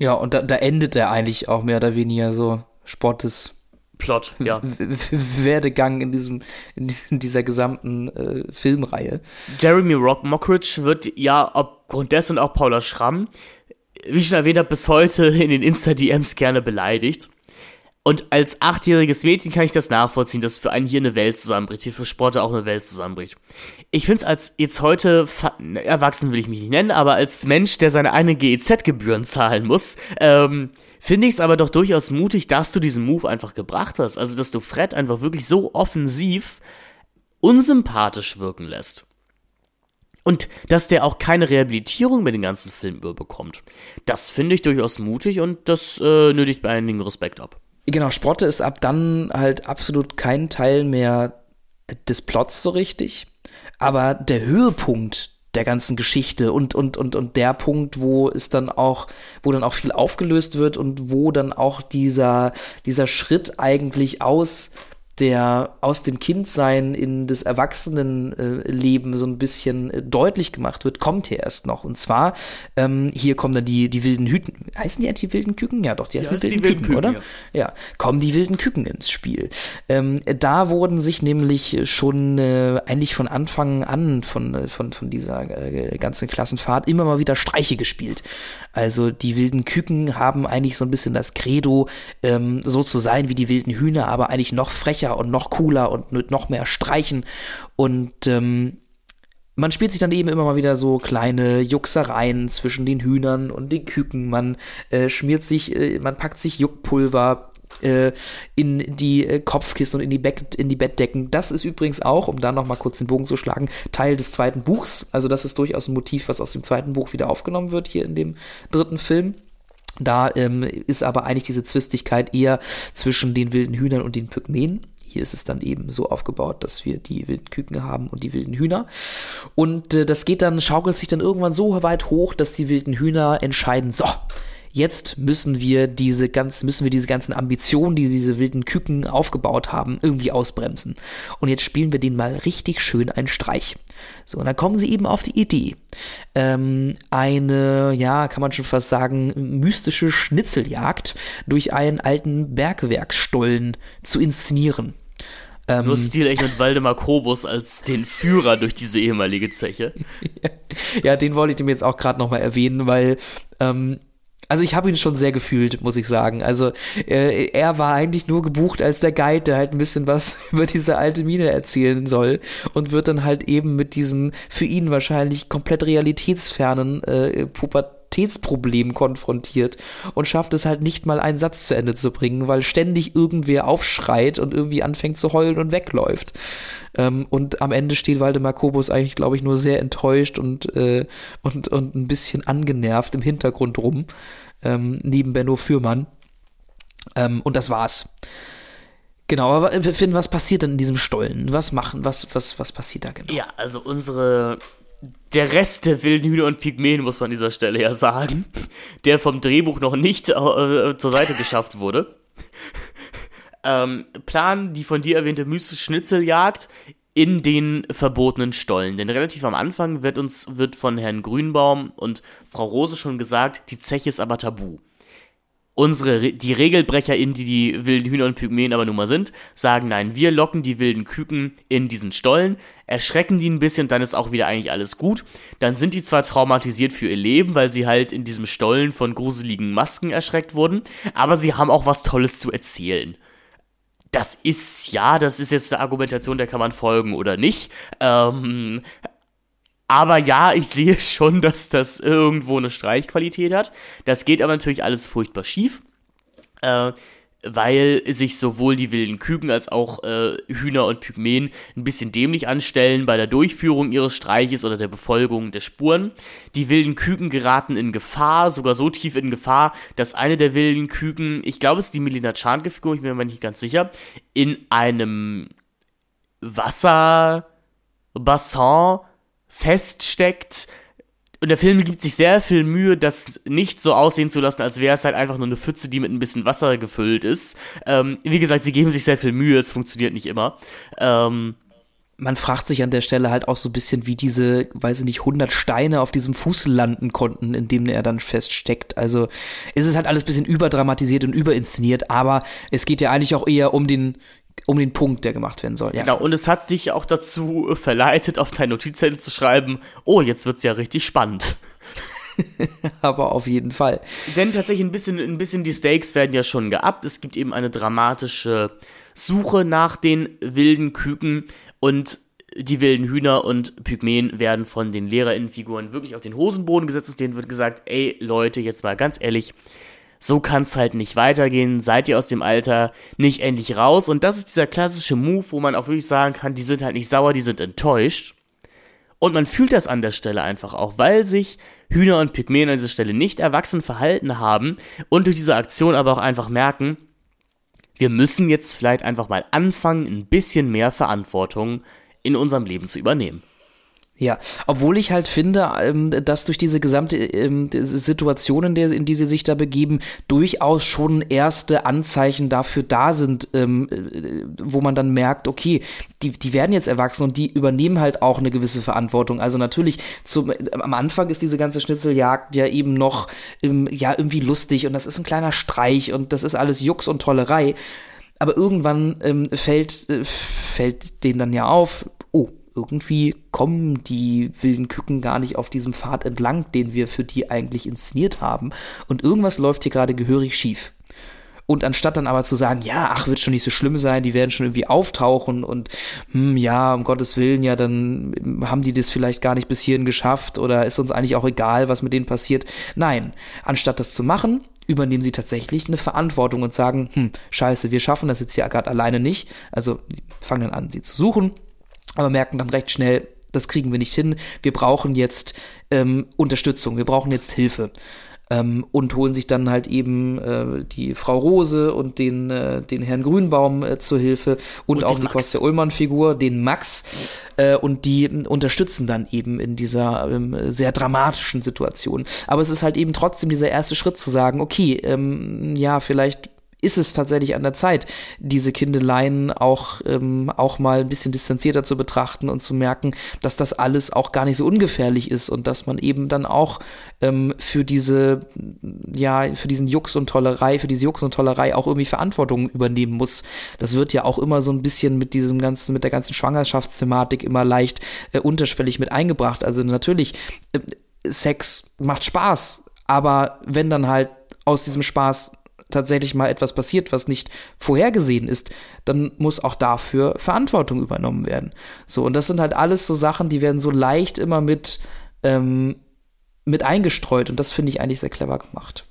Ja, und da, da endet er eigentlich auch mehr oder weniger so Sportes Plot, ja. Werdegang in diesem in dieser gesamten äh, Filmreihe. Jeremy Rock Mockridge wird ja aufgrund dessen auch Paula Schramm, wie ich schon erwähnt habe, bis heute in den Insta-DMs gerne beleidigt. Und als achtjähriges Mädchen kann ich das nachvollziehen, dass für einen hier eine Welt zusammenbricht, hier für Sportler auch eine Welt zusammenbricht. Ich finde es als jetzt heute, erwachsen will ich mich nicht nennen, aber als Mensch, der seine eigenen GEZ-Gebühren zahlen muss, ähm, finde ich es aber doch durchaus mutig, dass du diesen Move einfach gebracht hast. Also, dass du Fred einfach wirklich so offensiv unsympathisch wirken lässt. Und dass der auch keine Rehabilitierung mit den ganzen Film überbekommt. Das finde ich durchaus mutig und das äh, nötigt bei einigen Respekt ab. Genau, Sprotte ist ab dann halt absolut kein Teil mehr des Plots so richtig. Aber der Höhepunkt der ganzen Geschichte und, und, und, und der Punkt, wo es dann auch, wo dann auch viel aufgelöst wird und wo dann auch dieser, dieser Schritt eigentlich aus der aus dem Kindsein in das Erwachsenenleben äh, so ein bisschen äh, deutlich gemacht wird, kommt hier erst noch. Und zwar, ähm, hier kommen dann die, die wilden Hüten. Heißen die eigentlich die wilden Küken? Ja, doch, die heißen die, die wilden, Küken, Küken, oder? Ja. ja. kommen die wilden Küken ins Spiel. Ähm, da wurden sich nämlich schon äh, eigentlich von Anfang an von, äh, von, von dieser äh, ganzen Klassenfahrt immer mal wieder Streiche gespielt. Also die wilden Küken haben eigentlich so ein bisschen das Credo, ähm, so zu sein wie die wilden Hühner, aber eigentlich noch frecher und noch cooler und mit noch mehr Streichen. Und ähm, man spielt sich dann eben immer mal wieder so kleine Juxereien zwischen den Hühnern und den Küken. Man äh, schmiert sich, äh, man packt sich Juckpulver äh, in die äh, Kopfkissen und in die, Bett, in die Bettdecken. Das ist übrigens auch, um da noch mal kurz den Bogen zu schlagen, Teil des zweiten Buchs. Also das ist durchaus ein Motiv, was aus dem zweiten Buch wieder aufgenommen wird hier in dem dritten Film. Da ähm, ist aber eigentlich diese Zwistigkeit eher zwischen den wilden Hühnern und den Pygmäen. Hier ist es dann eben so aufgebaut, dass wir die wilden Küken haben und die wilden Hühner. Und äh, das geht dann, schaukelt sich dann irgendwann so weit hoch, dass die wilden Hühner entscheiden, so, jetzt müssen wir diese ganz, müssen wir diese ganzen Ambitionen, die diese wilden Küken aufgebaut haben, irgendwie ausbremsen. Und jetzt spielen wir denen mal richtig schön einen Streich. So, und dann kommen sie eben auf die Idee, ähm, eine, ja, kann man schon fast sagen, mystische Schnitzeljagd durch einen alten Bergwerksstollen zu inszenieren. Ähm, Nur stilecht mit Waldemar Kobus als den Führer durch diese ehemalige Zeche. [LAUGHS] ja, den wollte ich mir jetzt auch gerade nochmal erwähnen, weil ähm, also ich habe ihn schon sehr gefühlt, muss ich sagen. Also äh, er war eigentlich nur gebucht als der Guide, der halt ein bisschen was [LAUGHS] über diese alte Mine erzählen soll und wird dann halt eben mit diesen für ihn wahrscheinlich komplett realitätsfernen äh, Pubertätsproblemen konfrontiert und schafft es halt nicht mal einen Satz zu Ende zu bringen, weil ständig irgendwer aufschreit und irgendwie anfängt zu heulen und wegläuft. Ähm, und am Ende steht Waldemar Kobus eigentlich, glaube ich, nur sehr enttäuscht und, äh, und, und ein bisschen angenervt im Hintergrund rum, ähm, neben Benno Fürmann. Ähm, und das war's. Genau, aber Finn, was passiert denn in diesem Stollen? Was machen, was, was, was passiert da genau? Ja, also unsere, der Rest der wilden Hühner und Pygmäen, muss man an dieser Stelle ja sagen, der vom Drehbuch noch nicht äh, zur Seite geschafft wurde, ähm, planen die von dir erwähnte mystische Schnitzeljagd in den verbotenen Stollen. Denn relativ am Anfang wird uns wird von Herrn Grünbaum und Frau Rose schon gesagt, die Zeche ist aber tabu. Unsere, die RegelbrecherInnen, die die wilden Hühner und Pygmäen aber nun mal sind, sagen nein, wir locken die wilden Küken in diesen Stollen, erschrecken die ein bisschen, dann ist auch wieder eigentlich alles gut. Dann sind die zwar traumatisiert für ihr Leben, weil sie halt in diesem Stollen von gruseligen Masken erschreckt wurden, aber sie haben auch was Tolles zu erzählen das ist, ja, das ist jetzt eine Argumentation, der kann man folgen oder nicht. Ähm, aber ja, ich sehe [LAUGHS] schon, dass das irgendwo eine Streichqualität hat. Das geht aber natürlich alles furchtbar schief. Äh, weil sich sowohl die wilden Küken als auch äh, Hühner und Pygmäen ein bisschen dämlich anstellen bei der Durchführung ihres Streiches oder der Befolgung der Spuren. Die wilden Küken geraten in Gefahr, sogar so tief in Gefahr, dass eine der wilden Küken, ich glaube es ist die Melina Czarnke-Figur, ich bin mir nicht ganz sicher, in einem Wasserbassin feststeckt, und der Film gibt sich sehr viel Mühe, das nicht so aussehen zu lassen, als wäre es halt einfach nur eine Pfütze, die mit ein bisschen Wasser gefüllt ist. Ähm, wie gesagt, sie geben sich sehr viel Mühe, es funktioniert nicht immer. Ähm, man fragt sich an der Stelle halt auch so ein bisschen, wie diese, weiß ich nicht, 100 Steine auf diesem Fuß landen konnten, in dem er dann feststeckt. Also es ist halt alles bisschen überdramatisiert und überinszeniert, aber es geht ja eigentlich auch eher um den um den Punkt, der gemacht werden soll. Ja. Genau, und es hat dich auch dazu verleitet, auf deine Notizzettel zu schreiben, oh, jetzt wird's ja richtig spannend. [LAUGHS] Aber auf jeden Fall. Denn tatsächlich ein bisschen, ein bisschen die Stakes werden ja schon geabt. Es gibt eben eine dramatische Suche nach den wilden Küken und die wilden Hühner und Pygmäen werden von den LehrerInnenfiguren wirklich auf den Hosenboden gesetzt. Denen wird gesagt, ey Leute, jetzt mal ganz ehrlich, so kann es halt nicht weitergehen, seid ihr aus dem Alter nicht endlich raus. Und das ist dieser klassische Move, wo man auch wirklich sagen kann, die sind halt nicht sauer, die sind enttäuscht. Und man fühlt das an der Stelle einfach auch, weil sich Hühner und Pygmäen an dieser Stelle nicht erwachsen verhalten haben und durch diese Aktion aber auch einfach merken, wir müssen jetzt vielleicht einfach mal anfangen, ein bisschen mehr Verantwortung in unserem Leben zu übernehmen. Ja, obwohl ich halt finde, ähm, dass durch diese gesamte ähm, Situation, in, die sie sich da begeben, durchaus schon erste Anzeichen dafür da sind, ähm, äh, wo man dann merkt, okay, die, die werden jetzt erwachsen und die übernehmen halt auch eine gewisse Verantwortung. Also natürlich, zum, am Anfang ist diese ganze Schnitzeljagd ja eben noch ja irgendwie lustig und das ist ein kleiner Streich und das ist alles Jux und Tollerei. Aber irgendwann ähm, fällt, äh, fällt denen dann ja auf, irgendwie kommen die wilden Küken gar nicht auf diesem Pfad entlang, den wir für die eigentlich inszeniert haben. Und irgendwas läuft hier gerade gehörig schief. Und anstatt dann aber zu sagen, ja, ach, wird schon nicht so schlimm sein, die werden schon irgendwie auftauchen und hm, ja, um Gottes Willen, ja, dann haben die das vielleicht gar nicht bis hierhin geschafft oder ist uns eigentlich auch egal, was mit denen passiert. Nein, anstatt das zu machen, übernehmen sie tatsächlich eine Verantwortung und sagen, hm, scheiße, wir schaffen das jetzt hier gerade alleine nicht. Also fangen dann an, sie zu suchen, aber merken dann recht schnell, das kriegen wir nicht hin. Wir brauchen jetzt ähm, Unterstützung, wir brauchen jetzt Hilfe. Ähm, und holen sich dann halt eben äh, die Frau Rose und den, äh, den Herrn Grünbaum äh, zur Hilfe und, und auch die Kostja Ullmann-Figur, den Max. Äh, und die unterstützen dann eben in dieser ähm, sehr dramatischen Situation. Aber es ist halt eben trotzdem dieser erste Schritt zu sagen, okay, ähm, ja, vielleicht ist es tatsächlich an der Zeit, diese Kindeleien auch, ähm, auch mal ein bisschen distanzierter zu betrachten und zu merken, dass das alles auch gar nicht so ungefährlich ist und dass man eben dann auch ähm, für diese, ja, für diesen Jux und Tollerei, für diese Jux und Tollerei auch irgendwie Verantwortung übernehmen muss. Das wird ja auch immer so ein bisschen mit diesem ganzen, mit der ganzen Schwangerschaftsthematik immer leicht äh, unterschwellig mit eingebracht. Also natürlich, äh, Sex macht Spaß, aber wenn dann halt aus diesem Spaß tatsächlich mal etwas passiert, was nicht vorhergesehen ist, dann muss auch dafür Verantwortung übernommen werden. So, und das sind halt alles so Sachen, die werden so leicht immer mit, ähm, mit eingestreut und das finde ich eigentlich sehr clever gemacht.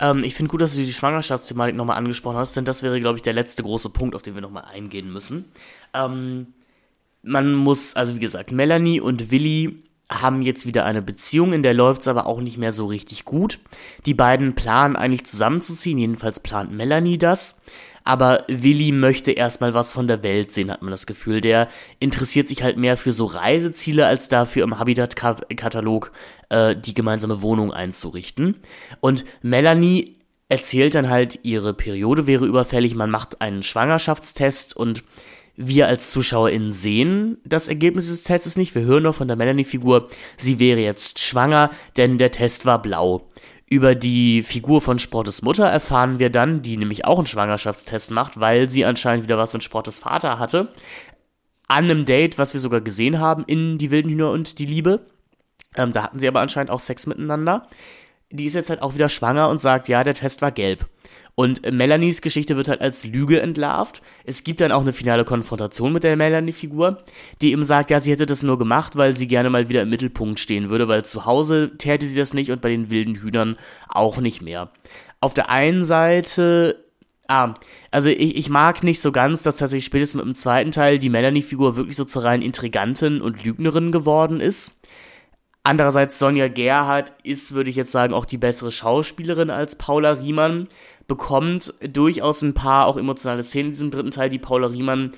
Ähm, ich finde gut, dass du die Schwangerschaftsthematik nochmal angesprochen hast, denn das wäre, glaube ich, der letzte große Punkt, auf den wir nochmal eingehen müssen. Ähm, man muss, also wie gesagt, Melanie und Willi haben jetzt wieder eine Beziehung, in der läuft es aber auch nicht mehr so richtig gut. Die beiden planen eigentlich zusammenzuziehen, jedenfalls plant Melanie das. Aber Willi möchte erstmal was von der Welt sehen, hat man das Gefühl. Der interessiert sich halt mehr für so Reiseziele, als dafür im Habitat-Katalog äh, die gemeinsame Wohnung einzurichten. Und Melanie erzählt dann halt, ihre Periode wäre überfällig, man macht einen Schwangerschaftstest und wir als ZuschauerInnen sehen das Ergebnis des Tests nicht. Wir hören nur von der Melanie-Figur, sie wäre jetzt schwanger, denn der Test war blau. Über die Figur von Sportes Mutter erfahren wir dann, die nämlich auch einen Schwangerschaftstest macht, weil sie anscheinend wieder was von Sportes Vater hatte. An einem Date, was wir sogar gesehen haben in Die wilden Hühner und die Liebe. Ähm, da hatten sie aber anscheinend auch Sex miteinander. Die ist jetzt halt auch wieder schwanger und sagt, ja, der Test war gelb. Und Melanies Geschichte wird halt als Lüge entlarvt. Es gibt dann auch eine finale Konfrontation mit der Melanie-Figur, die eben sagt, ja, sie hätte das nur gemacht, weil sie gerne mal wieder im Mittelpunkt stehen würde, weil zu Hause täte sie das nicht und bei den wilden Hühnern auch nicht mehr. Auf der einen Seite Ah, also ich, ich mag nicht so ganz, dass tatsächlich spätestens mit dem zweiten Teil die Melanie-Figur wirklich so zur reinen Intrigantin und Lügnerin geworden ist. Andererseits Sonja Gerhardt ist, würde ich jetzt sagen, auch die bessere Schauspielerin als Paula Riemann, bekommt durchaus ein paar auch emotionale Szenen in diesem dritten Teil, die Paula Riemann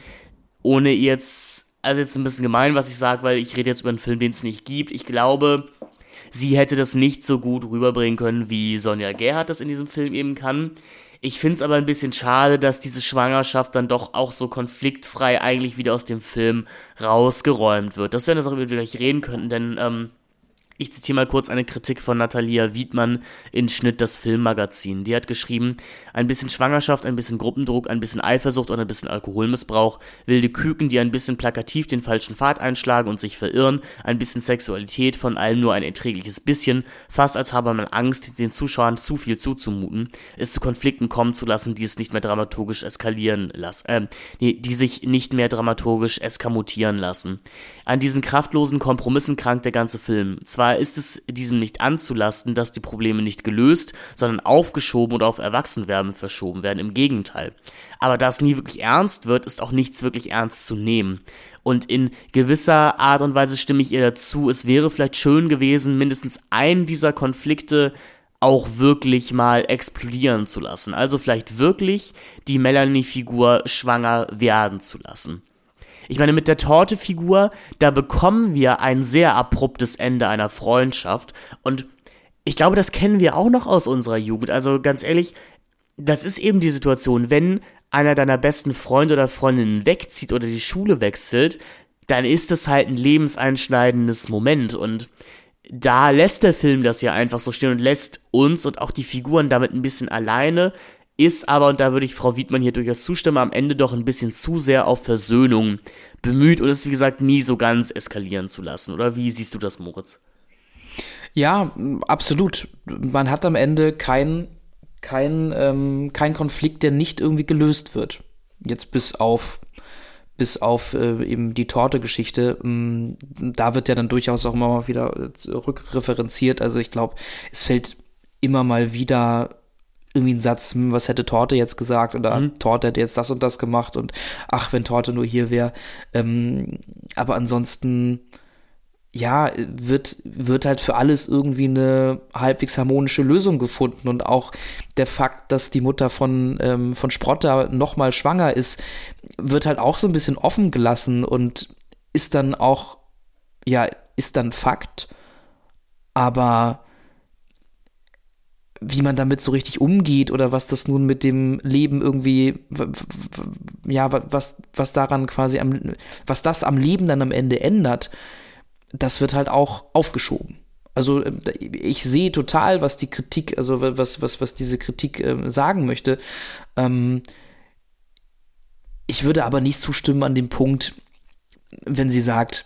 ohne jetzt, also jetzt ein bisschen gemein, was ich sage, weil ich rede jetzt über einen Film, den es nicht gibt. Ich glaube, sie hätte das nicht so gut rüberbringen können, wie Sonja Gerhardt das in diesem Film eben kann. Ich finde es aber ein bisschen schade, dass diese Schwangerschaft dann doch auch so konfliktfrei eigentlich wieder aus dem Film rausgeräumt wird. Das wäre eine Sache, über die wir gleich reden könnten, denn ähm, ich zitiere mal kurz eine Kritik von Natalia Wiedmann in Schnitt das Filmmagazin. Die hat geschrieben, ein bisschen Schwangerschaft, ein bisschen Gruppendruck, ein bisschen Eifersucht und ein bisschen Alkoholmissbrauch, wilde Küken, die ein bisschen plakativ den falschen Pfad einschlagen und sich verirren, ein bisschen Sexualität, von allem nur ein erträgliches bisschen, fast als habe man Angst, den Zuschauern zu viel zuzumuten, es zu Konflikten kommen zu lassen, die es nicht mehr dramaturgisch eskalieren lassen, äh, die sich nicht mehr dramaturgisch eskamutieren lassen. An diesen kraftlosen Kompromissen krankt der ganze Film. Zwar ist es diesem nicht anzulasten, dass die Probleme nicht gelöst, sondern aufgeschoben oder auf Erwachsenwerden verschoben werden. Im Gegenteil. Aber da es nie wirklich ernst wird, ist auch nichts wirklich ernst zu nehmen. Und in gewisser Art und Weise stimme ich ihr dazu. Es wäre vielleicht schön gewesen, mindestens einen dieser Konflikte auch wirklich mal explodieren zu lassen. Also vielleicht wirklich die Melanie-Figur schwanger werden zu lassen. Ich meine, mit der Torte-Figur, da bekommen wir ein sehr abruptes Ende einer Freundschaft. Und ich glaube, das kennen wir auch noch aus unserer Jugend. Also ganz ehrlich, das ist eben die Situation, wenn einer deiner besten Freunde oder Freundinnen wegzieht oder die Schule wechselt, dann ist das halt ein lebenseinschneidendes Moment und da lässt der Film das ja einfach so stehen und lässt uns und auch die Figuren damit ein bisschen alleine, ist aber, und da würde ich Frau Wiedmann hier durchaus zustimmen, am Ende doch ein bisschen zu sehr auf Versöhnung bemüht und es, wie gesagt, nie so ganz eskalieren zu lassen. Oder wie siehst du das, Moritz? Ja, absolut. Man hat am Ende keinen kein, ähm, kein Konflikt, der nicht irgendwie gelöst wird. Jetzt bis auf bis auf äh, eben die Torte-Geschichte, ähm, da wird ja dann durchaus auch immer mal wieder äh, rückreferenziert. Also ich glaube, es fällt immer mal wieder irgendwie ein Satz, hm, was hätte Torte jetzt gesagt oder mhm. Torte hätte jetzt das und das gemacht und ach, wenn Torte nur hier wäre. Ähm, aber ansonsten, ja, wird, wird halt für alles irgendwie eine halbwegs harmonische Lösung gefunden und auch der Fakt, dass die Mutter von, ähm, von Sprotter nochmal schwanger ist, wird halt auch so ein bisschen offen gelassen und ist dann auch, ja, ist dann Fakt, aber wie man damit so richtig umgeht oder was das nun mit dem Leben irgendwie, ja, was, was daran quasi am, was das am Leben dann am Ende ändert, das wird halt auch aufgeschoben. Also äh, ich sehe total, was die Kritik, also was, was, was diese Kritik äh, sagen möchte. Ähm, ich würde aber nicht zustimmen an dem Punkt, wenn sie sagt,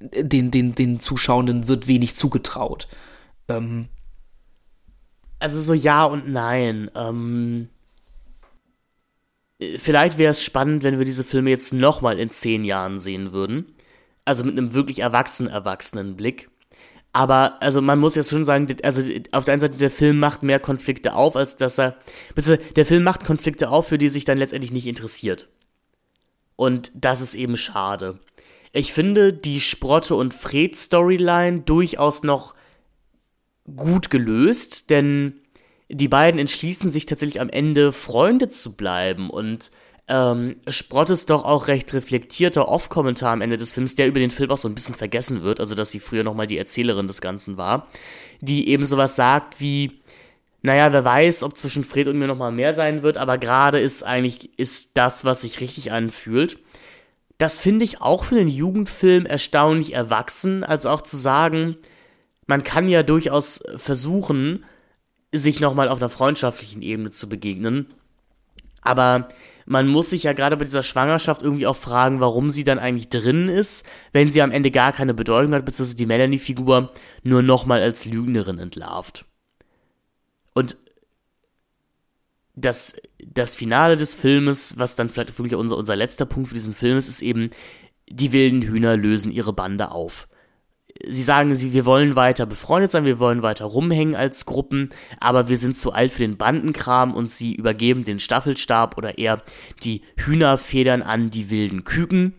den, den, den Zuschauenden wird wenig zugetraut. Ähm, also so ja und nein. Ähm, vielleicht wäre es spannend, wenn wir diese Filme jetzt nochmal in zehn Jahren sehen würden. Also mit einem wirklich erwachsenen, erwachsenen Blick. Aber, also man muss jetzt schon sagen, also auf der einen Seite, der Film macht mehr Konflikte auf, als dass er, der Film macht Konflikte auf, für die sich dann letztendlich nicht interessiert. Und das ist eben schade. Ich finde die Sprotte und Fred Storyline durchaus noch gut gelöst, denn die beiden entschließen sich tatsächlich am Ende Freunde zu bleiben. Und ähm, Sprott ist doch auch recht reflektierter Off-Kommentar am Ende des Films, der über den Film auch so ein bisschen vergessen wird, also dass sie früher nochmal die Erzählerin des Ganzen war, die eben sowas sagt wie, naja, wer weiß, ob zwischen Fred und mir nochmal mehr sein wird, aber gerade ist eigentlich, ist das, was sich richtig anfühlt. Das finde ich auch für den Jugendfilm erstaunlich erwachsen, also auch zu sagen, man kann ja durchaus versuchen, sich nochmal auf einer freundschaftlichen Ebene zu begegnen. Aber man muss sich ja gerade bei dieser Schwangerschaft irgendwie auch fragen, warum sie dann eigentlich drin ist, wenn sie am Ende gar keine Bedeutung hat, beziehungsweise die Melanie-Figur nur nochmal als Lügnerin entlarvt. Und das, das Finale des Filmes, was dann vielleicht wirklich unser, unser letzter Punkt für diesen Film ist, ist eben, die wilden Hühner lösen ihre Bande auf sie sagen, sie, wir wollen weiter befreundet sein, wir wollen weiter rumhängen als Gruppen, aber wir sind zu alt für den Bandenkram und sie übergeben den Staffelstab oder eher die Hühnerfedern an die wilden Küken.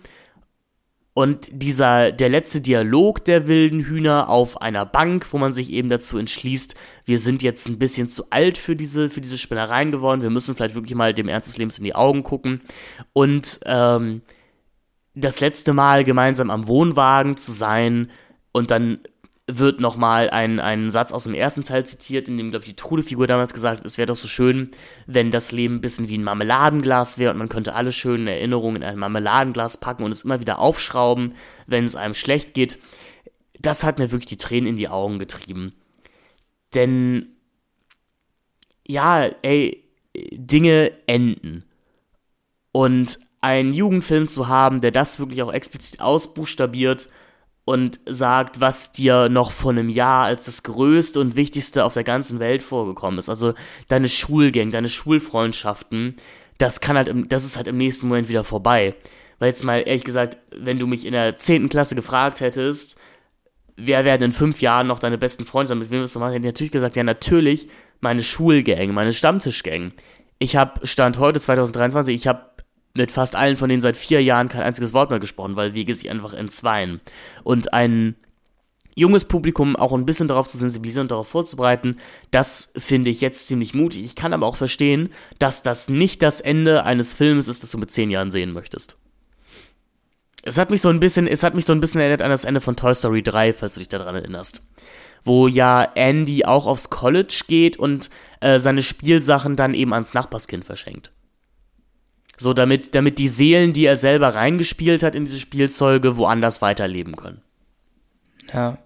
Und dieser, der letzte Dialog der wilden Hühner auf einer Bank, wo man sich eben dazu entschließt, wir sind jetzt ein bisschen zu alt für diese, für diese Spinnereien geworden, wir müssen vielleicht wirklich mal dem Ernst des Lebens in die Augen gucken. Und ähm, das letzte Mal gemeinsam am Wohnwagen zu sein und dann wird nochmal ein, ein Satz aus dem ersten Teil zitiert, in dem, glaube ich, die Trude-Figur damals gesagt hat, es wäre doch so schön, wenn das Leben ein bisschen wie ein Marmeladenglas wäre und man könnte alle schönen Erinnerungen in ein Marmeladenglas packen und es immer wieder aufschrauben, wenn es einem schlecht geht. Das hat mir wirklich die Tränen in die Augen getrieben. Denn, ja, ey, Dinge enden. Und einen Jugendfilm zu haben, der das wirklich auch explizit ausbuchstabiert und sagt, was dir noch vor einem Jahr als das Größte und Wichtigste auf der ganzen Welt vorgekommen ist. Also deine Schulgänge, deine Schulfreundschaften, das kann halt, im, das ist halt im nächsten Moment wieder vorbei. Weil jetzt mal ehrlich gesagt, wenn du mich in der 10. Klasse gefragt hättest, wer werden in fünf Jahren noch deine besten Freunde sein, mit wem wirst du machen, hätte ich natürlich gesagt, ja natürlich meine Schulgang, meine Stammtischgang. Ich habe Stand heute 2023, ich habe mit fast allen von denen seit vier Jahren kein einziges Wort mehr gesprochen, weil Wege sich einfach entzweien. Und ein junges Publikum auch ein bisschen darauf zu sensibilisieren und darauf vorzubereiten, das finde ich jetzt ziemlich mutig. Ich kann aber auch verstehen, dass das nicht das Ende eines Films ist, das du mit zehn Jahren sehen möchtest. Es hat mich so ein bisschen, es hat mich so ein bisschen erinnert an das Ende von Toy Story 3, falls du dich daran erinnerst. Wo ja Andy auch aufs College geht und äh, seine Spielsachen dann eben ans Nachbarskind verschenkt. So, damit, damit die Seelen, die er selber reingespielt hat in diese Spielzeuge, woanders weiterleben können. Ja.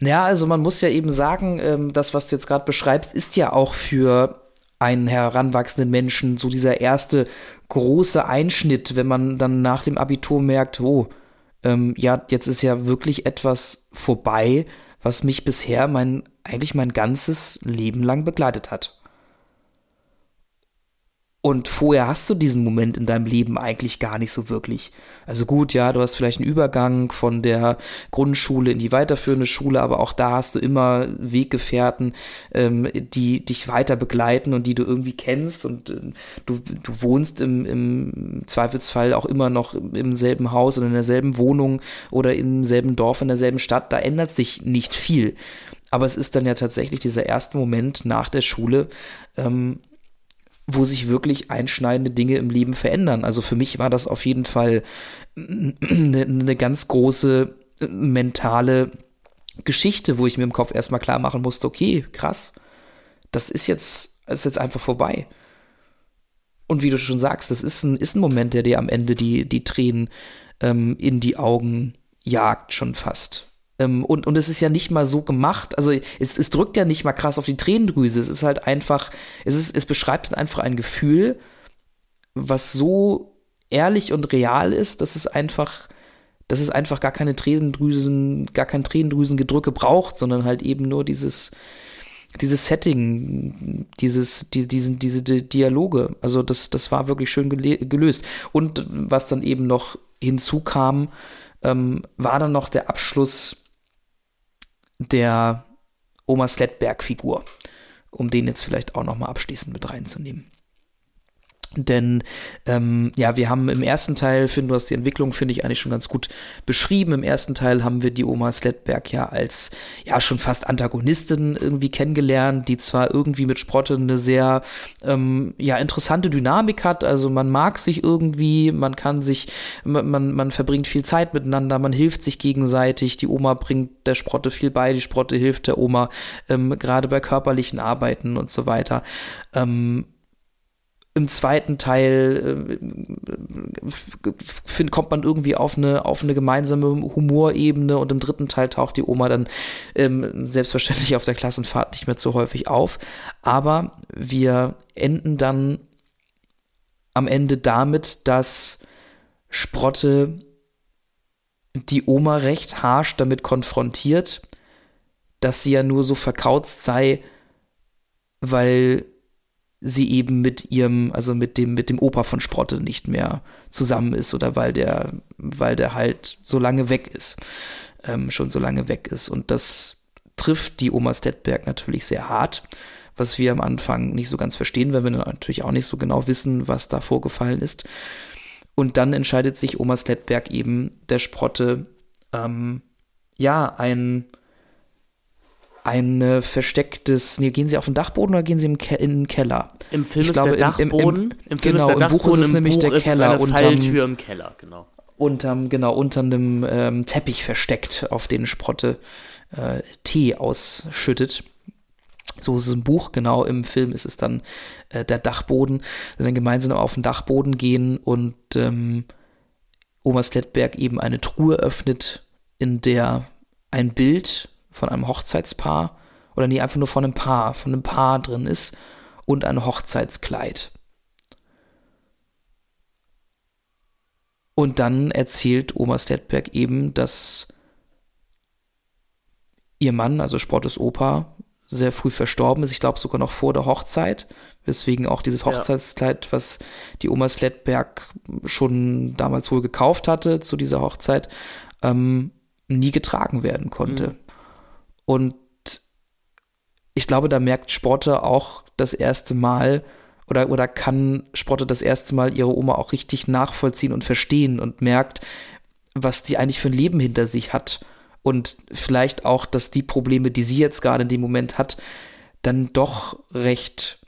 Ja, also man muss ja eben sagen, ähm, das, was du jetzt gerade beschreibst, ist ja auch für einen heranwachsenden Menschen so dieser erste große Einschnitt, wenn man dann nach dem Abitur merkt, oh, ähm, ja, jetzt ist ja wirklich etwas vorbei, was mich bisher mein, eigentlich mein ganzes Leben lang begleitet hat. Und vorher hast du diesen Moment in deinem Leben eigentlich gar nicht so wirklich. Also gut, ja, du hast vielleicht einen Übergang von der Grundschule in die weiterführende Schule, aber auch da hast du immer Weggefährten, ähm, die dich weiter begleiten und die du irgendwie kennst und äh, du, du wohnst im, im Zweifelsfall auch immer noch im selben Haus und in derselben Wohnung oder im selben Dorf, in derselben Stadt. Da ändert sich nicht viel. Aber es ist dann ja tatsächlich dieser erste Moment nach der Schule, ähm, wo sich wirklich einschneidende Dinge im Leben verändern. Also für mich war das auf jeden Fall eine, eine ganz große äh, mentale Geschichte, wo ich mir im Kopf erstmal klar machen musste, okay, krass, das ist jetzt, ist jetzt einfach vorbei. Und wie du schon sagst, das ist ein, ist ein Moment, der dir am Ende die, die Tränen ähm, in die Augen jagt, schon fast. Ähm, und, und es ist ja nicht mal so gemacht, also es, es drückt ja nicht mal krass auf die Tränendrüse, es ist halt einfach, es, ist, es beschreibt einfach ein Gefühl, was so ehrlich und real ist, dass es einfach, dass es einfach gar keine Tränendrüsen, gar kein Tränendrüsengedrücke braucht, sondern halt eben nur dieses, dieses Setting, dieses, die, diesen, diese Dialoge. Also das, das war wirklich schön gelöst. Und was dann eben noch hinzukam, ähm, war dann noch der Abschluss der Oma Sledberg-Figur, um den jetzt vielleicht auch noch mal abschließend mit reinzunehmen. Denn ähm, ja, wir haben im ersten Teil, finde du hast die Entwicklung, finde ich, eigentlich schon ganz gut beschrieben. Im ersten Teil haben wir die Oma Sledberg ja als ja schon fast Antagonistin irgendwie kennengelernt, die zwar irgendwie mit Sprotte eine sehr ähm, ja interessante Dynamik hat. Also man mag sich irgendwie, man kann sich, man, man, verbringt viel Zeit miteinander, man hilft sich gegenseitig. Die Oma bringt der Sprotte viel bei, die Sprotte hilft der Oma ähm, gerade bei körperlichen Arbeiten und so weiter. Ähm, im zweiten Teil äh, find, kommt man irgendwie auf eine, auf eine gemeinsame Humorebene und im dritten Teil taucht die Oma dann ähm, selbstverständlich auf der Klassenfahrt nicht mehr so häufig auf. Aber wir enden dann am Ende damit, dass Sprotte die Oma recht harsch damit konfrontiert, dass sie ja nur so verkauzt sei, weil sie eben mit ihrem, also mit dem, mit dem Opa von Sprotte nicht mehr zusammen ist oder weil der, weil der halt so lange weg ist. ähm, schon so lange weg ist. Und das trifft die Oma Stettberg natürlich sehr hart, was wir am Anfang nicht so ganz verstehen, weil wir natürlich auch nicht so genau wissen, was da vorgefallen ist. Und dann entscheidet sich Oma Stettberg eben der Sprotte, ähm, ja, ein, ein äh, verstecktes, nee, gehen sie auf den Dachboden oder gehen sie im Ke in den Keller? Im Film Ich ist glaube, der im- im- Dachboden. im- Im Film genau, ist der im Buch ist es im nämlich der ist Keller eine unterm- Falltür im Keller, genau. unterm, genau, unter einem ähm, Teppich versteckt, auf den Sprotte äh, Tee ausschüttet. So ist es im Buch, genau, im Film ist es dann äh, der Dachboden. Dann gemeinsam auf den Dachboden gehen und ähm, Oma Slettberg eben eine Truhe öffnet, in der ein Bild von einem Hochzeitspaar oder nee, einfach nur von einem Paar, von einem Paar drin ist und ein Hochzeitskleid. Und dann erzählt Oma Stettberg eben, dass ihr Mann, also Sprottes Opa, sehr früh verstorben ist. Ich glaube sogar noch vor der Hochzeit. Weswegen auch dieses. Hochzeitskleid, was die Oma Slettberg schon damals wohl gekauft hatte zu dieser Hochzeit, ähm, nie getragen werden konnte. Und ich glaube, da merkt Sprotte auch das erste Mal oder, oder kann Sprotte das erste Mal ihre Oma auch richtig nachvollziehen und verstehen und merkt, was die eigentlich für ein Leben hinter sich hat. Und vielleicht auch, dass die Probleme, die sie jetzt gerade in dem Moment hat, dann doch recht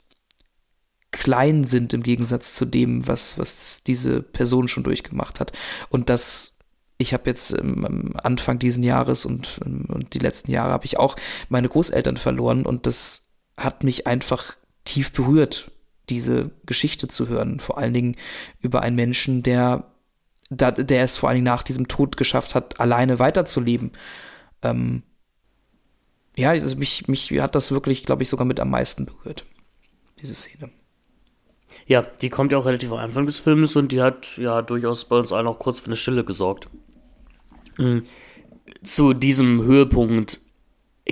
klein sind im Gegensatz zu dem, was, was diese Person schon durchgemacht hat. Und das, ich habe jetzt ähm, Anfang diesen Jahres und, ähm, und die letzten Jahre habe ich auch meine Großeltern verloren und das hat mich einfach tief berührt, diese Geschichte zu hören. Vor allen Dingen über einen Menschen, der, da, der es vor allen Dingen nach diesem Tod geschafft hat, alleine weiterzuleben. Ähm, ja, also mich, mich hat das wirklich, glaube ich, sogar mit am meisten berührt, diese Szene. Ja, die kommt ja auch relativ am Anfang des Films und die hat ja durchaus bei uns allen auch kurz für eine Stille gesorgt. Mhm. Zu diesem Höhepunkt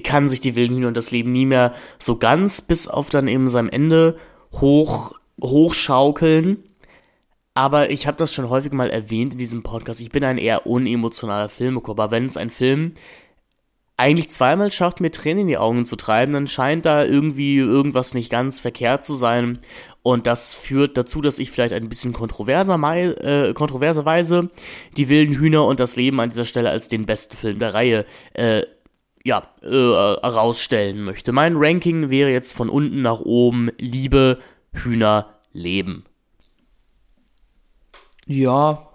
kann sich die wilden Hühner und das Leben nie mehr so ganz bis auf dann eben seinem Ende hoch hochschaukeln. Aber ich habe das schon häufig mal erwähnt in diesem Podcast. Ich bin ein eher unemotionaler Filmegucker. Aber wenn es ein Film eigentlich zweimal schafft, mir Tränen in die Augen zu treiben, dann scheint da irgendwie irgendwas nicht ganz verkehrt zu sein. Und das führt dazu, dass ich vielleicht ein bisschen kontroverser, äh, kontroverserweise die wilden Hühner und das Leben an dieser Stelle als den besten Film der Reihe äh, ja, äh, herausstellen möchte. Mein Ranking wäre jetzt von unten nach oben Liebe, Hühner, Leben. Ja.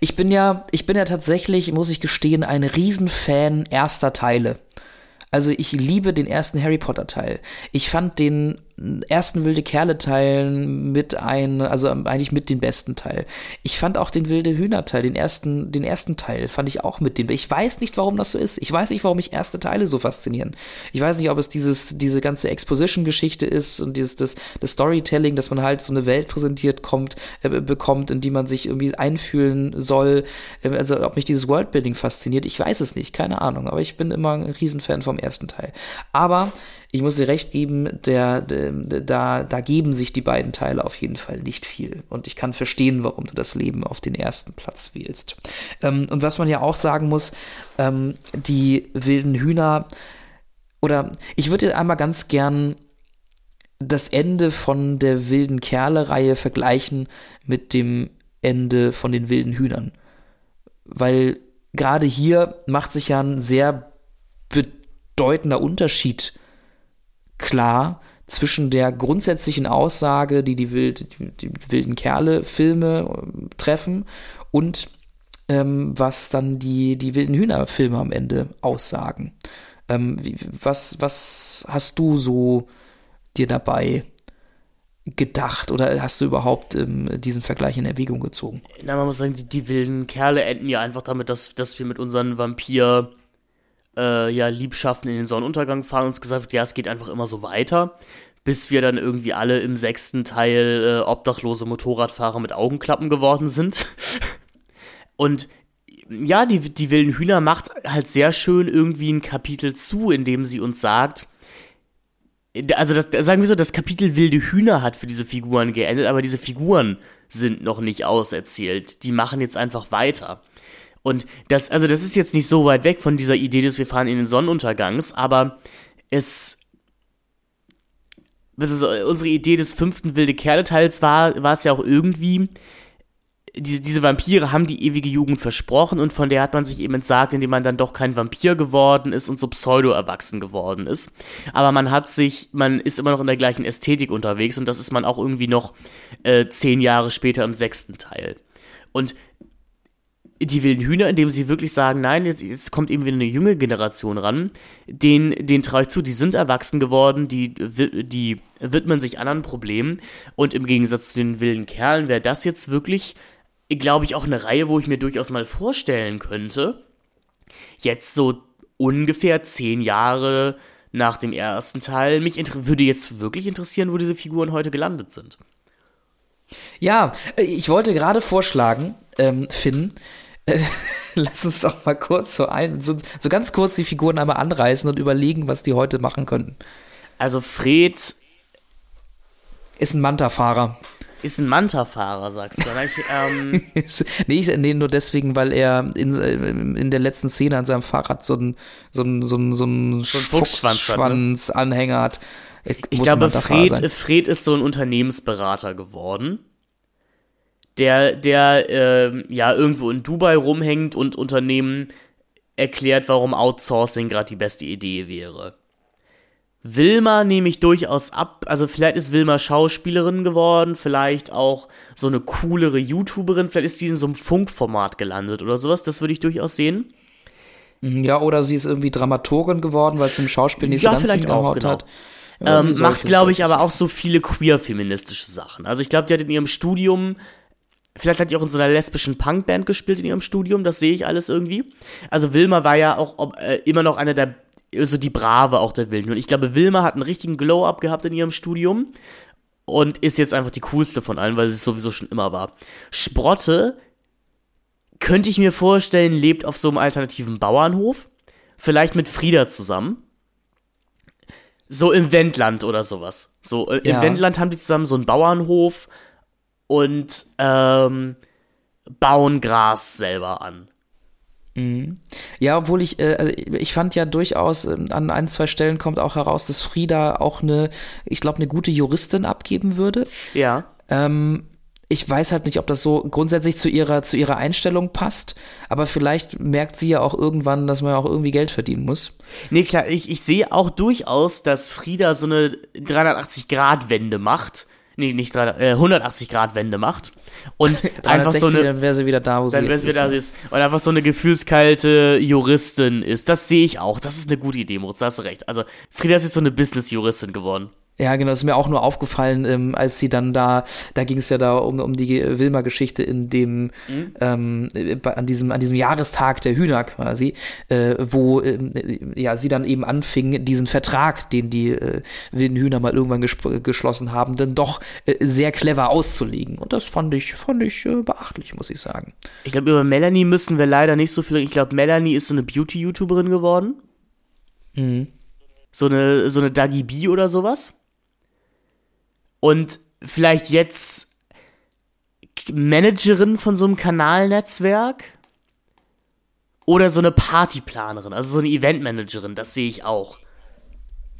Ich bin ja, ich bin ja tatsächlich, muss ich gestehen, ein Riesenfan erster Teile. Also ich liebe den ersten Harry Potter Teil. Ich fand den ersten Wilde Kerle Teil mit ein, also eigentlich mit den besten Teil. Ich fand auch den Wilde Hühner Teil, den ersten, den ersten Teil fand ich auch mit dem. Ich weiß nicht, warum das so ist. Ich weiß nicht, warum mich erste Teile so faszinieren. Ich weiß nicht, ob es dieses, diese ganze Exposition-Geschichte ist und dieses, das, das Storytelling, dass man halt so eine Welt präsentiert kommt, äh, bekommt, in die man sich irgendwie einfühlen soll. Äh, Also ob mich dieses Worldbuilding fasziniert, ich weiß es nicht, keine Ahnung. Aber ich bin immer ein Riesenfan vom ersten Teil. Aber ich muss dir recht geben, der, der, da, da geben sich die beiden Teile auf jeden Fall nicht viel. Und ich kann verstehen, warum du das Leben auf den ersten Platz wählst. Ähm, und was man ja auch sagen muss, ähm, die wilden Hühner, oder ich würde einmal ganz gern das Ende von der wilden Kerle-Reihe vergleichen mit dem Ende von den wilden Hühnern. Weil gerade hier macht sich ja ein sehr bedeutender Unterschied klar zwischen der grundsätzlichen Aussage, die die, wild, die, die wilden Kerle-Filme äh, treffen und ähm, was dann die, die wilden Hühner-Filme am Ende aussagen. Ähm, wie, was, was hast du so dir dabei gedacht oder hast du überhaupt ähm, diesen Vergleich in Erwägung gezogen? Na, man muss sagen, die, die wilden Kerle enden ja einfach damit, dass, dass wir mit unseren Vampir äh, ja, Liebschaften in den Sonnenuntergang fahren uns gesagt wird, ja, es geht einfach immer so weiter, bis wir dann irgendwie alle im sechsten Teil äh, obdachlose Motorradfahrer mit Augenklappen geworden sind. [LAUGHS] und ja, die, die wilden Hühner macht halt sehr schön irgendwie ein Kapitel zu, in dem sie uns sagt, also das, sagen wir so, das Kapitel wilde Hühner hat für diese Figuren geendet, aber diese Figuren sind noch nicht auserzählt. Die machen jetzt einfach weiter. Und das, also das ist jetzt nicht so weit weg von dieser Idee, dass wir fahren in den Sonnenuntergangs, aber es, was ist, unsere Idee des fünften wilde Kerle-Teils war, war es ja auch irgendwie, diese, diese Vampire haben die ewige Jugend versprochen und von der hat man sich eben entsagt, indem man dann doch kein Vampir geworden ist und so pseudo-erwachsen geworden ist. Aber man hat sich, man ist immer noch in der gleichen Ästhetik unterwegs und das ist man auch irgendwie noch äh, zehn Jahre später im sechsten Teil. Und die wilden Hühner, indem sie wirklich sagen, nein, jetzt, jetzt kommt eben wieder eine junge Generation ran, den, den traue ich zu, die sind erwachsen geworden, die, die widmen sich anderen Problemen und im Gegensatz zu den wilden Kerlen wäre das jetzt wirklich glaube ich, auch eine Reihe, wo ich mir durchaus mal vorstellen könnte, jetzt so ungefähr zehn Jahre nach dem ersten Teil, mich würde jetzt wirklich interessieren, wo diese Figuren heute gelandet sind. Ja, ich wollte gerade vorschlagen, ähm, Finn, [LAUGHS] lass uns doch mal kurz so ein, so, so ganz kurz die Figuren einmal anreißen und überlegen, was die heute machen könnten. Also Fred ist ein Manta-Fahrer. Ist ein Manta-Fahrer, sagst du. Ne? Ich, [LAUGHS] ähm nee, ich, nee, nur deswegen, weil er in, in der letzten Szene an seinem Fahrrad so einen so ein, so ein, so ein so Fuchsschwanz-Anhänger hat. Ne? Ich, ich glaube, Fred, Fred ist so ein Unternehmensberater geworden. Der, der äh, ja irgendwo in Dubai rumhängt und Unternehmen erklärt, warum Outsourcing gerade die beste Idee wäre. Wilma nehme ich durchaus ab. Also vielleicht ist Wilma Schauspielerin geworden, vielleicht auch so eine coolere YouTuberin, vielleicht ist sie in so einem Funkformat gelandet oder sowas. Das würde ich durchaus sehen. Mhm, ja, oder sie ist irgendwie Dramaturgin geworden, weil sie im Schauspiel nicht ja, so ganz vielleicht auch, genau. hat. Ähm, macht, glaube ich, aber auch so viele queer-feministische Sachen. Also ich glaube, die hat in ihrem Studium Vielleicht hat die auch in so einer lesbischen Punkband gespielt in ihrem Studium, das sehe ich alles irgendwie. Also Wilma war ja auch ob, äh, immer noch eine der so die Brave auch der Wilden. Und ich glaube, Wilma hat einen richtigen Glow-Up gehabt in ihrem Studium und ist jetzt einfach die coolste von allen, weil sie es sowieso schon immer war. Sprotte könnte ich mir vorstellen, lebt auf so einem alternativen Bauernhof, vielleicht mit Frieda zusammen. So im Wendland oder sowas. So äh, ja. im Wendland haben die zusammen so einen Bauernhof und ähm, bauen Gras selber an. Mhm. Ja, obwohl ich, äh, also ich fand ja durchaus, äh, an ein, zwei Stellen kommt auch heraus, dass Frieda auch eine, ich glaube, eine gute Juristin abgeben würde. Ja. Ähm, ich weiß halt nicht, ob das so grundsätzlich zu ihrer, zu ihrer Einstellung passt, aber vielleicht merkt sie ja auch irgendwann, dass man ja auch irgendwie Geld verdienen muss. Nee, klar, ich, ich sehe auch durchaus, dass Frieda so eine 380-Grad-Wende macht nee, nicht 300, äh, 180 Grad Wende macht und [LAUGHS] einfach so eine dann wäre sie wieder da, wo dann sie sie wieder da ist und einfach so eine gefühlskalte Juristin ist. Das sehe ich auch. Das ist eine gute Idee, Moritz, da hast du recht. Also Frieda ist jetzt so eine Business Juristin geworden. Ja, genau, das ist mir auch nur aufgefallen, ähm, als sie dann da, da ging es ja da um, um die Wilma-Geschichte in dem, mhm. ähm, an diesem, an diesem Jahrestag der Hühner quasi, äh, wo äh, ja sie dann eben anfing, diesen Vertrag, den die äh, wilden Hühner mal irgendwann geschlossen haben, dann doch äh, sehr clever auszulegen. Und das fand ich, fand ich äh, beachtlich, muss ich sagen. Ich glaube, über Melanie müssen wir leider nicht so viel. Ich glaube, Melanie ist so eine Beauty-YouTuberin geworden. Mhm. So eine, so eine Dagi B oder sowas und vielleicht jetzt Managerin von so einem Kanalnetzwerk oder so eine Partyplanerin, also so eine Eventmanagerin, das sehe ich auch.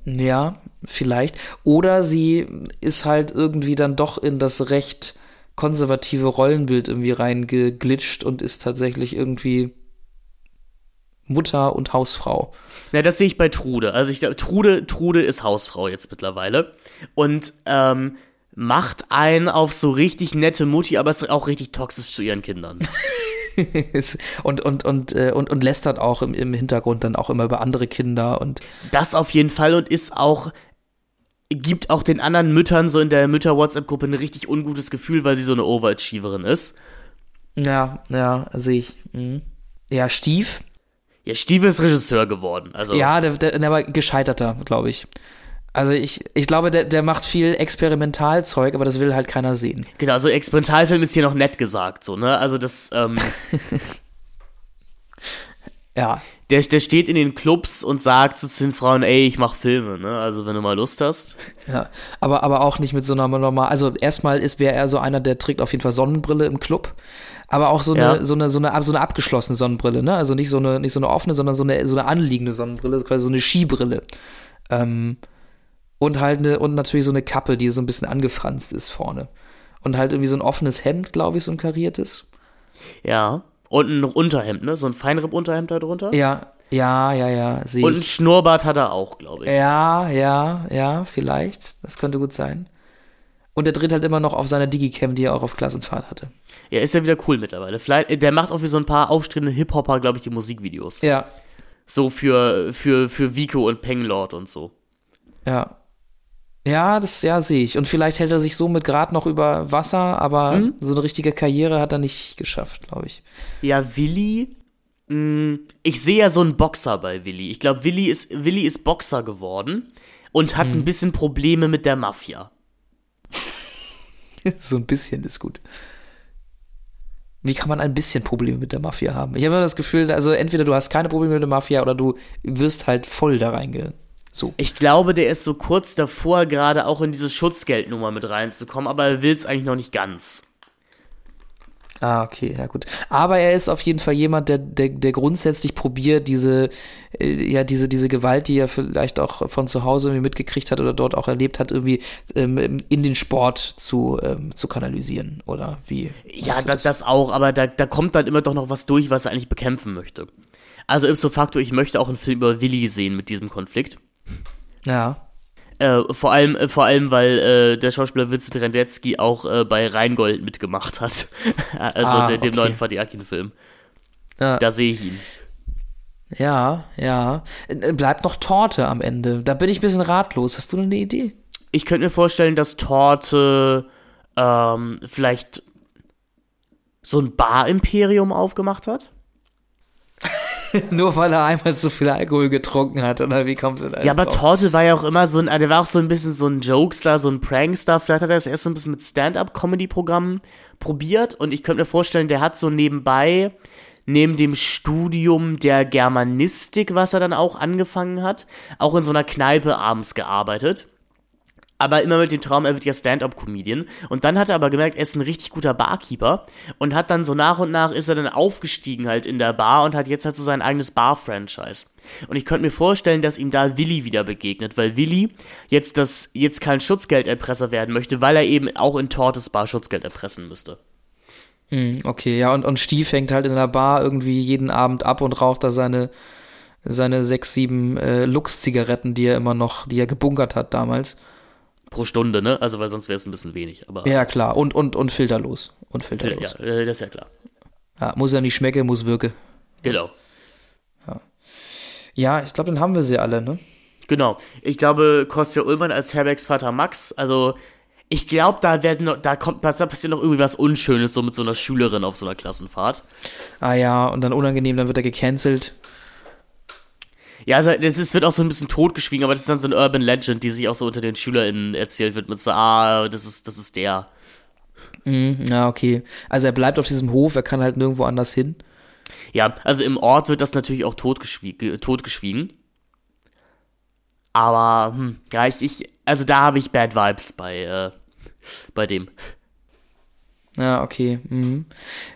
Ja, vielleicht. Oder sie ist halt irgendwie dann doch in das recht konservative Rollenbild irgendwie reingeglitscht und ist tatsächlich irgendwie Mutter und Hausfrau. Na, das sehe ich bei Trude. Also ich glaube, Trude, Trude ist Hausfrau jetzt mittlerweile. Und ähm, macht einen auf so richtig nette Mutti, aber ist auch richtig toxisch zu ihren Kindern. [LAUGHS] und, und, und, äh, und, und lästert auch im, im Hintergrund dann auch immer über andere Kinder und. Das auf jeden Fall und ist auch, gibt auch den anderen Müttern so in der Mütter-WhatsApp-Gruppe ein richtig ungutes Gefühl, weil sie so eine Overachieverin ist. Ja, ja, sehe ich. Mhm. Ja, Stief ja, Stiefel ist Regisseur geworden. Also. Ja, der, der, der war gescheiterter, glaube ich. Also ich, ich glaube, der, der macht viel Experimentalzeug, aber das will halt keiner sehen. Genau, also Experimentalfilm ist hier noch nett gesagt, so, ne? Also das, ähm, [LAUGHS] Ja. Der, der steht in den Clubs und sagt zu den Frauen, ey, ich mach Filme, ne? Also wenn du mal Lust hast. Ja, aber, aber auch nicht mit so einer normal. Also erstmal ist, wäre er so einer, der trägt auf jeden Fall Sonnenbrille im Club. Aber auch so eine, Ja. so eine, so eine, so eine abgeschlossene Sonnenbrille, ne? Also nicht so eine, nicht so eine offene, sondern so eine, so eine anliegende Sonnenbrille, quasi so eine Skibrille. Ähm, und halt eine, und natürlich so eine Kappe, die so ein bisschen angefranst ist vorne. Und halt irgendwie so ein offenes Hemd, glaube ich, so ein kariertes. Ja. Und ein Unterhemd, ne? So ein Feinripp-Unterhemd da drunter. Ja, ja, ja, ja, sehe Und ein. Schnurrbart hat er auch, glaube ich. Ja, ja, ja, vielleicht. Das könnte gut sein. Und er dreht halt immer noch auf seiner Digicam, die er auch auf Klassenfahrt hatte. Ja, ist ja wieder cool mittlerweile. Vielleicht, der macht auch für so ein paar aufstrebende Hip-Hopper, glaube ich, die Musikvideos. Ja, So für, für, für Vico und Penglord und so. ja. Ja, das ja sehe ich. Und vielleicht hält er sich somit gerade noch über Wasser, aber so eine richtige Karriere hat er nicht geschafft, glaube ich. Ja, Willi. mh, Ich sehe ja so einen Boxer bei Willi. Ich glaube, Willi ist, Willi ist Boxer geworden und hat ein bisschen Probleme mit der Mafia. [LAUGHS] so ein bisschen ist gut. Wie kann man ein bisschen Probleme mit der Mafia haben? Ich habe immer das Gefühl, also entweder du hast keine Probleme mit der Mafia oder du wirst halt voll da reinge. So. Ich glaube, der ist so kurz davor, gerade auch in diese Schutzgeldnummer mit reinzukommen, aber er will es eigentlich noch nicht ganz. Ah, okay, ja gut. Aber er ist auf jeden Fall jemand, der, der, der grundsätzlich probiert, diese, äh, ja, diese, diese Gewalt, die er vielleicht auch von zu Hause irgendwie mitgekriegt hat oder dort auch erlebt hat, irgendwie ähm, in den Sport zu, ähm, zu kanalisieren. Oder wie? Ja, das, das auch, aber da, da kommt dann immer doch noch was durch, was er eigentlich bekämpfen möchte. Also ipso facto, ich möchte auch einen Film über Willi sehen mit diesem Konflikt. Ja. Äh, vor allem, äh, vor allem, weil äh, der Schauspieler Vincent Rendetzky auch äh, bei Rheingold mitgemacht hat. [LAUGHS] also Ah, der, dem okay. neuen Fadiakin-Film. Ja. Da sehe ich ihn. Ja, ja. Äh, Bleibt noch Torte am Ende. Da bin ich ein bisschen ratlos. Hast du eine Idee? Ich könnte mir vorstellen, dass Torte ähm, vielleicht so ein Bar-Imperium aufgemacht hat. [LAUGHS] Nur weil er einmal zu viel Alkohol getrunken hat, oder wie kommt es denn Ja, aber Torte war ja auch immer so ein, der war auch so ein bisschen so ein Jokester, so ein Prankster. Vielleicht hat er das erst so ein bisschen mit Stand-up-Comedy-Programmen probiert und ich könnte mir vorstellen, der hat so nebenbei, neben dem Studium der Germanistik, was er dann auch angefangen hat, auch in so einer Kneipe abends gearbeitet. Aber immer mit dem Traum, er wird ja Stand-up-Comedian. Und dann hat er aber gemerkt, er ist ein richtig guter Barkeeper und hat dann so nach und nach ist er dann aufgestiegen halt in der Bar und hat jetzt halt so sein eigenes Bar-Franchise. Und ich könnte mir vorstellen, dass ihm da Willi wieder begegnet, weil Willi jetzt das, jetzt kein Schutzgelderpresser werden möchte, weil er eben auch in Tortes Bar Schutzgeld erpressen müsste. Hm, Okay, ja, und, und Stief hängt halt in der Bar irgendwie jeden Abend ab und raucht da seine, seine sechs, sieben äh, Lux-Zigaretten, die er immer noch, die er gebunkert hat damals. Pro Stunde, ne? Also, weil sonst wäre es ein bisschen wenig. Aber Ja, klar. Und, und, und filterlos. Und ja, filterlos. äh, das ist ja klar. Ja, muss ja nicht schmecken, muss wirken. Genau. Ja, ich glaube, dann haben wir sie alle, ne? Genau. Ich glaube, Kostja Ullmann als Herbergs Vater Max, also ich glaube, da werden noch, da kommt, da passiert noch irgendwie was Unschönes, so mit so einer Schülerin auf so einer Klassenfahrt. Ah ja, und dann unangenehm, dann wird er gecancelt. Ja, also das ist, wird auch so ein bisschen totgeschwiegen, aber das ist dann so eine Urban Legend, die sich auch so unter den SchülerInnen erzählt wird, mit so, ah, das ist, das ist der. Mhm, ja, okay. Also er bleibt auf diesem Hof, er kann halt nirgendwo anders hin. Ja, also im Ort wird das natürlich auch totgeschwiegen. totgeschwiegen. Aber, hm, ja, ich, ich, also da habe ich Bad Vibes bei, äh, bei dem. Ja, okay. Mhm.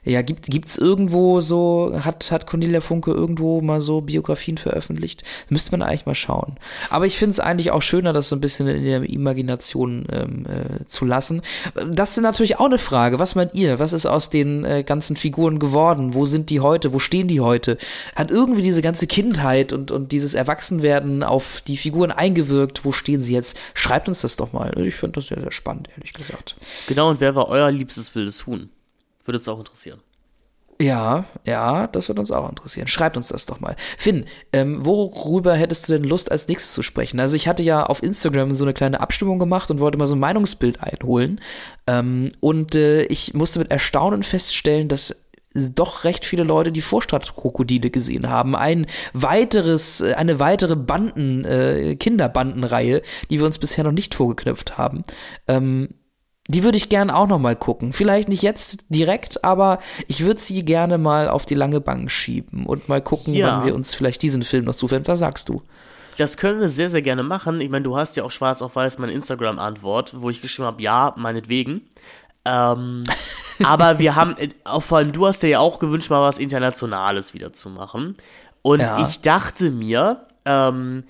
Ja, gibt gibt's irgendwo so hat hat Cornelia Funke irgendwo mal so Biografien veröffentlicht? Müsste man eigentlich mal schauen. Aber ich finde es eigentlich auch schöner, das so ein bisschen in der Imagination ähm, äh, zu lassen. Das ist natürlich auch eine Frage. Was meint ihr? Was ist aus den äh, ganzen Figuren geworden? Wo sind die heute? Wo stehen die heute? Hat irgendwie diese ganze Kindheit und und dieses Erwachsenwerden auf die Figuren eingewirkt? Wo stehen sie jetzt? Schreibt uns das doch mal. Ich finde das sehr sehr spannend, ehrlich gesagt. Genau, und wer war euer liebstes wildes Huhn? Würde uns auch interessieren. Ja, ja, das wird uns auch interessieren. Schreibt uns das doch mal. Finn, ähm, worüber hättest du denn Lust als nächstes zu sprechen? Also ich hatte ja auf Instagram so eine kleine Abstimmung gemacht und wollte mal so ein Meinungsbild einholen. Ähm, und äh, ich musste mit Erstaunen feststellen, dass doch recht viele Leute die Vorstadtkrokodile gesehen haben. Ein weiteres, äh, eine weitere Banden, äh, Kinderbandenreihe, die wir uns bisher noch nicht vorgeknöpft haben. Ähm, die würde ich gerne auch noch mal gucken. Vielleicht nicht jetzt direkt, aber ich würde sie gerne mal auf die lange Bank schieben und mal gucken, Ja. wann wir uns vielleicht diesen Film noch zuwenden. Was sagst du? Das können wir sehr, sehr gerne machen. Ich meine, du hast ja auch schwarz auf weiß meine Instagram-Antwort, wo ich geschrieben habe, ja, meinetwegen. Ähm, [LAUGHS] aber wir haben, äh, auch vor allem du hast dir ja auch gewünscht, mal was Internationales wieder zu machen. Und Ja. ich dachte mir, ähm,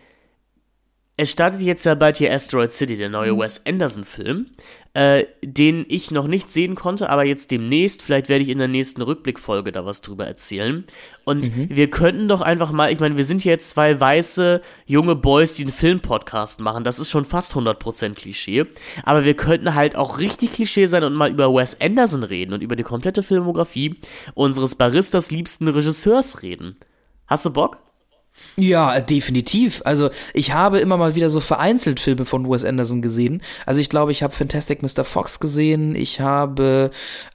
es startet jetzt ja bald hier Asteroid City, der neue Wes Anderson-Film, äh, den ich noch nicht sehen konnte, aber jetzt demnächst, vielleicht werde ich in der nächsten Rückblickfolge da was drüber erzählen. Und wir könnten doch einfach mal, ich meine, wir sind jetzt zwei weiße junge Boys, die einen Film-Podcast machen. Das ist schon fast 100% Klischee. Aber wir könnten halt auch richtig Klischee sein und mal über Wes Anderson reden und über die komplette Filmografie unseres Baristas liebsten Regisseurs reden. Hast du Bock? Ja, definitiv. Also ich habe immer mal wieder so vereinzelt Filme von Wes Anderson gesehen. Also ich glaube, ich habe Fantastic Mr. Fox gesehen, ich habe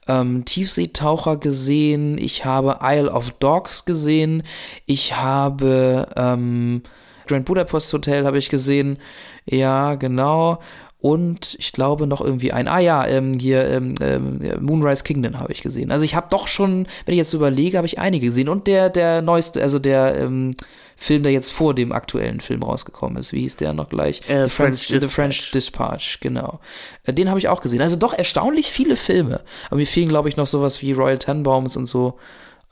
ähm, Tiefseetaucher gesehen, ich habe Isle of Dogs gesehen, ich habe ähm, Grand Budapest Hotel habe ich gesehen. Ja, genau. Und ich glaube noch irgendwie ein, ah ja, ähm, hier ähm, ähm, Moonrise Kingdom habe ich gesehen. Also ich habe doch schon, wenn ich jetzt überlege, habe ich einige gesehen. Und der, der neueste, also der ähm, Film, der jetzt vor dem aktuellen Film rausgekommen ist, wie hieß der noch gleich? Äh, The, French The French Dispatch, genau. Äh, Den habe ich auch gesehen. Also doch erstaunlich viele Filme. Aber mir fehlen, glaube ich, noch sowas wie Royal Tenenbaums und so.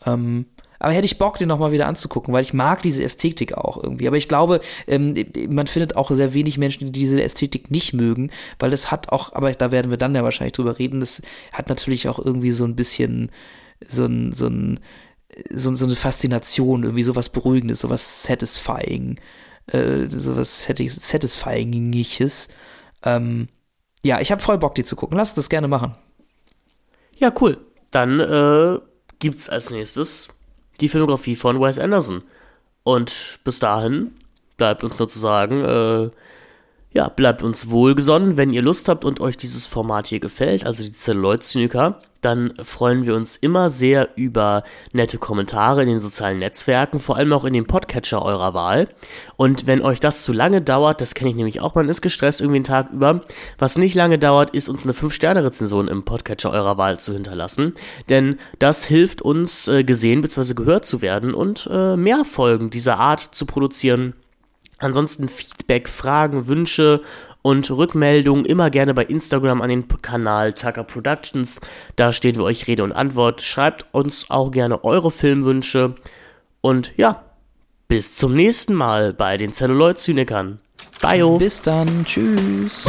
Ähm, aber hätte ich Bock, den nochmal wieder anzugucken, weil ich mag diese Ästhetik auch irgendwie. Aber ich glaube, ähm, man findet auch sehr wenig Menschen, die diese Ästhetik nicht mögen, weil das hat auch, aber da werden wir dann ja wahrscheinlich drüber reden, das hat natürlich auch irgendwie so ein bisschen so ein, so ein, so, so eine Faszination, irgendwie sowas Beruhigendes, sowas Satisfying, äh, sowas Satisfyingiges. Ähm, ja, ich habe voll Bock, die zu gucken. Lass das gerne machen. Ja, cool. Dann äh, gibt's als nächstes die Filmografie von Wes Anderson. Und bis dahin bleibt uns nur zu sagen, äh, ja, bleibt uns wohlgesonnen. Wenn ihr Lust habt und euch dieses Format hier gefällt, also die Zelluloid-Zyniker, dann freuen wir uns immer sehr über nette Kommentare in den sozialen Netzwerken, vor allem auch in dem Podcatcher eurer Wahl. Und wenn euch das zu lange dauert, das kenne ich nämlich auch, man ist gestresst irgendwie einen Tag über, was nicht lange dauert, ist uns eine 5-Sterne-Rezension im Podcatcher eurer Wahl zu hinterlassen. Denn das hilft uns, äh, gesehen bzw. gehört zu werden und äh, mehr Folgen dieser Art zu produzieren. Ansonsten Feedback, Fragen, Wünsche und Rückmeldungen immer gerne bei Instagram an den Kanal Tucker Productions. Da stehen wir euch Rede und Antwort. Schreibt uns auch gerne eure Filmwünsche. Und ja, bis zum nächsten Mal bei den Celluloid-Zynikern. Bye. Bis dann. Tschüss.